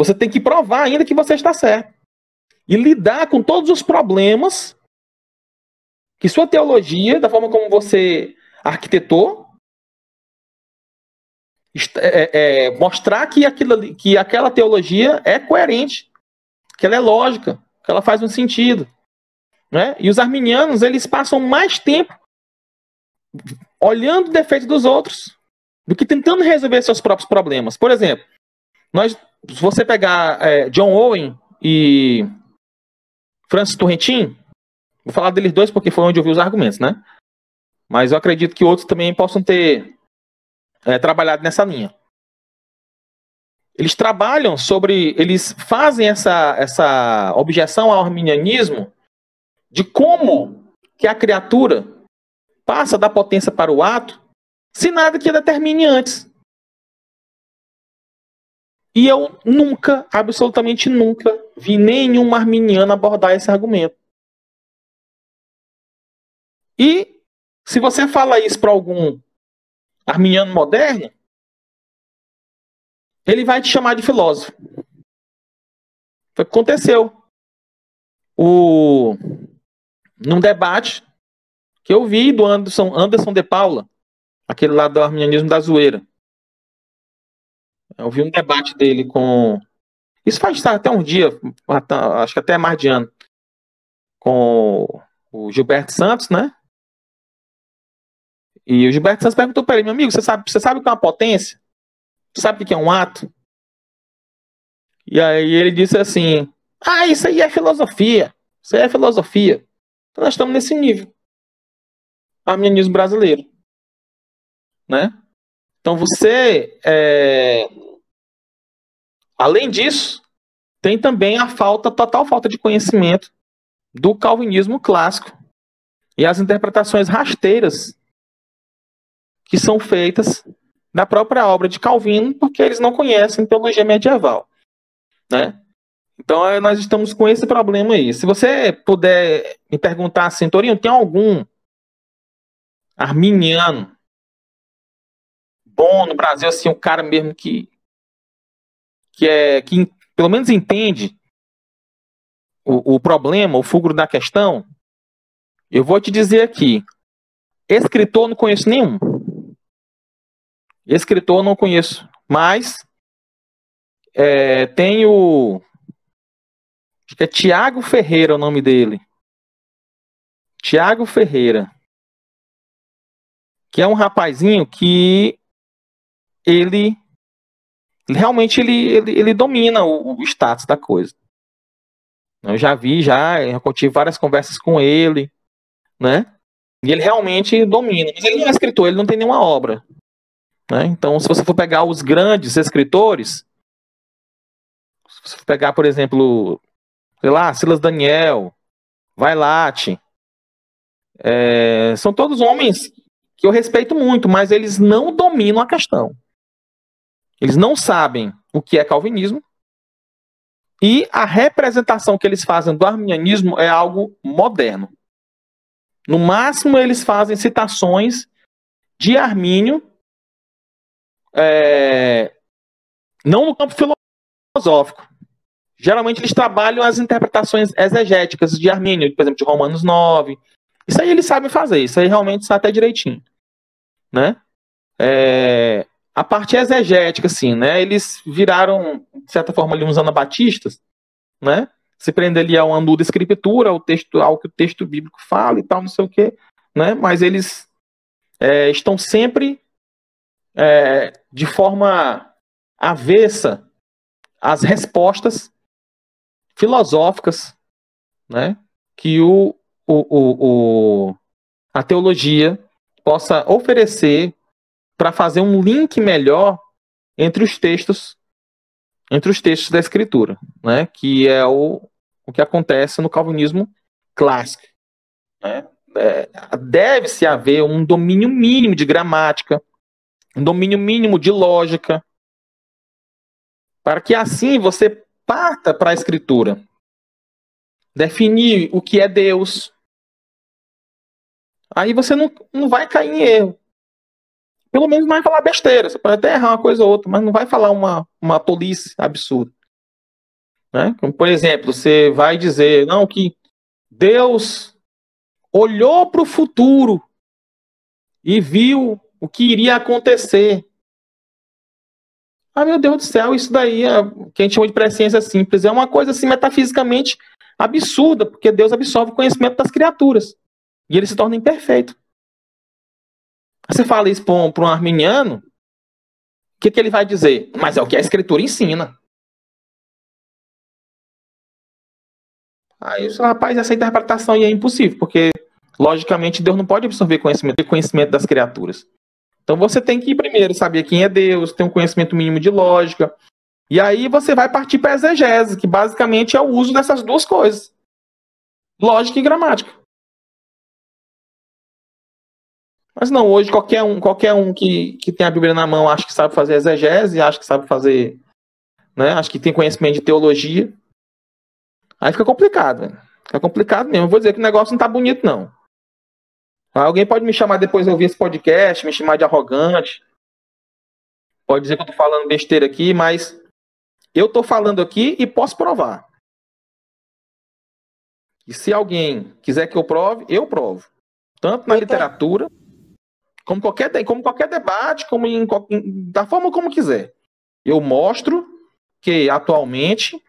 Você tem que provar ainda que você está certo. E lidar com todos os problemas que sua teologia, da forma como você arquitetou, é, é, mostrar que, aquilo, que aquela teologia é coerente, que ela é lógica, que ela faz um sentido. Né? E os arminianos, eles passam mais tempo olhando o defeito dos outros do que tentando resolver seus próprios problemas. Por exemplo, nós, se você pegar é, John Owen e Francis Turrentin, vou falar deles dois porque foi onde eu vi os argumentos, né? Mas eu acredito que outros também possam ter é, trabalhado nessa linha. Eles trabalham sobre, eles fazem essa, essa objeção ao arminianismo de como que a criatura passa da potência para o ato se nada que a determine antes. E eu nunca, absolutamente nunca, vi nenhum arminiano abordar esse argumento. E se você fala isso para algum arminiano moderno, ele vai te chamar de filósofo. Foi o que aconteceu. O, num debate que eu vi do Anderson, Anderson de Paula, aquele lá do arminianismo da zoeira. Eu vi um debate dele com. Isso faz até um dia, acho que até mais de ano, com o Gilberto Santos, né? E o Gilberto Santos perguntou para ele, meu amigo, você sabe, você sabe o que é uma potência? Você sabe o que é um ato? E aí ele disse assim: Ah, isso aí é filosofia. Isso aí é filosofia. Então nós estamos nesse nível. Arminianismo brasileiro. Né? Então você é, Além disso, tem também a falta, total falta de conhecimento do calvinismo clássico e as interpretações rasteiras que são feitas na própria obra de Calvino, porque eles não conhecem teologia medieval, né? Então é, nós estamos com esse problema aí. Se você puder me perguntar assim, tem algum arminiano bom no Brasil, assim, um cara mesmo que que é que pelo menos entende o, o problema, o fulguro da questão, eu vou te dizer aqui, escritor não conheço nenhum. Escritor não conheço, mas é, tem o. Acho que é Tiago Ferreira o nome dele. Tiago Ferreira. Que é um rapazinho que ele realmente ele, ele, ele domina o, o, status da coisa. Eu já vi, já, eu tive várias conversas com ele, né? E ele realmente domina. Mas ele não é escritor, ele não tem nenhuma obra. Né? Então, se você for pegar os grandes escritores, se você for pegar, por exemplo, sei lá, Silas Daniel, Vailate, é, são todos homens que eu respeito muito, mas eles não dominam a questão. Eles não sabem o que é calvinismo. E a representação que eles fazem do arminianismo é algo moderno. No máximo, eles fazem citações de Armínio, é, não no campo filosófico. Geralmente eles trabalham as interpretações exegéticas de Armínio, por exemplo, de Romanos 9. Isso aí eles sabem fazer, isso aí realmente está até direitinho. Né? É, a parte exegética, assim, né? Eles viraram, de certa forma, ali uns anabatistas, né? Se prende ali ao anu da escritura, ao texto, ao que o texto bíblico fala e tal, não sei o quê, né? Mas eles é, estão sempre é, de forma avessa às respostas filosóficas, né? Que o, o, o, o a teologia possa oferecer para fazer um link melhor entre os textos entre os textos da escritura, né? Que é o, o que acontece no calvinismo clássico. Né? É, Deve-se haver um domínio mínimo de gramática, um domínio mínimo de lógica, para que assim você parta para a escritura. Definir o que é Deus. Aí você não, não vai cair em erro pelo menos não vai falar besteira. Você pode até errar uma coisa ou outra, mas não vai falar uma, uma tolice absurda. Né? Como, por exemplo, você vai dizer, não, que Deus olhou para o futuro e viu o que iria acontecer. Ah, meu Deus do céu, isso daí, é, que a gente chama de presciência simples, é uma coisa assim metafisicamente absurda, porque Deus absorve o conhecimento das criaturas. E ele se torna imperfeito. Você fala isso para um, um arminiano, o que, que ele vai dizer? Mas é o que a escritura ensina. Aí, rapaz, essa interpretação aí é impossível, porque, logicamente, Deus não pode absorver conhecimento, conhecimento das criaturas. Então você tem que primeiro saber quem é Deus, ter um conhecimento mínimo de lógica. E aí você vai partir para a exegese, que basicamente é o uso dessas duas coisas: lógica e gramática. Mas não, hoje qualquer um, qualquer um que, que tem a Bíblia na mão acha que sabe fazer exegese, acha que sabe fazer. Né, acho que tem conhecimento de teologia. Aí fica complicado, velho. Fica complicado mesmo. Eu vou dizer que o negócio não tá bonito, não. Alguém pode me chamar depois de ouvir esse podcast, me chamar de arrogante. Pode dizer que eu tô falando besteira aqui, mas eu tô falando aqui e posso provar. E se alguém quiser que eu prove, eu provo. Tanto na literatura como qualquer, como qualquer debate, como em, da forma como quiser. Eu mostro que atualmente,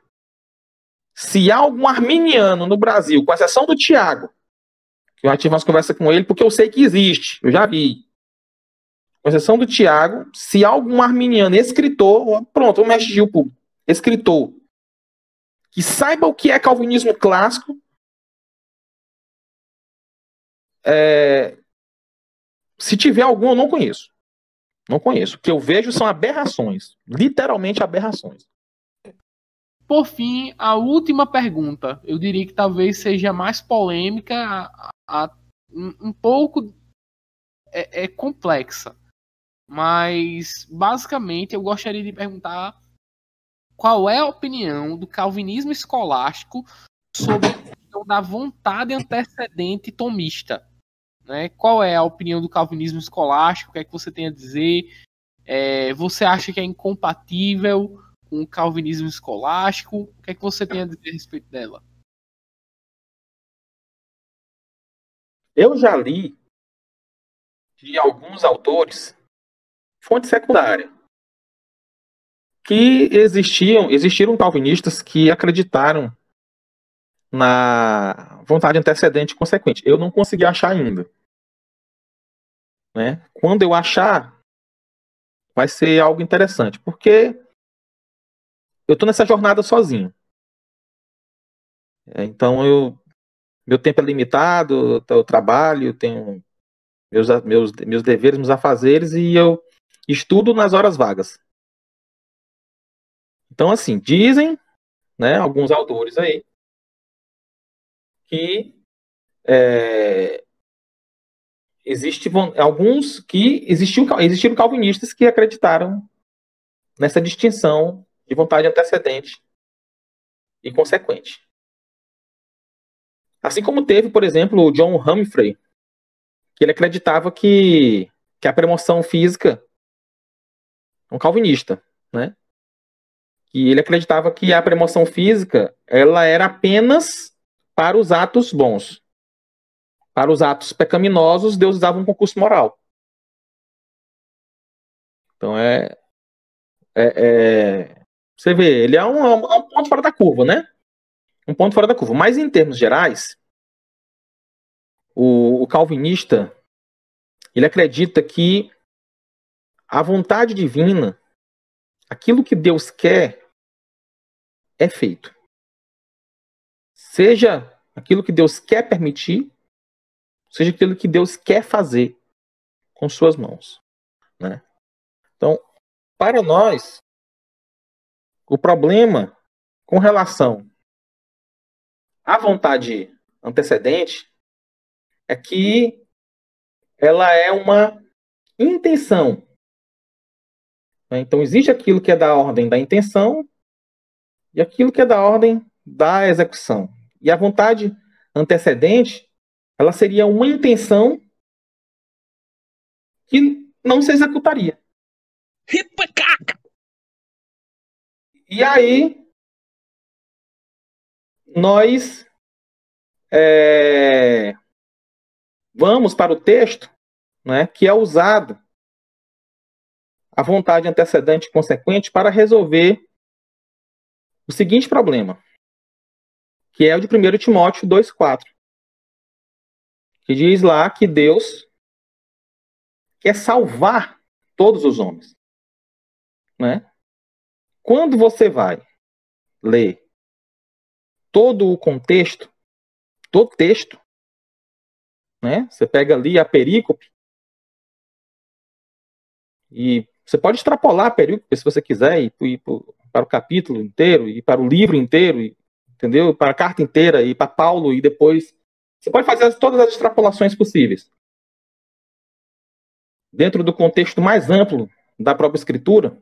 se há algum arminiano no Brasil, com exceção do Tiago, que eu já tive umas conversas com ele, porque eu sei que existe, eu já vi. Com exceção do Tiago, se há algum arminiano escritor, pronto, vou mexer o público, escritor, que saiba o que é calvinismo clássico, é, se tiver algum, eu não conheço. Não conheço. O que eu vejo são aberrações. Literalmente aberrações. Por fim, a última pergunta. Eu diria que talvez seja mais polêmica, a, a, um pouco é, é complexa. Mas, basicamente, eu gostaria de perguntar qual é a opinião do calvinismo escolástico sobre a questão da vontade antecedente tomista. Né? Qual é a opinião do calvinismo escolástico? O que é que você tem a dizer? É, você acha que é incompatível com o calvinismo escolástico? O que é que você tem a dizer a respeito dela? Eu já li de alguns autores fonte secundária. Que existiam, existiram calvinistas que acreditaram na vontade antecedente consequente. Eu não consegui achar ainda. Né? Quando eu achar, vai ser algo interessante, porque eu estou nessa jornada sozinho. É, então eu meu tempo é limitado, eu trabalho, tenho meus, meus, meus deveres, meus afazeres e eu estudo nas horas vagas. Então, assim, dizem, né, alguns autores aí, que é, existe alguns que existiu, existiram calvinistas que acreditaram nessa distinção de vontade antecedente e consequente. Assim como teve, por exemplo, o John Humphrey, que ele acreditava que, que a premoção física um calvinista, né? Que ele acreditava que a premoção física ela era apenas para os atos bons. Para os atos pecaminosos, Deus dava um concurso moral. Então é, é, é você vê, ele é um, é um ponto fora da curva, né? Um ponto fora da curva. Mas em termos gerais, o, o calvinista ele acredita que a vontade divina, aquilo que Deus quer, é feito. Seja aquilo que Deus quer permitir, seja aquilo que Deus quer fazer com suas mãos. Né? Então, para nós, o problema com relação à vontade antecedente é que ela é uma intenção né? Então, existe aquilo que é da ordem da intenção e aquilo que é da ordem da execução. E a vontade antecedente, ela seria uma intenção que não se executaria. E aí, nós é, vamos para o texto né, que é usado a vontade antecedente consequente para resolver o seguinte problema, que é o de 1 Timóteo 2,4, que diz lá que Deus quer salvar todos os homens. Né? Quando você vai ler todo o contexto, todo texto, né? Você pega ali a perícope e você pode extrapolar a perícope se você quiser, e ir para o capítulo inteiro, e para o livro inteiro, entendeu? Para a carta inteira, e para Paulo, e depois. Você pode fazer todas as extrapolações possíveis. Dentro do contexto mais amplo da própria Escritura,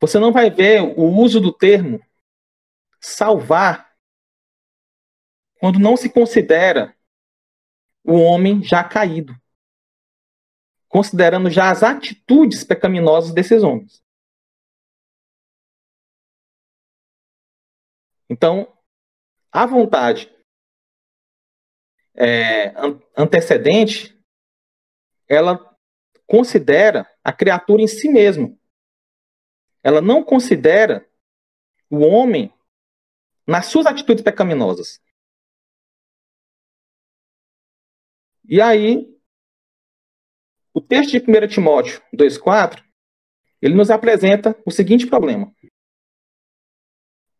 você não vai ver o uso do termo salvar quando não se considera o homem já caído considerando já as atitudes pecaminosas desses homens. Então, a vontade é, antecedente, ela considera a criatura em si mesmo. Ela não considera o homem nas suas atitudes pecaminosas. E aí, o texto de 1 Timóteo 2,4, ele nos apresenta o seguinte problema.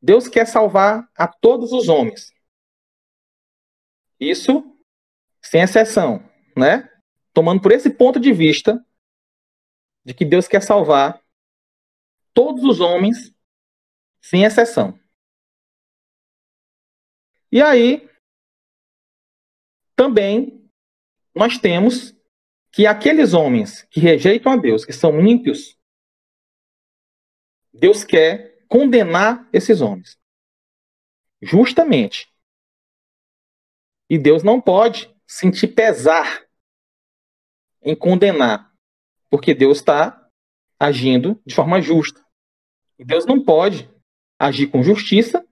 Deus quer salvar a todos os homens. Isso sem exceção, né? Tomando por esse ponto de vista de que Deus quer salvar todos os homens sem exceção. E aí também nós temos que aqueles homens que rejeitam a Deus, que são ímpios, Deus quer condenar esses homens. Justamente. E Deus não pode sentir pesar em condenar, porque Deus está agindo de forma justa. E Deus não pode agir com justiça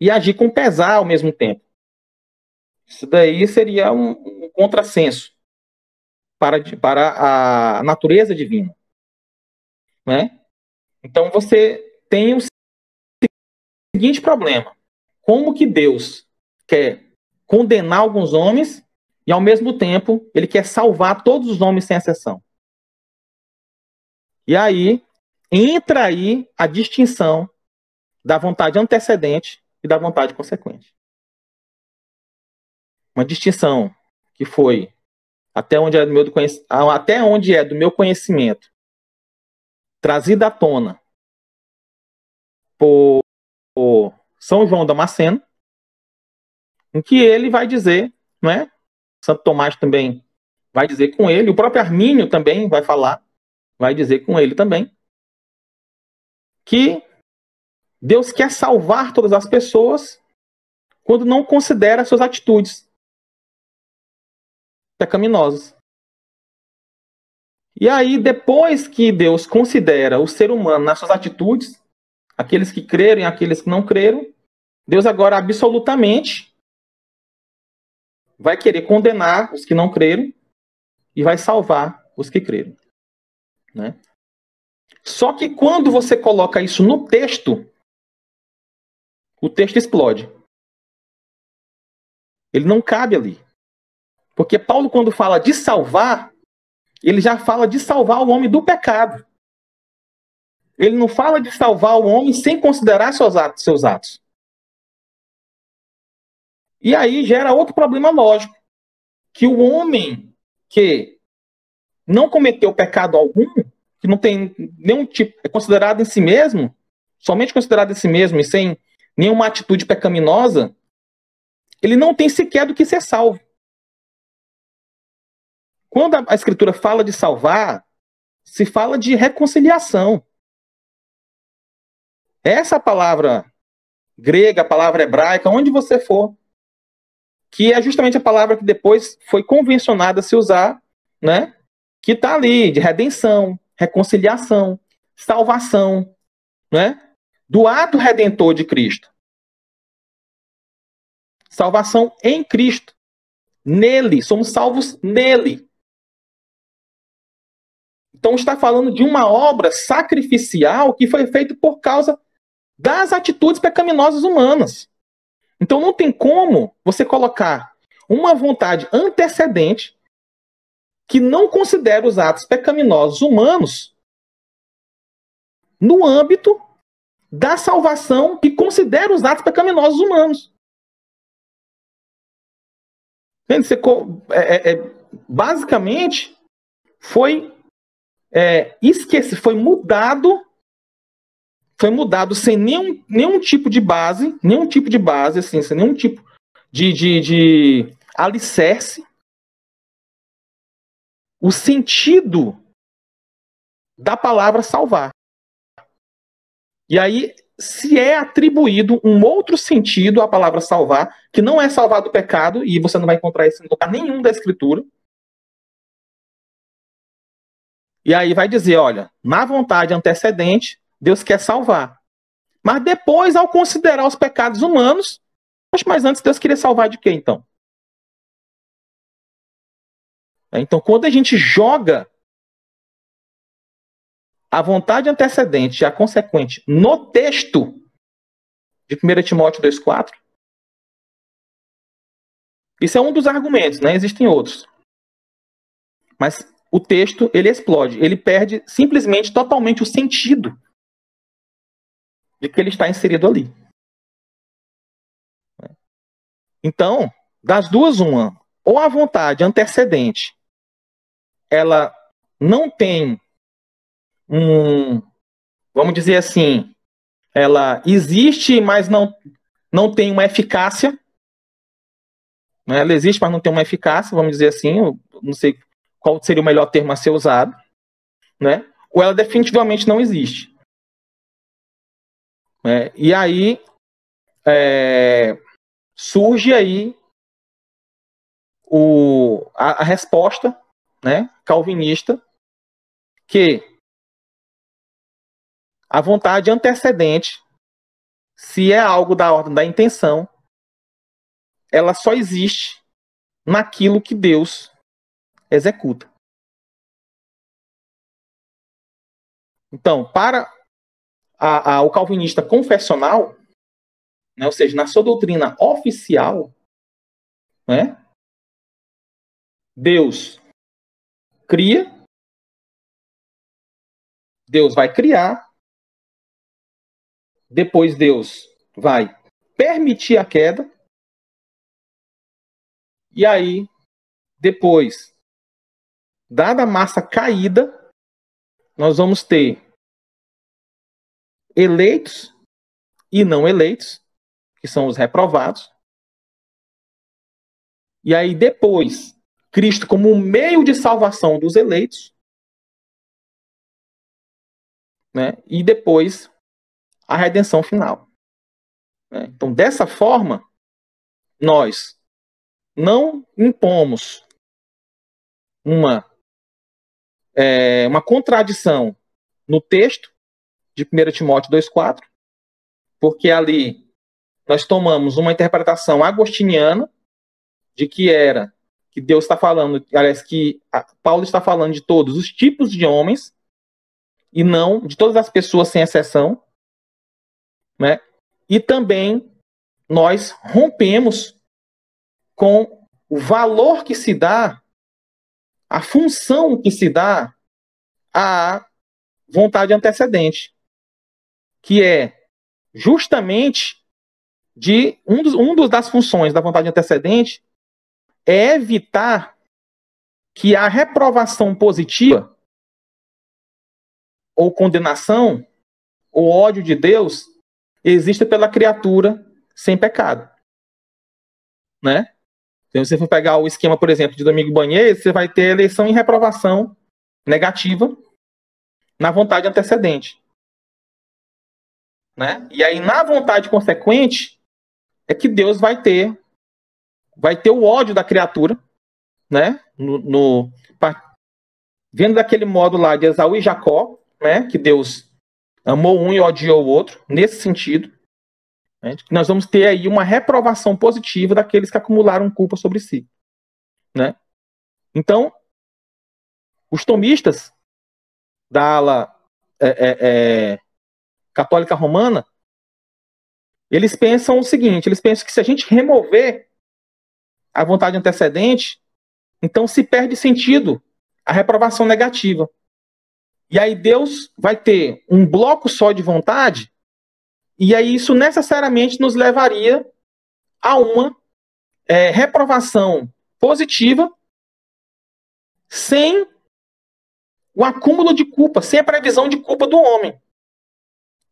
e agir com pesar ao mesmo tempo. Isso daí seria um, um contrassenso para, para a natureza divina. Né? Então você tem o seguinte problema: como que Deus quer condenar alguns homens e ao mesmo tempo ele quer salvar todos os homens sem exceção? E aí entra aí a distinção da vontade antecedente e da vontade consequente. Uma distinção que foi até onde é do meu, até onde é do meu conhecimento trazida à tona por, São João Damasceno, em que ele vai dizer, não é? Santo Tomás também vai dizer com ele, o próprio Armínio também vai falar, vai dizer com ele também, que Deus quer salvar todas as pessoas quando não considera suas atitudes pecaminosas. E aí, depois que Deus considera o ser humano nas suas atitudes, aqueles que creram e aqueles que não creram, Deus agora absolutamente vai querer condenar os que não creram e vai salvar os que creram. Né? Só que quando você coloca isso no texto, o texto explode. Ele não cabe ali. Porque Paulo, quando fala de salvar, ele já fala de salvar o homem do pecado. Ele não fala de salvar o homem sem considerar seus atos. Seus atos. E aí gera outro problema lógico. Que o homem que não cometeu pecado algum, que não tem nenhum tipo, é considerado em si mesmo, somente considerado em si mesmo e sem nenhuma atitude pecaminosa, ele não tem sequer do que ser salvo. Quando a, Escritura fala de salvar, se fala de reconciliação. Essa palavra grega, a palavra hebraica, onde você for, que é justamente a palavra que depois foi convencionada a se usar, né? Que está ali de redenção, reconciliação, salvação, né? Do ato redentor de Cristo. Salvação em Cristo. Nele, somos salvos nele. Então está falando de uma obra sacrificial que foi feita por causa das atitudes pecaminosas humanas. Então não tem como você colocar uma vontade antecedente que não considera os atos pecaminosos humanos no âmbito da salvação que considera os atos pecaminosos humanos. Você, é, é, é, basicamente, foi é, esquece, foi mudado, foi mudado sem nenhum, nenhum tipo de base, nenhum tipo de base, assim, sem nenhum tipo de, de, de alicerce, o sentido da palavra salvar. E aí se é atribuído um outro sentido à palavra salvar, que não é salvar do pecado, e você não vai encontrar isso em lugar nenhum da Escritura, E aí vai dizer, olha, na vontade antecedente, Deus quer salvar. Mas depois, ao considerar os pecados humanos, mas antes Deus queria salvar de quê, então? É, então, quando a gente joga a vontade antecedente e a consequente no texto de 1 Timóteo 2,4, isso é um dos argumentos, né? Existem outros. Mas o texto ele explode, ele perde simplesmente totalmente o sentido de que ele está inserido ali. Então, das duas uma, ou a vontade antecedente, ela não tem um, vamos dizer assim, ela existe, mas não não tem uma eficácia. Né? Ela existe, mas não tem uma eficácia, vamos dizer assim, não sei qual seria o melhor termo a ser usado, né? ou ela definitivamente não existe. Né? E aí é, surge aí o, a, a resposta né, calvinista que a vontade antecedente, se é algo da ordem da intenção, ela só existe naquilo que Deus executa. Então, para a, a, o calvinista confessional, né, ou seja, na sua doutrina oficial, né, Deus cria, Deus vai criar, depois Deus vai permitir a queda, e aí, depois, dada a massa caída, nós vamos ter eleitos e não eleitos, que são os reprovados. E aí depois, Cristo como um meio de salvação dos eleitos. Né? E depois, a redenção final. Né? Então, dessa forma, nós não impomos uma, é, uma contradição no texto de 1 Timóteo 2,4, porque ali nós tomamos uma interpretação agostiniana de que era que Deus está falando, aliás, que Paulo está falando de todos os tipos de homens e não de todas as pessoas sem exceção, né? E também nós rompemos com o valor que se dá, a função que se dá à vontade antecedente, que é justamente de um, dos, um dos das funções da vontade antecedente é evitar que a reprovação positiva ou condenação ou ódio de Deus exista pela criatura sem pecado. Né? Então, se você for pegar o esquema, por exemplo, de Domingo Banheiro, você vai ter eleição e reprovação negativa na vontade antecedente. Né? E aí, na vontade consequente, é que Deus vai ter vai ter o ódio da criatura, né? No, no vendo daquele modo lá de Esaú e Jacó, né? Que Deus amou um e odiou o outro, nesse sentido. Né, nós vamos ter aí uma reprovação positiva daqueles que acumularam culpa sobre si. Né? Então, os tomistas da ala é, é, é, católica romana, eles pensam o seguinte: eles pensam que se a gente remover a vontade antecedente, então se perde sentido a reprovação negativa. E aí Deus vai ter um bloco só de vontade, e aí isso necessariamente nos levaria a uma é, reprovação positiva, sem o acúmulo de culpa, sem a previsão de culpa do homem.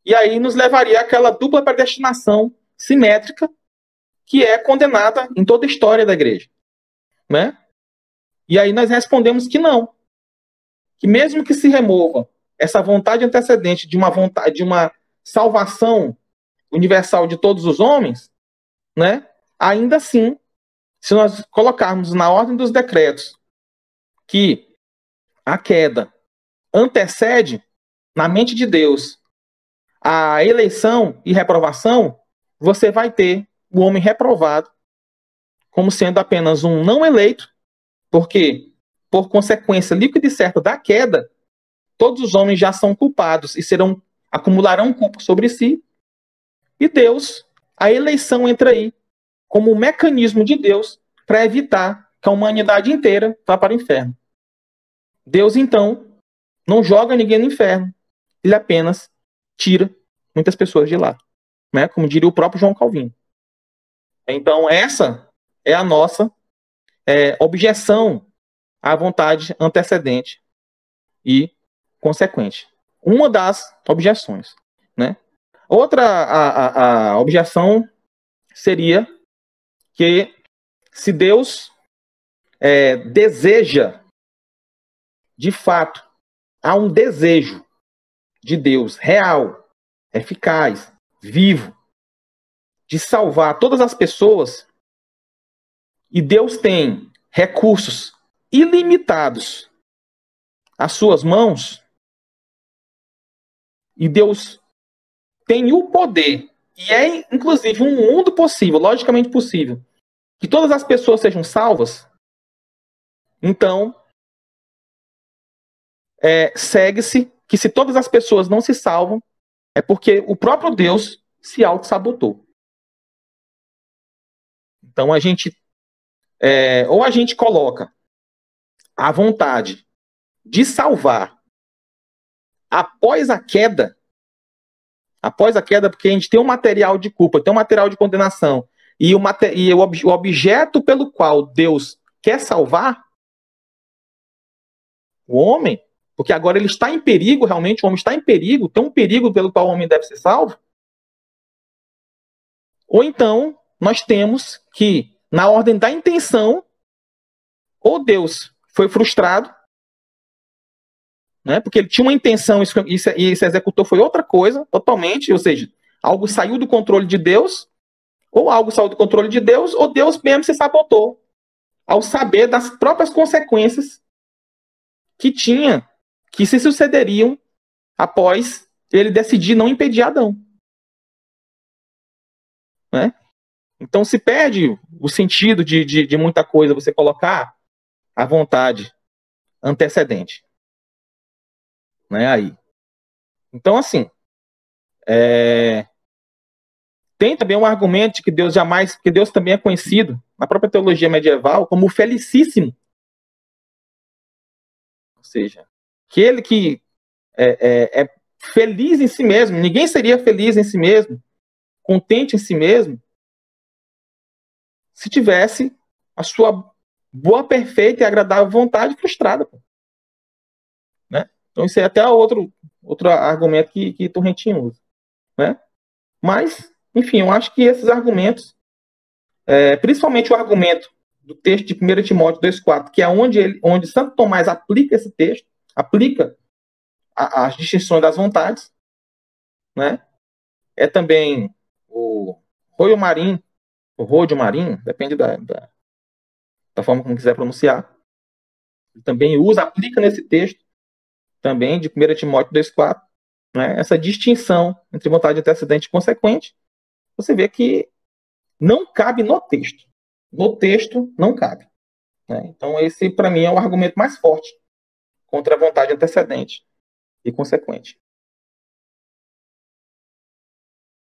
E aí nos levaria àquela dupla predestinação simétrica que é condenada em toda a história da igreja. Né? E aí nós respondemos que não. Que mesmo que se remova essa vontade antecedente de uma vontade de uma salvação universal de todos os homens, né? Ainda assim, se nós colocarmos na ordem dos decretos que a queda antecede na mente de Deus a eleição e reprovação, você vai ter o homem reprovado como sendo apenas um não eleito, porque, por consequência líquida e certa da queda, todos os homens já são culpados e serão acumularão culpa sobre si. E Deus, a eleição entra aí como um mecanismo de Deus para evitar que a humanidade inteira vá para o inferno. Deus, então, não joga ninguém no inferno, ele apenas tira muitas pessoas de lá, né? como diria o próprio João Calvino. Então, essa é a nossa é, objeção à vontade antecedente e consequente. Uma das objeções. Né? Outra a, a, a objeção seria que se Deus é, deseja, de fato, há um desejo de Deus real, eficaz, vivo, de salvar todas as pessoas, e Deus tem recursos ilimitados às suas mãos, e Deus tem o poder, e é inclusive um mundo possível, logicamente possível, que todas as pessoas sejam salvas, então é, segue-se que se todas as pessoas não se salvam, é porque o próprio Deus se auto-sabotou. Então a gente. É, ou a gente coloca a vontade de salvar após a queda, após a queda, porque a gente tem um material de culpa, tem um material de condenação, e o, e o, ob o objeto pelo qual Deus quer salvar o homem, porque agora ele está em perigo, realmente, o homem está em perigo, tem um perigo pelo qual o homem deve ser salvo. Ou então, nós temos que, na ordem da intenção, ou Deus foi frustrado, né, porque ele tinha uma intenção e se, e se executou foi outra coisa, totalmente, ou seja, algo saiu do controle de Deus, ou algo saiu do controle de Deus, ou Deus mesmo se sabotou, ao saber das próprias consequências que tinha que se sucederiam após ele decidir não impedir Adão. Né? Então se perde o sentido de, de, de muita coisa você colocar a vontade antecedente. Né, aí. Então, assim, é... tem também um argumento de que Deus jamais, que Deus também é conhecido na própria teologia medieval como o felicíssimo. Ou seja, aquele que é, é, é feliz em si mesmo, ninguém seria feliz em si mesmo, contente em si mesmo, se tivesse a sua boa, perfeita e agradável vontade frustrada. Né? Então, isso é até outro, outro argumento que, que Torrentinho usa. Né? Mas, enfim, eu acho que esses argumentos, é, principalmente o argumento do texto de 1 Timóteo 2,4, que é onde, ele, onde Santo Tomás aplica esse texto, aplica a, as distinções das vontades, né? É também o Royo Marim, o Rodio Marim, depende da, da, da, forma como quiser pronunciar. Ele também usa, aplica nesse texto, também de 1 Timóteo 2,4, né? essa distinção entre vontade antecedente e consequente. Você vê que não cabe no texto. No texto, não cabe. Né? Então, esse, para mim, é o argumento mais forte contra a vontade antecedente e consequente.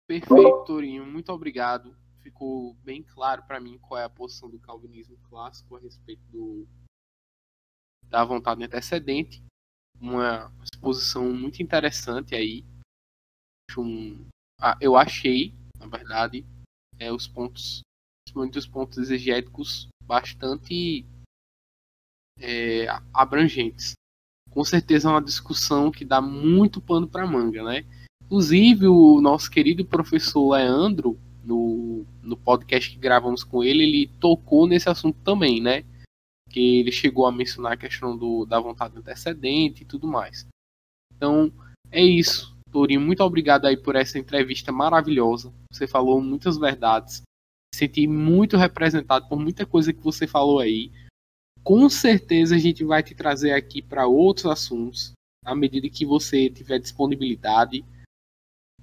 Perfeito, Torinho. Muito obrigado. Ficou bem claro para mim qual é a posição do calvinismo clássico a respeito do, da vontade antecedente. Uma exposição muito interessante aí. Eu achei, na verdade, é, os pontos, muitos pontos exegéticos bastante é, abrangentes com certeza é uma discussão que dá muito pano para manga, né? Inclusive, o nosso querido professor Leandro, no, no podcast que gravamos com ele, ele tocou nesse assunto também, né? Que ele chegou a mencionar a questão do, da vontade antecedente e tudo mais. Então, é isso. Torinho, muito obrigado aí por essa entrevista maravilhosa. Você falou muitas verdades. Senti muito representado por muita coisa que você falou aí com certeza a gente vai te trazer aqui para outros assuntos à medida que você tiver disponibilidade.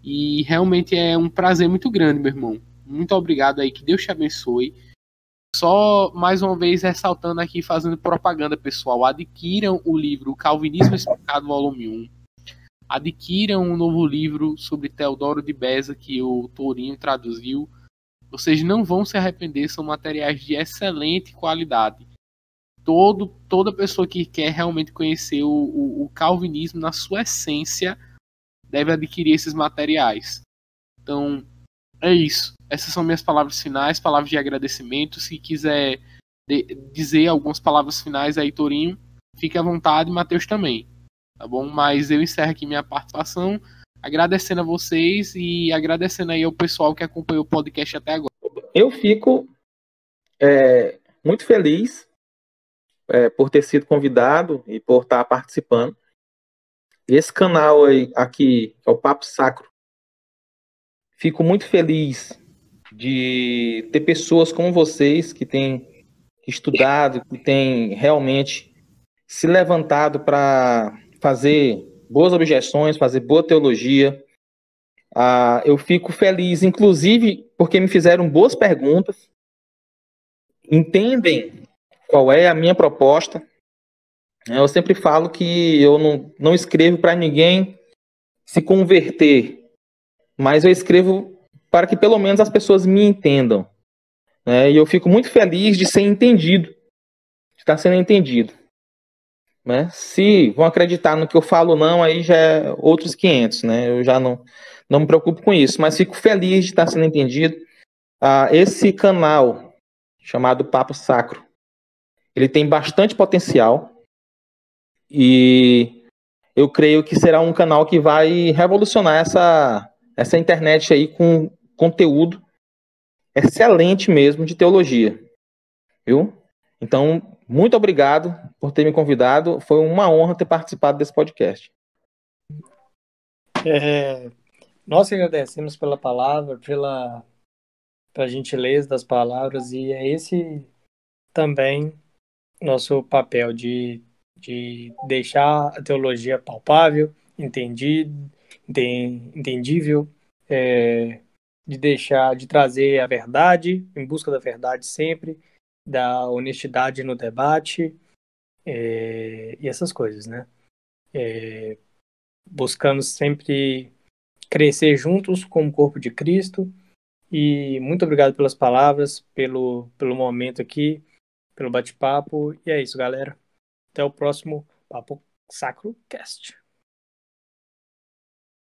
E realmente é um prazer muito grande, meu irmão. Muito obrigado aí, que Deus te abençoe. Só mais uma vez ressaltando aqui, fazendo propaganda pessoal, adquiram o livro Calvinismo Explicado, volume 1. Adquiram um novo livro sobre Teodoro de Beza que o Tourinho traduziu. Vocês não vão se arrepender, são materiais de excelente qualidade todo, toda pessoa que quer realmente conhecer o, o, o calvinismo na sua essência deve adquirir esses materiais. Então, é isso. Essas são minhas palavras finais, palavras de agradecimento. Se quiser dizer algumas palavras finais aí, Torinho, fique à vontade, Matheus também. Tá bom? Mas eu encerro aqui minha participação, agradecendo a vocês e agradecendo aí ao pessoal que acompanhou o podcast até agora. Eu fico é, muito feliz é, por ter sido convidado e por estar participando. Esse canal aí, aqui, é o Papo Sacro, fico muito feliz de ter pessoas como vocês que têm estudado, que têm realmente se levantado para fazer boas objeções, fazer boa teologia. Ah, eu fico feliz, inclusive, porque me fizeram boas perguntas, entendem qual é a minha proposta, Eu sempre falo que eu não, não escrevo para ninguém se converter, mas eu escrevo para que pelo menos as pessoas me entendam. Né? E eu fico muito feliz de ser entendido, de estar sendo entendido. Né? Se vão acreditar no que eu falo não, aí já é outros 500, né? Eu já não, não me preocupo com isso, mas fico feliz de estar sendo entendido. Ah, esse canal chamado Papo Sacro, ele tem bastante potencial e eu creio que será um canal que vai revolucionar essa, essa internet aí com conteúdo excelente mesmo de teologia. Viu? Então, muito obrigado por ter me convidado. Foi uma honra ter participado desse podcast. É, nós agradecemos pela palavra, pela, pela gentileza das palavras, e é esse também nosso papel de, de deixar a teologia palpável, entendido, entendível, é, de deixar, de trazer a verdade, em busca da verdade sempre, da honestidade no debate é, e essas coisas, né? É, buscando sempre crescer juntos como corpo de Cristo. E muito obrigado pelas palavras, pelo, pelo momento aqui, pelo bate-papo. E é isso, galera. Até o próximo Papo Sacro Cast.